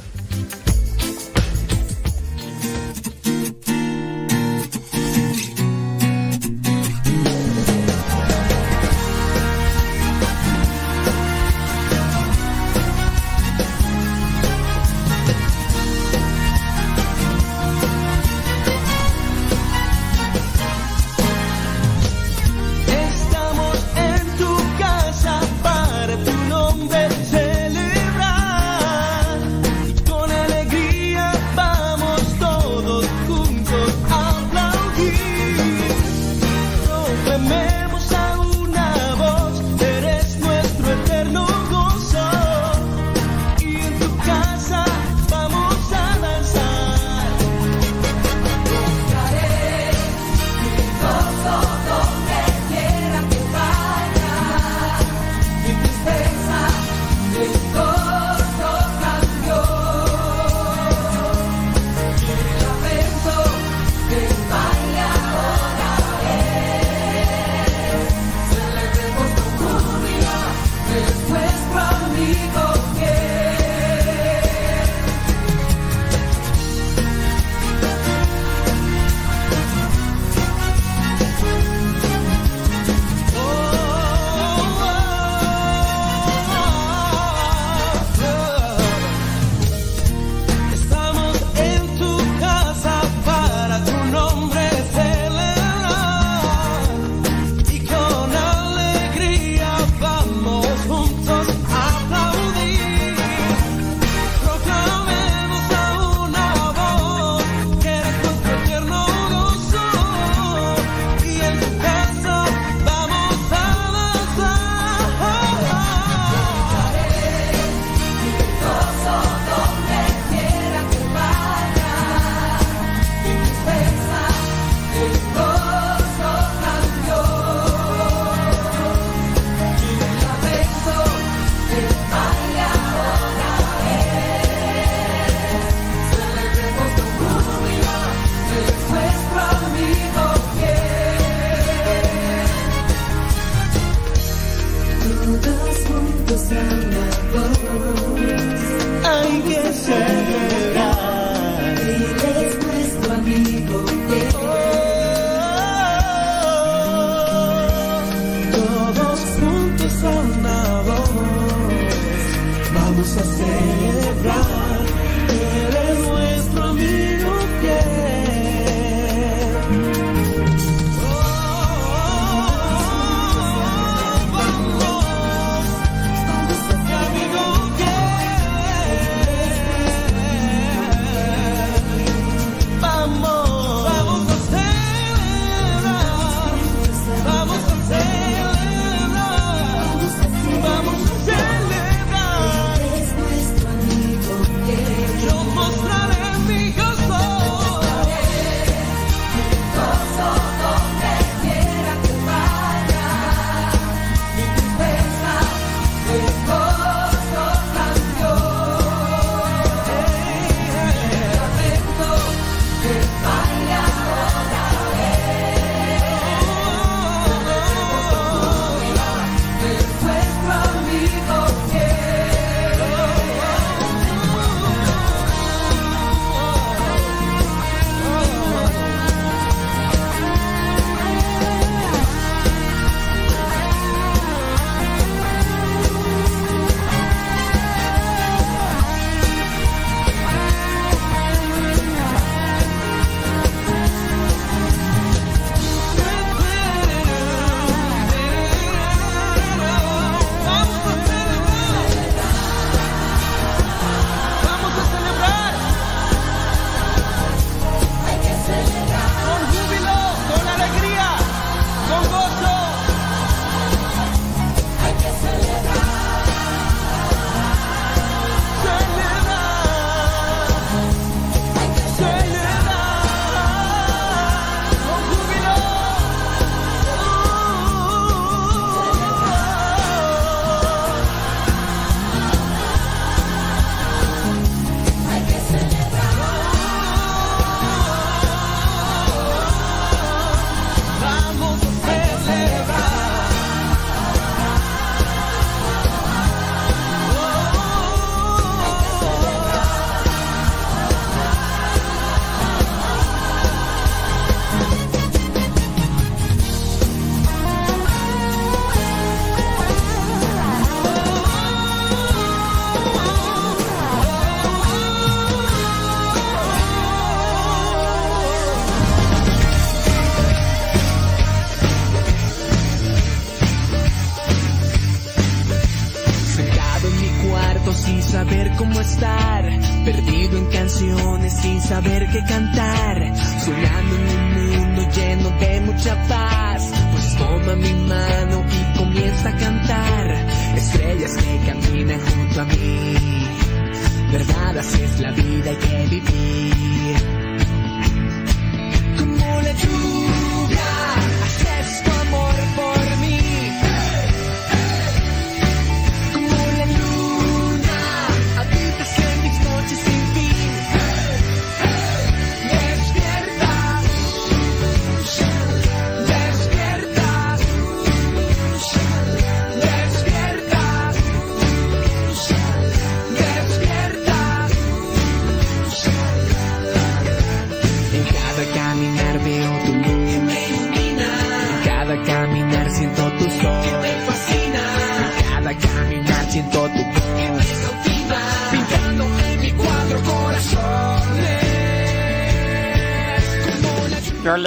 I guess I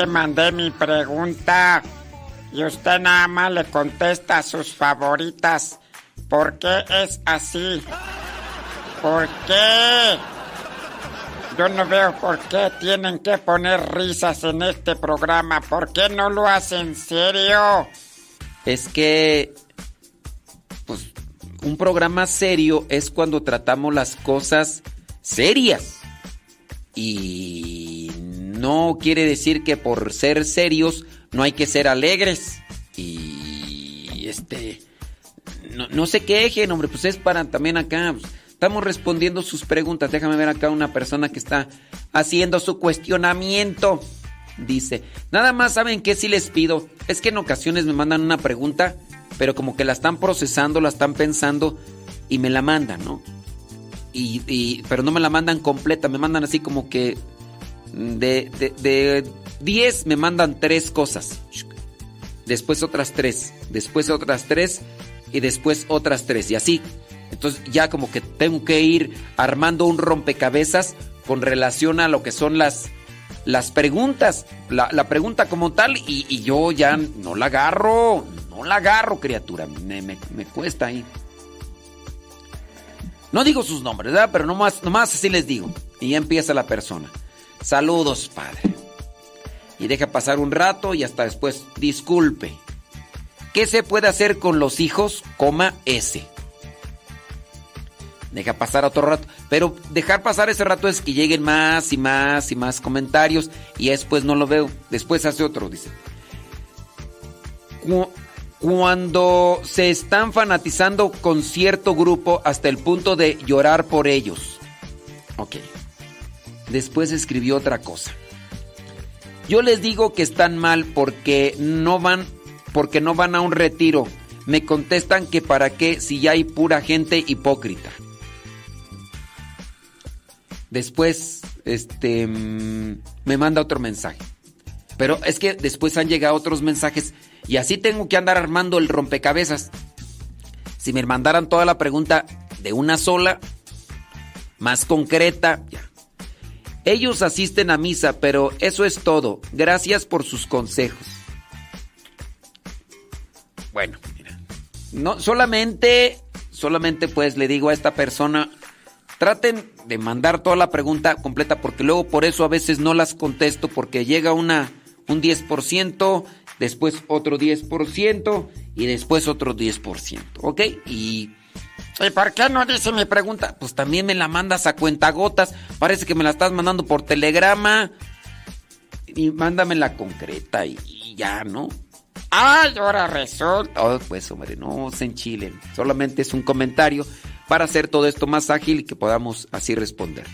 mandé mi pregunta y usted nada más le contesta sus favoritas. ¿Por qué es así? ¿Por qué? Yo no veo por qué tienen que poner risas en este programa. ¿Por qué no lo hacen serio? Es que, pues, un programa serio es cuando tratamos las cosas serias. Y no quiere decir que por ser serios no hay que ser alegres. Y este, no, no se quejen, hombre, pues es para también acá. pues, estamos respondiendo sus preguntas. Déjame ver acá una persona que está haciendo su cuestionamiento. Dice, nada más saben que si les pido, es que en ocasiones me mandan una pregunta, pero como que la están procesando, la están pensando y me la mandan, ¿no? y- pero no me la mandan completa, me mandan así como que de, de, de 10 me mandan tres cosas. Después otras tres, después otras tres y después otras tres y así. Entonces ya como que tengo que ir armando un rompecabezas con relación a lo que son las, las preguntas, la, la pregunta como tal y, y yo ya no la agarro, no la agarro criatura, me, me- me cuesta ahí. No digo sus nombres, ¿verdad? Pero nomás, nomás así les digo. Y ya empieza la persona. Saludos, padre. Y deja pasar un rato y hasta después, disculpe. ¿Qué se puede hacer con los hijos? Coma S. Deja pasar otro rato. Pero dejar pasar ese rato es que lleguen más y más y más comentarios y después no lo veo. Después hace otro, dice. Cu- Cuando se están fanatizando con cierto grupo hasta el punto de llorar por ellos. Ok. Después escribió otra cosa. Yo les digo que están mal porque no van porque no van a un retiro. Me contestan que para qué si ya hay pura gente hipócrita. Después este mm, me manda otro mensaje. Pero es que después han llegado otros mensajes y así tengo que andar armando el rompecabezas. Si me mandaran toda la pregunta de una sola, más concreta, ya. Ellos asisten a misa, pero eso es todo. Gracias por sus consejos. Bueno, mira. No, solamente, solamente pues le digo a esta persona, traten de mandar toda la pregunta completa porque luego por eso a veces no las contesto porque llega una, un 10%, después otro 10% y después otro 10%, ¿ok? Y... ¿Y por qué no dice mi pregunta? Pues también me la mandas a cuentagotas. Parece que me la estás mandando por telegrama. Y mándamela concreta y, y ya, ¿no? ¡Ay, ahora resulta! Oh, pues, hombre, no se enchilen. Solamente es un comentario para hacer todo esto más ágil y que podamos así responder.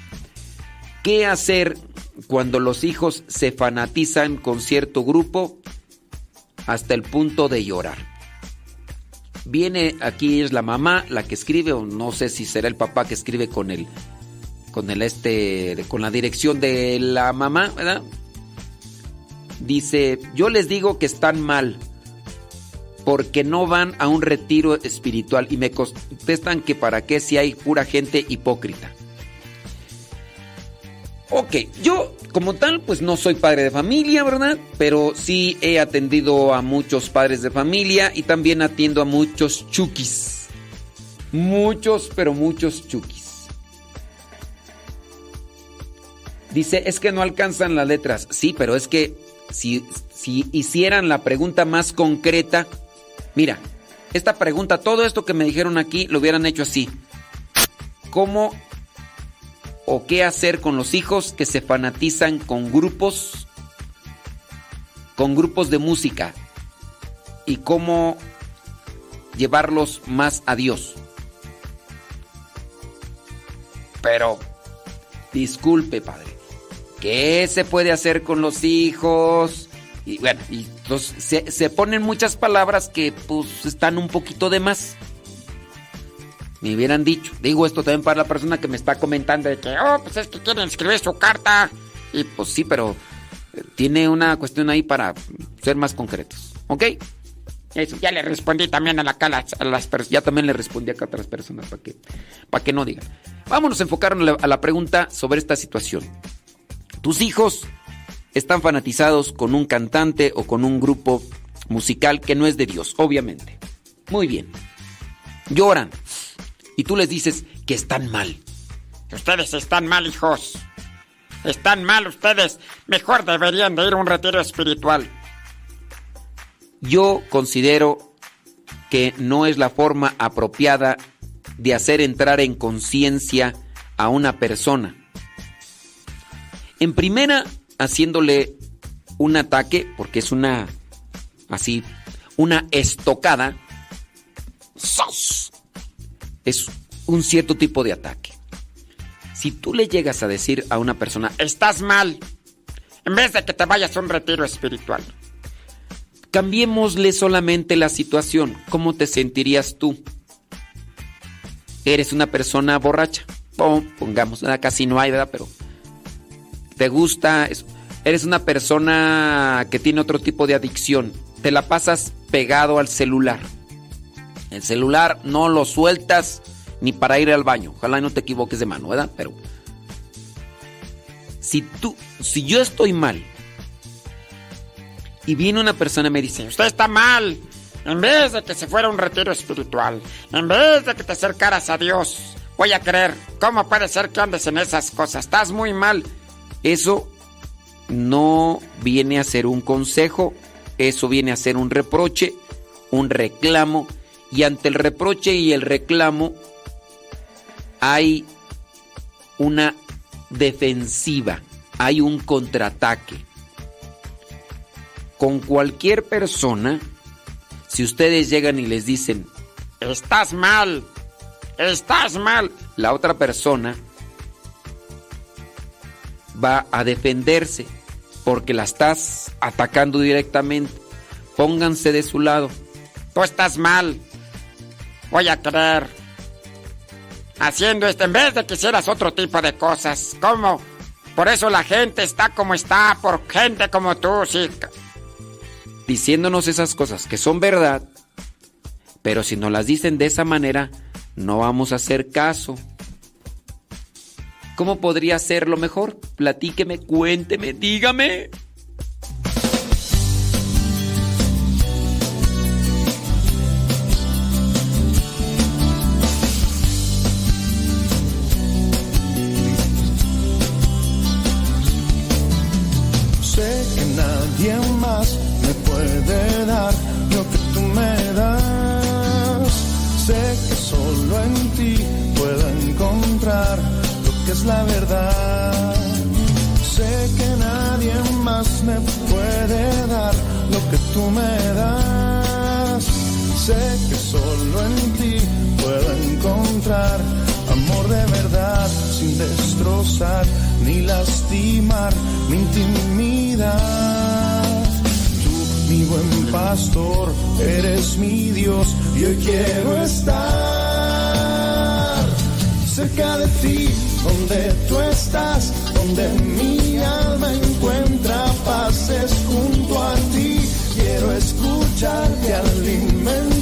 ¿Qué hacer cuando los hijos se fanatizan con cierto grupo hasta el punto de llorar? Viene aquí es la mamá la que escribe o no sé si será el papá que escribe con el con el este con la dirección de la mamá, ¿verdad? Dice, "Yo les digo que están mal porque no van a un retiro espiritual y me contestan que para qué si hay pura gente hipócrita." Ok, yo como tal pues no soy padre de familia, ¿verdad? Pero sí he atendido a muchos padres de familia y también atiendo a muchos chukis. Muchos, pero muchos chukis. Dice, es que no alcanzan las letras. Sí, pero es que si, si hicieran la pregunta más concreta, mira, esta pregunta, todo esto que me dijeron aquí, lo hubieran hecho así. ¿Cómo o qué hacer con los hijos que se fanatizan con grupos con grupos de música y cómo llevarlos más a Dios. Pero disculpe, padre, ¿qué se puede hacer con los hijos? Y bueno, y los- se, se ponen muchas palabras que pues están un poquito de más me hubieran dicho. Digo esto también para la persona que me está comentando de que, oh, pues es que quieren escribir su carta. Y pues sí, pero eh, tiene una cuestión ahí para ser más concretos. ¿Ok? Eso, ya le respondí también a, la, a las, a las personas. Ya también le respondí acá a otras personas para que, para que no digan. Vámonos a enfocar a la, a la pregunta sobre esta situación. ¿Tus hijos están fanatizados con un cantante o con un grupo musical que no es de Dios? Obviamente. Muy bien. Lloran. Y tú les dices que están mal. Ustedes están mal, hijos. Están mal ustedes. Mejor deberían de ir a un retiro espiritual. Yo considero que no es la forma apropiada de hacer entrar en conciencia a una persona. En primera, haciéndole un ataque, porque es una, así, una estocada. ¡Sos! Es un cierto tipo de ataque. Si tú le llegas a decir a una persona, Estás mal. En vez de que te vayas a un retiro espiritual. Cambiémosle solamente la situación. ¿Cómo te sentirías tú? Eres una persona borracha. pon- pongamos, casi no hay, ¿verdad? Pero te gusta, es- eres una persona que tiene otro tipo de adicción, te la pasas pegado al celular. El celular no lo sueltas ni para ir al baño. Ojalá no te equivoques de mano, ¿verdad? Pero si tú, si yo estoy mal y viene una persona y me dice, Usted está mal. En vez de que se fuera un retiro espiritual, en vez de que te acercaras a Dios, voy a creer. ¿Cómo puede ser que andes en esas cosas? Estás muy mal. Eso no viene a ser un consejo, eso viene a ser un reproche, un reclamo, y ante el reproche y el reclamo hay una defensiva, hay un contraataque. Con cualquier persona, si ustedes llegan y les dicen, Estás mal. Estás mal. la otra persona va a defenderse porque la estás atacando directamente. Pónganse de su lado. Tú estás mal. Voy a creer. Haciendo esto en vez de que hicieras otro tipo de cosas. ¿Cómo? Por eso la gente está como está, por gente como tú, sí. Diciéndonos esas cosas que son verdad, pero si nos las dicen de esa manera, no vamos a hacer caso. ¿Cómo podría ser lo mejor? Platíqueme, cuénteme, dígame. La verdad. Sé que nadie más me puede dar lo que tú me das. Sé que solo en ti puedo encontrar amor de verdad sin destrozar ni lastimar mi intimidad. Tú, mi buen pastor, eres mi Dios y hoy quiero estar cerca de ti, donde tú estás, donde mi alma encuentra paces junto a ti. Quiero escucharte, alimentarme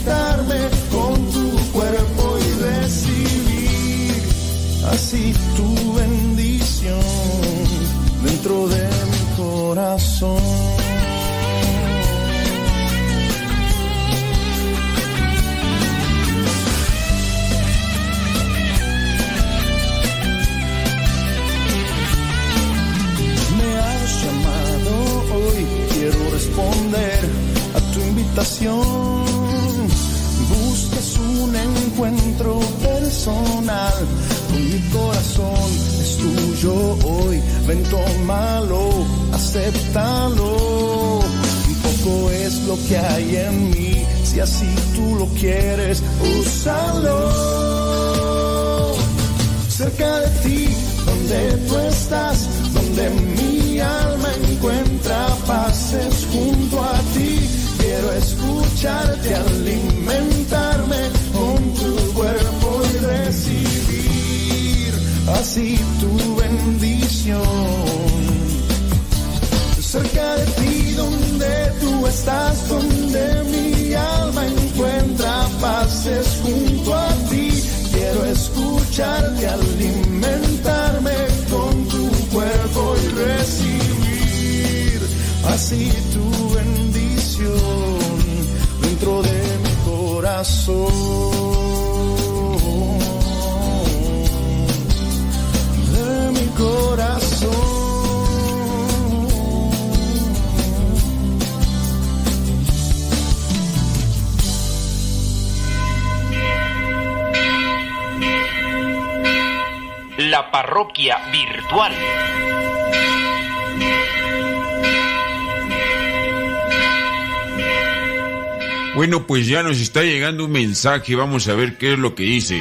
llegando un mensaje, vamos a ver qué es lo que dice.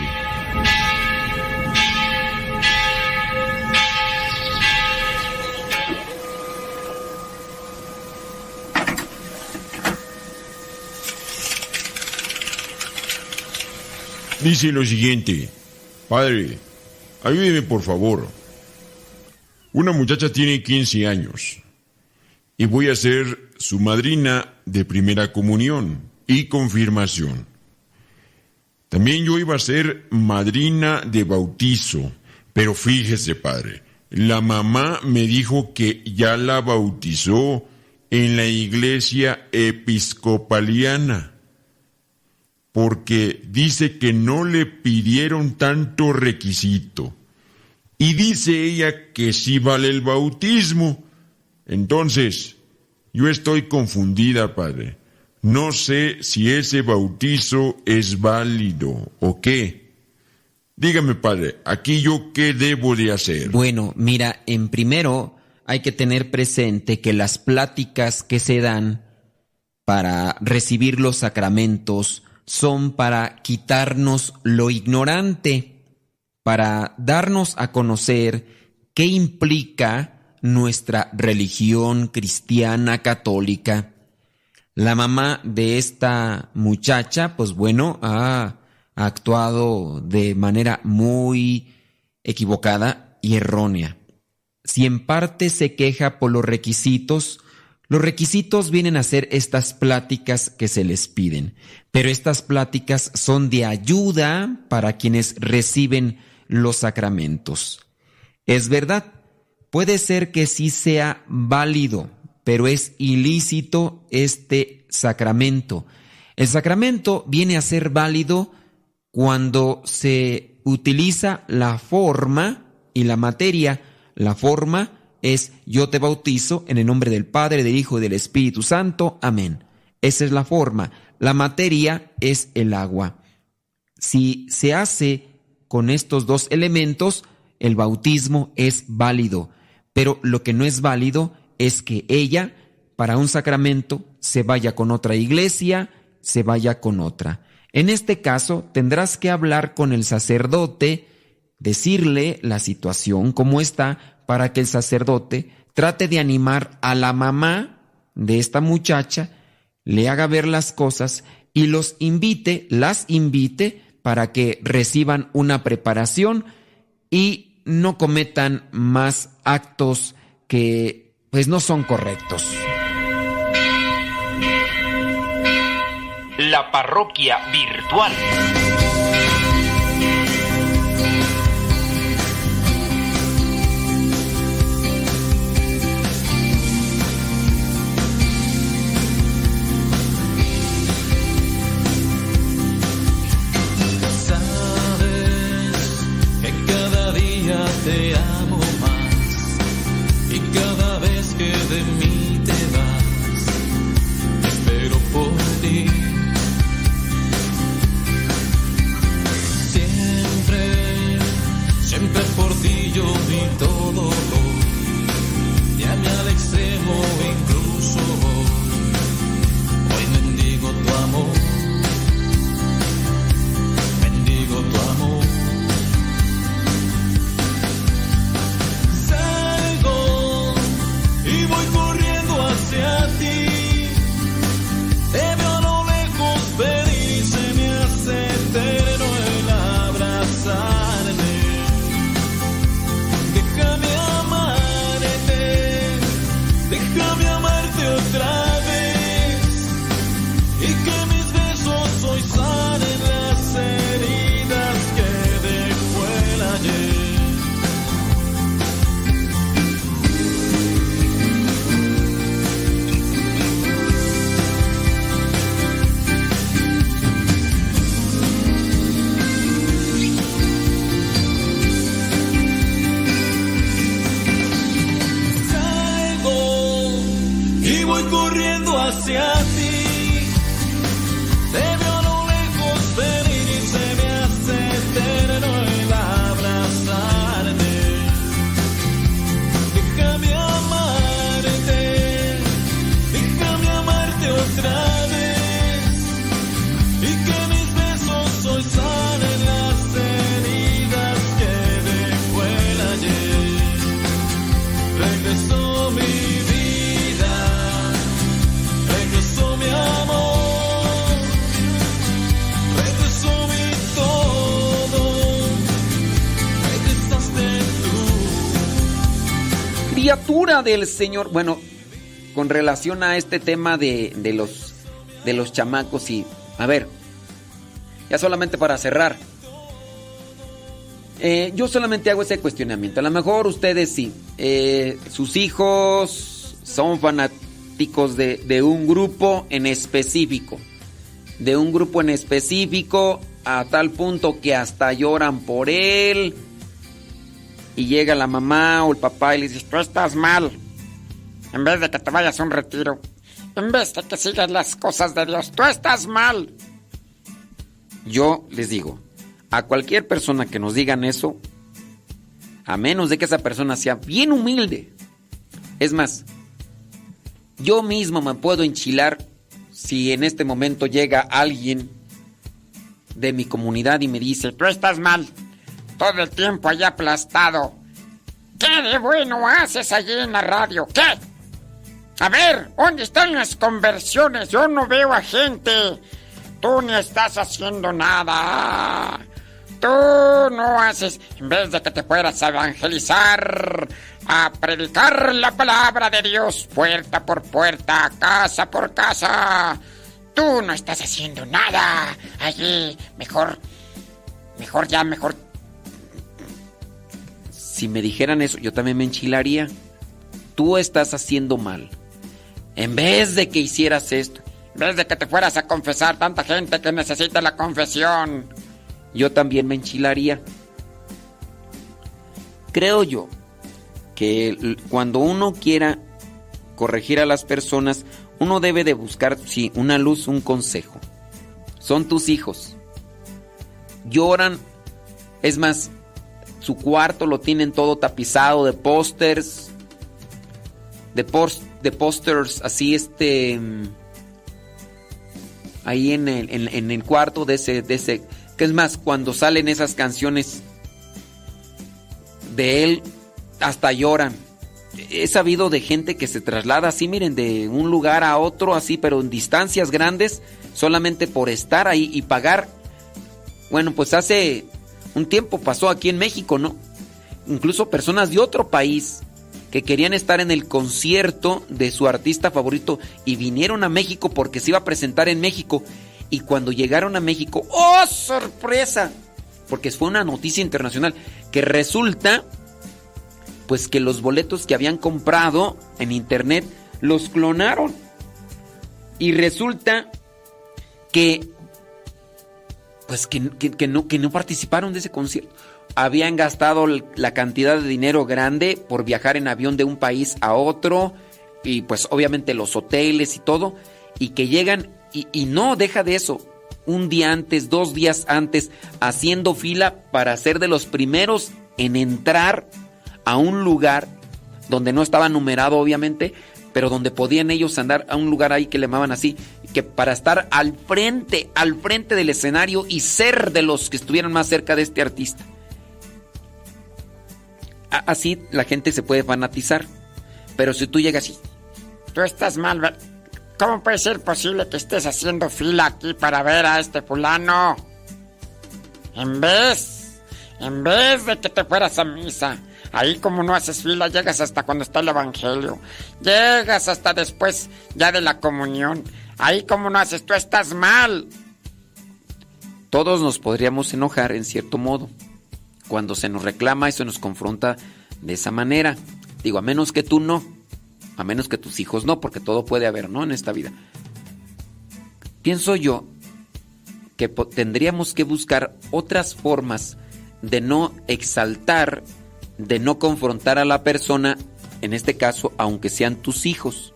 Dice lo siguiente, Padre, ayúdeme por favor. Una muchacha tiene 15 años y voy a ser su madrina de primera comunión y confirmación. También yo iba a ser madrina de bautizo, pero fíjese, padre, la mamá me dijo que ya la bautizó en la iglesia episcopaliana, porque dice que no le pidieron tanto requisito. Y dice ella que sí vale el bautismo. Entonces, yo estoy confundida, padre. No sé si ese bautizo es válido o qué. Dígame, padre, aquí yo qué debo de hacer. Bueno, mira, en primero hay que tener presente que las pláticas que se dan para recibir los sacramentos son para quitarnos lo ignorante, para darnos a conocer qué implica nuestra religión cristiana católica. La mamá de esta muchacha, pues bueno, ha actuado de manera muy equivocada y errónea. Si en parte se queja por los requisitos, los requisitos vienen a ser estas pláticas que se les piden, pero estas pláticas son de ayuda para quienes reciben los sacramentos. Es verdad, puede ser que sí sea válido, pero es ilícito este sacramento. El sacramento viene a ser válido cuando se utiliza la forma y la materia. La forma es yo te bautizo en el nombre del Padre, del Hijo y del Espíritu Santo. Amén. Esa es la forma. La materia es el agua. Si se hace con estos dos elementos, el bautismo es válido. Pero lo que no es válido es que ella, para un sacramento, se vaya con otra iglesia, se vaya con otra. En este caso, tendrás que hablar con el sacerdote, decirle la situación como está, para que el sacerdote trate de animar a la mamá de esta muchacha, le haga ver las cosas y los invite, las invite para que reciban una preparación y no cometan más actos que pues no son correctos. La parroquia virtual. Yo di todo. Del Señor. Bueno, con relación a este tema de, de los, de los chamacos y... A ver, ya solamente para cerrar. Eh, yo solamente hago ese cuestionamiento. A lo mejor ustedes sí. eh, sus hijos son fanáticos de, de un grupo en específico. De un grupo en específico a tal punto que hasta lloran por él. Y llega la mamá o el papá y le dice, tú estás mal. En vez de que te vayas a un retiro. En vez de que sigas las cosas de Dios, tú estás mal. Yo les digo, a cualquier persona que nos digan eso, a menos de que esa persona sea bien humilde. Es más, yo mismo me puedo enchilar si en este momento llega alguien de mi comunidad y me dice, tú estás mal, todo el tiempo allá aplastado. ¿Qué de bueno haces allí en la radio? ¿Qué? A ver, ¿dónde están las conversiones? Yo no veo a gente. Tú ni estás haciendo nada. Tú no haces, en vez de que te fueras a evangelizar, a predicar la palabra de Dios puerta por puerta, casa por casa. Tú no estás haciendo nada. Allí, mejor, mejor ya, mejor. Si me dijeran eso, yo también me enchilaría. Tú estás haciendo mal. En vez de que hicieras esto, en vez de que te fueras a confesar tanta gente que necesita la confesión, yo también me enchilaría. Creo yo que cuando uno quiera corregir a las personas, uno debe de buscar, sí, una luz, un consejo. Son tus hijos. Lloran. Es más, su cuarto lo tienen todo tapizado de pósters. De, pos- de pósters así, este... mm, Ahí en el, en el cuarto de ese, de ese... Que es más, cuando salen esas canciones de él, hasta lloran. He sabido de gente que se traslada así, miren, de un lugar a otro, así, pero en distancias grandes, solamente por estar ahí y pagar. Bueno, pues hace un tiempo pasó aquí en México, ¿no? Incluso personas de otro país que querían estar en el concierto de su artista favorito y vinieron a México porque se iba a presentar en México. Y cuando llegaron a México, ¡oh, sorpresa! Porque fue una noticia internacional que resulta pues que los boletos que habían comprado en internet los clonaron. Y resulta que pues que, que- no, que no participaron de ese concierto. Habían gastado la cantidad de dinero grande por viajar en avión de un país a otro y pues obviamente los hoteles y todo y que llegan y, y no deja de eso. Un día antes, dos días antes, haciendo fila para ser de los primeros en entrar a un lugar donde no estaba numerado obviamente, pero donde podían ellos andar a un lugar ahí que le llamaban así, que para estar al frente, al frente del escenario y ser de los que estuvieran más cerca de este artista. Así la gente se puede fanatizar, pero si tú llegas y Tú estás mal, ¿ver- ¿Cómo puede ser posible que estés haciendo fila aquí para ver a este fulano? En vez, en vez de que te fueras a misa, ahí como no haces fila, llegas hasta cuando está el evangelio, llegas hasta después ya de la comunión, ahí como no haces, tú estás mal. todos nos podríamos enojar en cierto modo cuando se nos reclama y se nos confronta de esa manera. Digo, a menos que tú no, a menos que tus hijos no, porque todo puede haber, ¿no? En esta vida. Pienso yo que tendríamos que buscar otras formas de no exaltar, de no confrontar a la persona, en este caso, aunque sean tus hijos.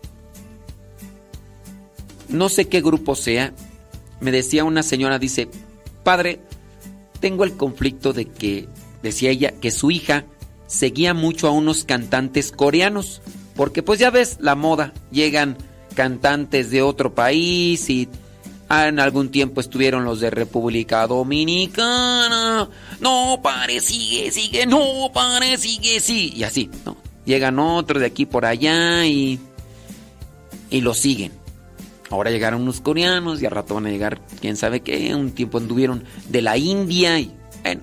No sé qué grupo sea, me decía una señora, dice, padre, tengo el conflicto de que, decía ella, que su hija seguía mucho a unos cantantes coreanos, porque pues ya ves la moda, llegan cantantes de otro país y en algún tiempo estuvieron los de República Dominicana, no pare, sigue, sigue, no pare, sigue, sí, y así, ¿no? Llegan otros de aquí por allá y, y lo siguen. Ahora llegaron unos coreanos y al rato van a llegar quién sabe qué. Un tiempo anduvieron de la India y bueno.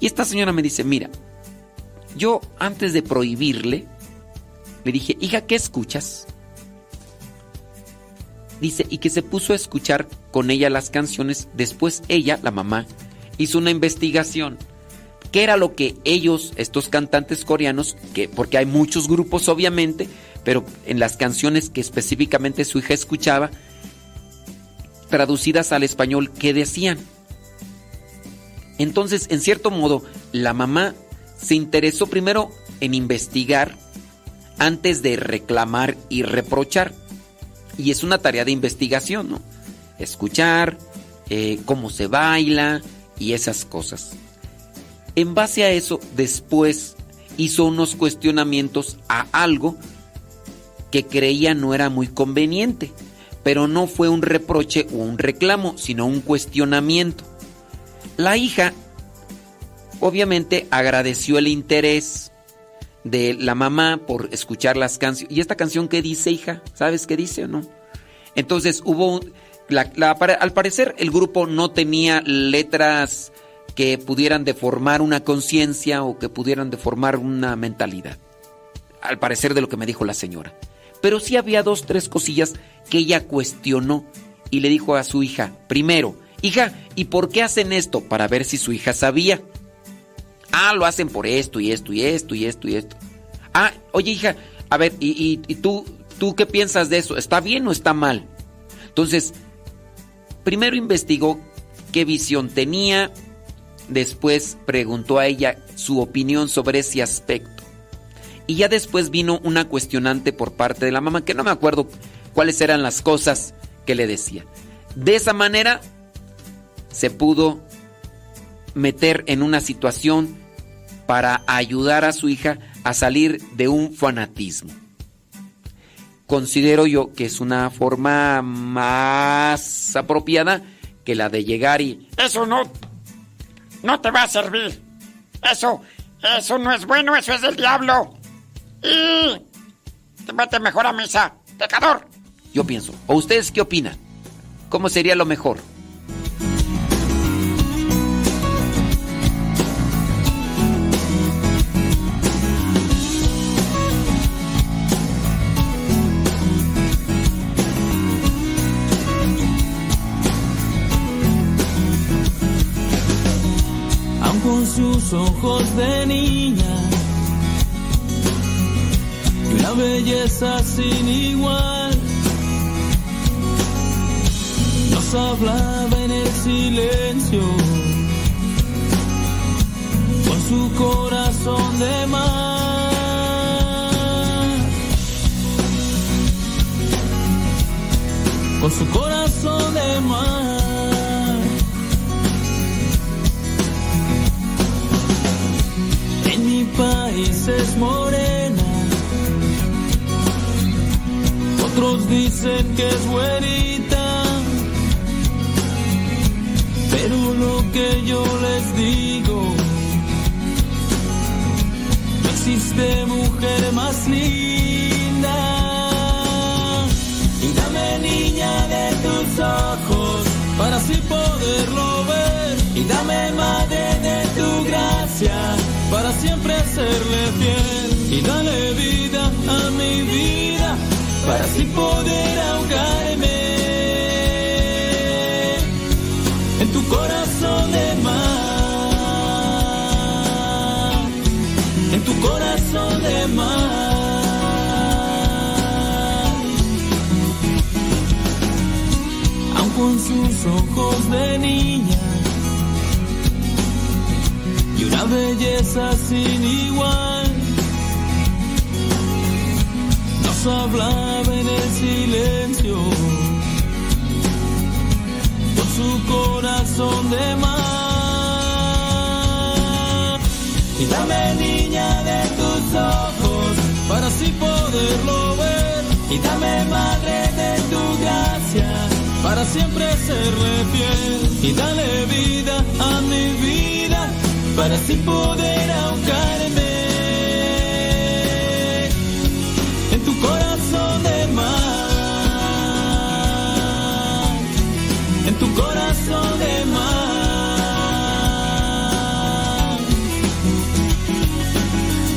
Y esta señora me dice, mira, yo antes de prohibirle, Le dije, hija, ¿qué escuchas? Dice, y que se puso a escuchar con ella las canciones. Después ella, la mamá, hizo una investigación. ¿Qué era lo que ellos, estos cantantes coreanos, que, porque hay muchos grupos obviamente, pero en las canciones que específicamente su hija escuchaba, traducidas al español, ¿qué decían? Entonces, en cierto modo, la mamá se interesó primero en investigar antes de reclamar y reprochar. Y es una tarea de investigación, ¿no? Escuchar, eh, cómo se baila y esas cosas. En base a eso, después hizo unos cuestionamientos a algo que creía no era muy conveniente, pero no fue un reproche o un reclamo, sino un cuestionamiento. La hija obviamente agradeció el interés de la mamá por escuchar las canciones. ¿Y esta canción qué dice, hija? ¿Sabes qué dice o no? Entonces hubo... Al parecer el grupo no tenía letras que pudieran deformar una conciencia o que pudieran deformar una mentalidad. Al parecer de lo que me dijo la señora. Pero sí había dos, tres cosillas que ella cuestionó y le dijo a su hija, primero, hija, ¿y por qué hacen esto? Para ver si su hija sabía. Ah, lo hacen por esto y esto y esto y esto y esto. Ah, oye hija, a ver, ¿y, y, tú, tú qué piensas de eso? ¿Está bien o está mal? Entonces, primero investigó qué visión tenía, después preguntó a ella su opinión sobre ese aspecto. Y ya después vino una cuestionante por parte de la mamá, que no me acuerdo cuáles eran las cosas que le decía. De esa manera se pudo meter en una situación para ayudar a su hija a salir de un fanatismo. Considero yo que es una forma más apropiada que la de llegar y... Eso no... No te va a servir. Eso... Eso no es bueno, eso es del diablo. Y... Vete mejor a misa, pecador. Yo pienso. ¿O ustedes qué opinan? ¿Cómo sería lo mejor? con sus ojos de niña una belleza sin igual. Nos hablaba en el silencio con su corazón de mar. Con su corazón de mar. mi país es morena. Otros dicen que es güerita. Pero lo que yo les digo, no existe mujer más linda. Y dame niña de tus ojos para así poderlo ver. Y dame madre de tu gracia para siempre serle fiel y dale vida a mi vida para así poder ahogarme en tu corazón de mar, en tu corazón de mar. Aun con sus ojos de niña y una belleza sin igual. Hablaba en el silencio con su corazón de mar. Y dame niña de tus ojos para así poderlo ver. Y dame madre de tu gracia para siempre serle fiel. Y dale vida a mi vida para así poder ahogarme corazón de mar.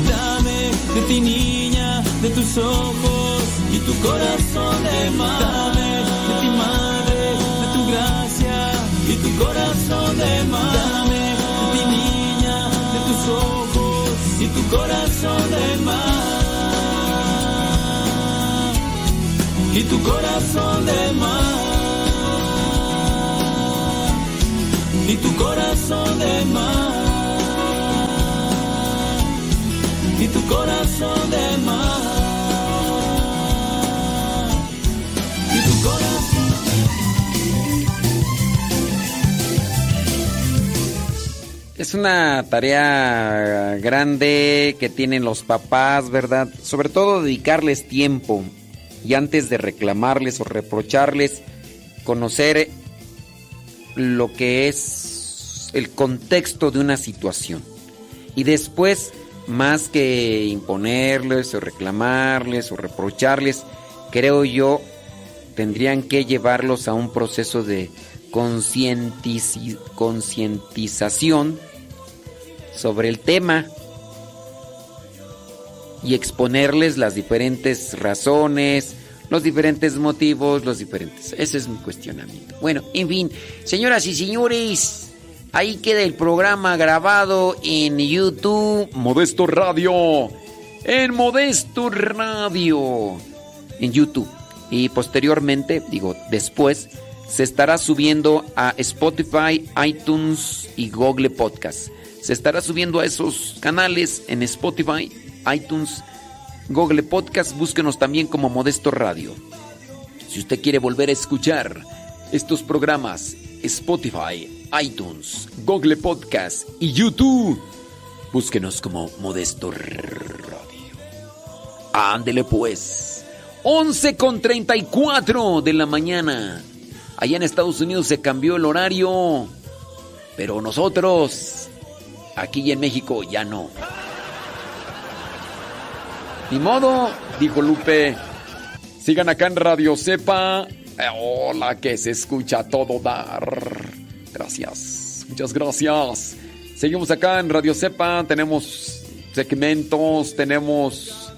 Dame de ti niña, de tus ojos y tu corazón de madre, de ti madre, de tu gracia y tu corazón de madre, de ti niña, de tus ojos y tu corazón de mar. Y tu corazón de mar y tu corazón de mar. Y tu corazón de mar. Y tu corazón. Es una tarea grande que tienen los papás, ¿verdad? Sobre todo dedicarles tiempo y antes de reclamarles o reprocharles, conocer lo que es el contexto de una situación. Y después, más que imponerles o reclamarles o reprocharles, creo yo, tendrían que llevarlos a un proceso de concientización sobre el tema y exponerles las diferentes razones, los diferentes motivos, los diferentes. Ese es mi cuestionamiento. Bueno, en fin, señoras y señores, ahí queda el programa grabado en YouTube. Modesto Radio. En Modesto Radio. En YouTube. Y posteriormente, digo, después, se estará subiendo a Spotify, iTunes y Google Podcast. Se estará subiendo a esos canales en Spotify, iTunes, Google Podcast. Búsquenos también como Modesto Radio. Si usted quiere volver a escuchar estos programas, Spotify, iTunes, Google Podcast y YouTube, búsquenos como Modesto Radio. Ándele pues. 11 con 34 de la mañana. Allá en Estados Unidos se cambió el horario. Pero nosotros, aquí en México, ya no. Ni modo, dijo Lupe. Sigan acá en Radio Cepa. Eh, hola, que se escucha todo dar. Gracias, muchas gracias. Seguimos acá en Radio Cepa. Tenemos segmentos, tenemos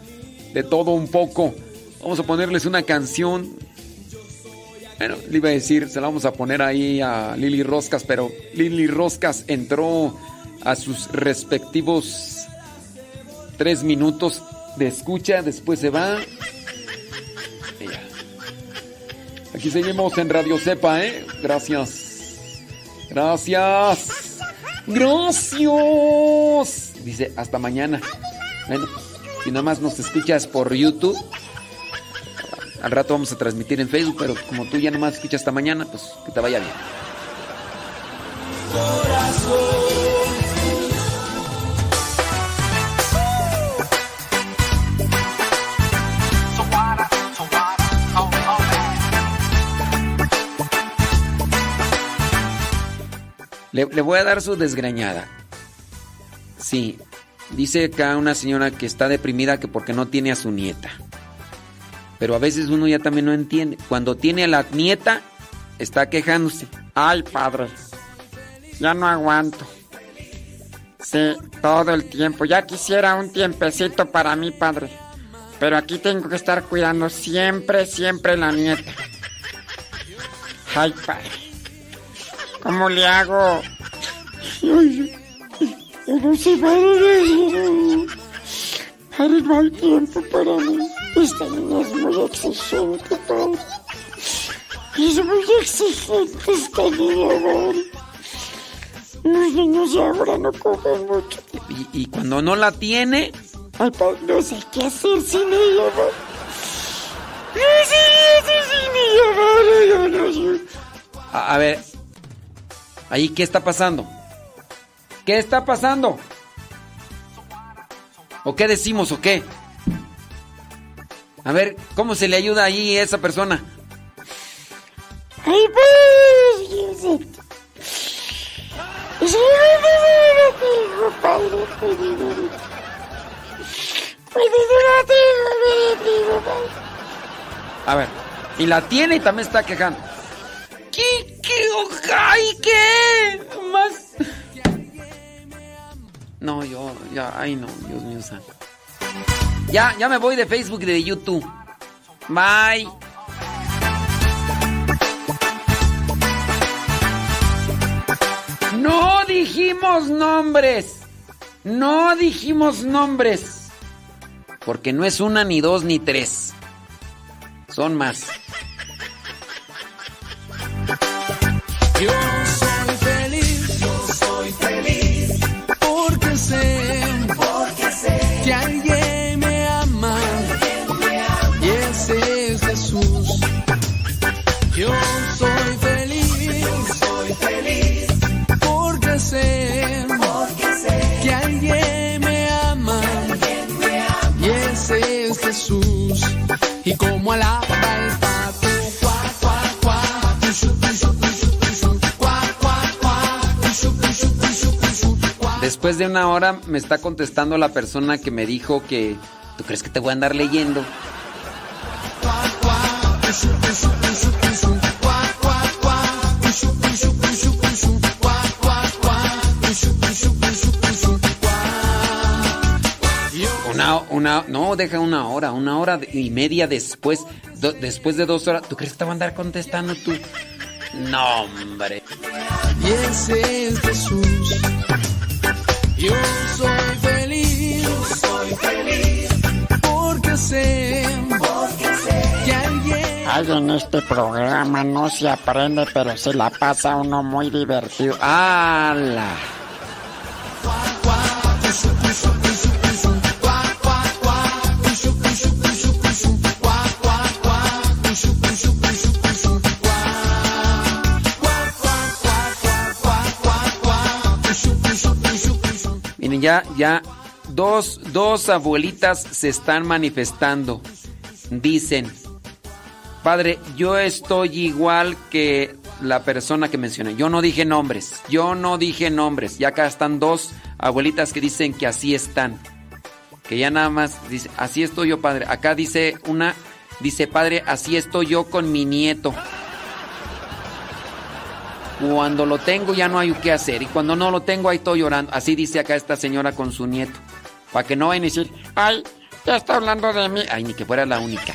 de todo un poco. Vamos a ponerles una canción. Bueno, le iba a decir, se la vamos a poner ahí a Lili Roscas, pero Lili Roscas entró a sus respectivos tres minutos de escucha, después se va. Aquí seguimos en Radio Cepa, ¿eh? Gracias. Gracias. Gracias. Dice, hasta mañana. Bueno, si nada más nos escuchas por YouTube, al rato vamos a transmitir en Facebook, pero como tú ya nomás escuchas hasta mañana, pues que te vaya bien. Le, voy a dar su desgrañada. Sí, dice acá una señora que está deprimida que porque no tiene a su nieta. Pero a veces uno ya también no entiende. Cuando tiene a la nieta, está quejándose. Ay, padre. Ya no aguanto. Sí, todo el tiempo. Ya quisiera un tiempecito para mí, padre. Pero aquí tengo que estar cuidando siempre, siempre la nieta. Ay, padre. ¿Cómo le hago? No se va a no hay tiempo para mí. Esta niña es muy exigente, padre. Es muy exigente esta niña, padre. Los niños ahora no comen mucho. Y, y cuando no la tiene, Ay, padre, no sé qué hacer sin ella, padre. No sé qué hacer sin ella, padre. Yo no sé. a, a ver, ahí qué está pasando. ¿Qué está pasando? ¿O qué decimos o qué? A ver, ¿cómo se le ayuda ahí a esa persona? A ver, y la tiene y también está quejando. ¿Qué? ¿Qué? ¡Ay, qué! Más. No, yo, ya, ay no, Dios mío santo. Ya, ya me voy de Facebook y de YouTube. Bye. No dijimos nombres. No dijimos nombres. Porque no es una, ni dos, ni tres. Son más. Y como alaba el Después de una hora me está contestando la persona que me dijo que... ¿Tú crees que te voy a andar leyendo? Una, una, no, deja una hora, una hora y media después, después de dos horas. ¿Tú crees que te voy a andar contestando tú? No, hombre. Y ese es Jesús. Yo soy feliz, soy feliz, porque sé, porque sé que alguien Ay, en este programa no se aprende, pero se la pasa uno muy divertido. ¡Hala! Ya, ya, dos, dos abuelitas se están manifestando. Dicen, Padre, yo estoy igual que la persona que mencioné. Yo no dije nombres, yo no dije nombres. Y acá están dos abuelitas que dicen que así están. Que ya nada más dice, así estoy yo, Padre. Acá dice una, dice, Padre, así estoy yo con mi nieto. Cuando lo tengo ya no hay qué hacer. Y cuando no lo tengo ahí estoy llorando. Así dice acá esta señora con su nieto. Para que no vayan a decir, ay, ya está hablando de mí. Ay, ni que fuera la única.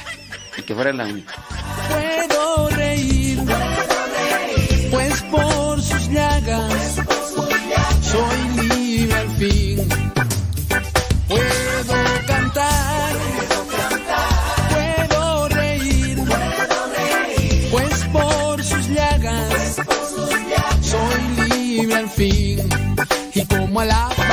Ni que fuera la única. Llagas soy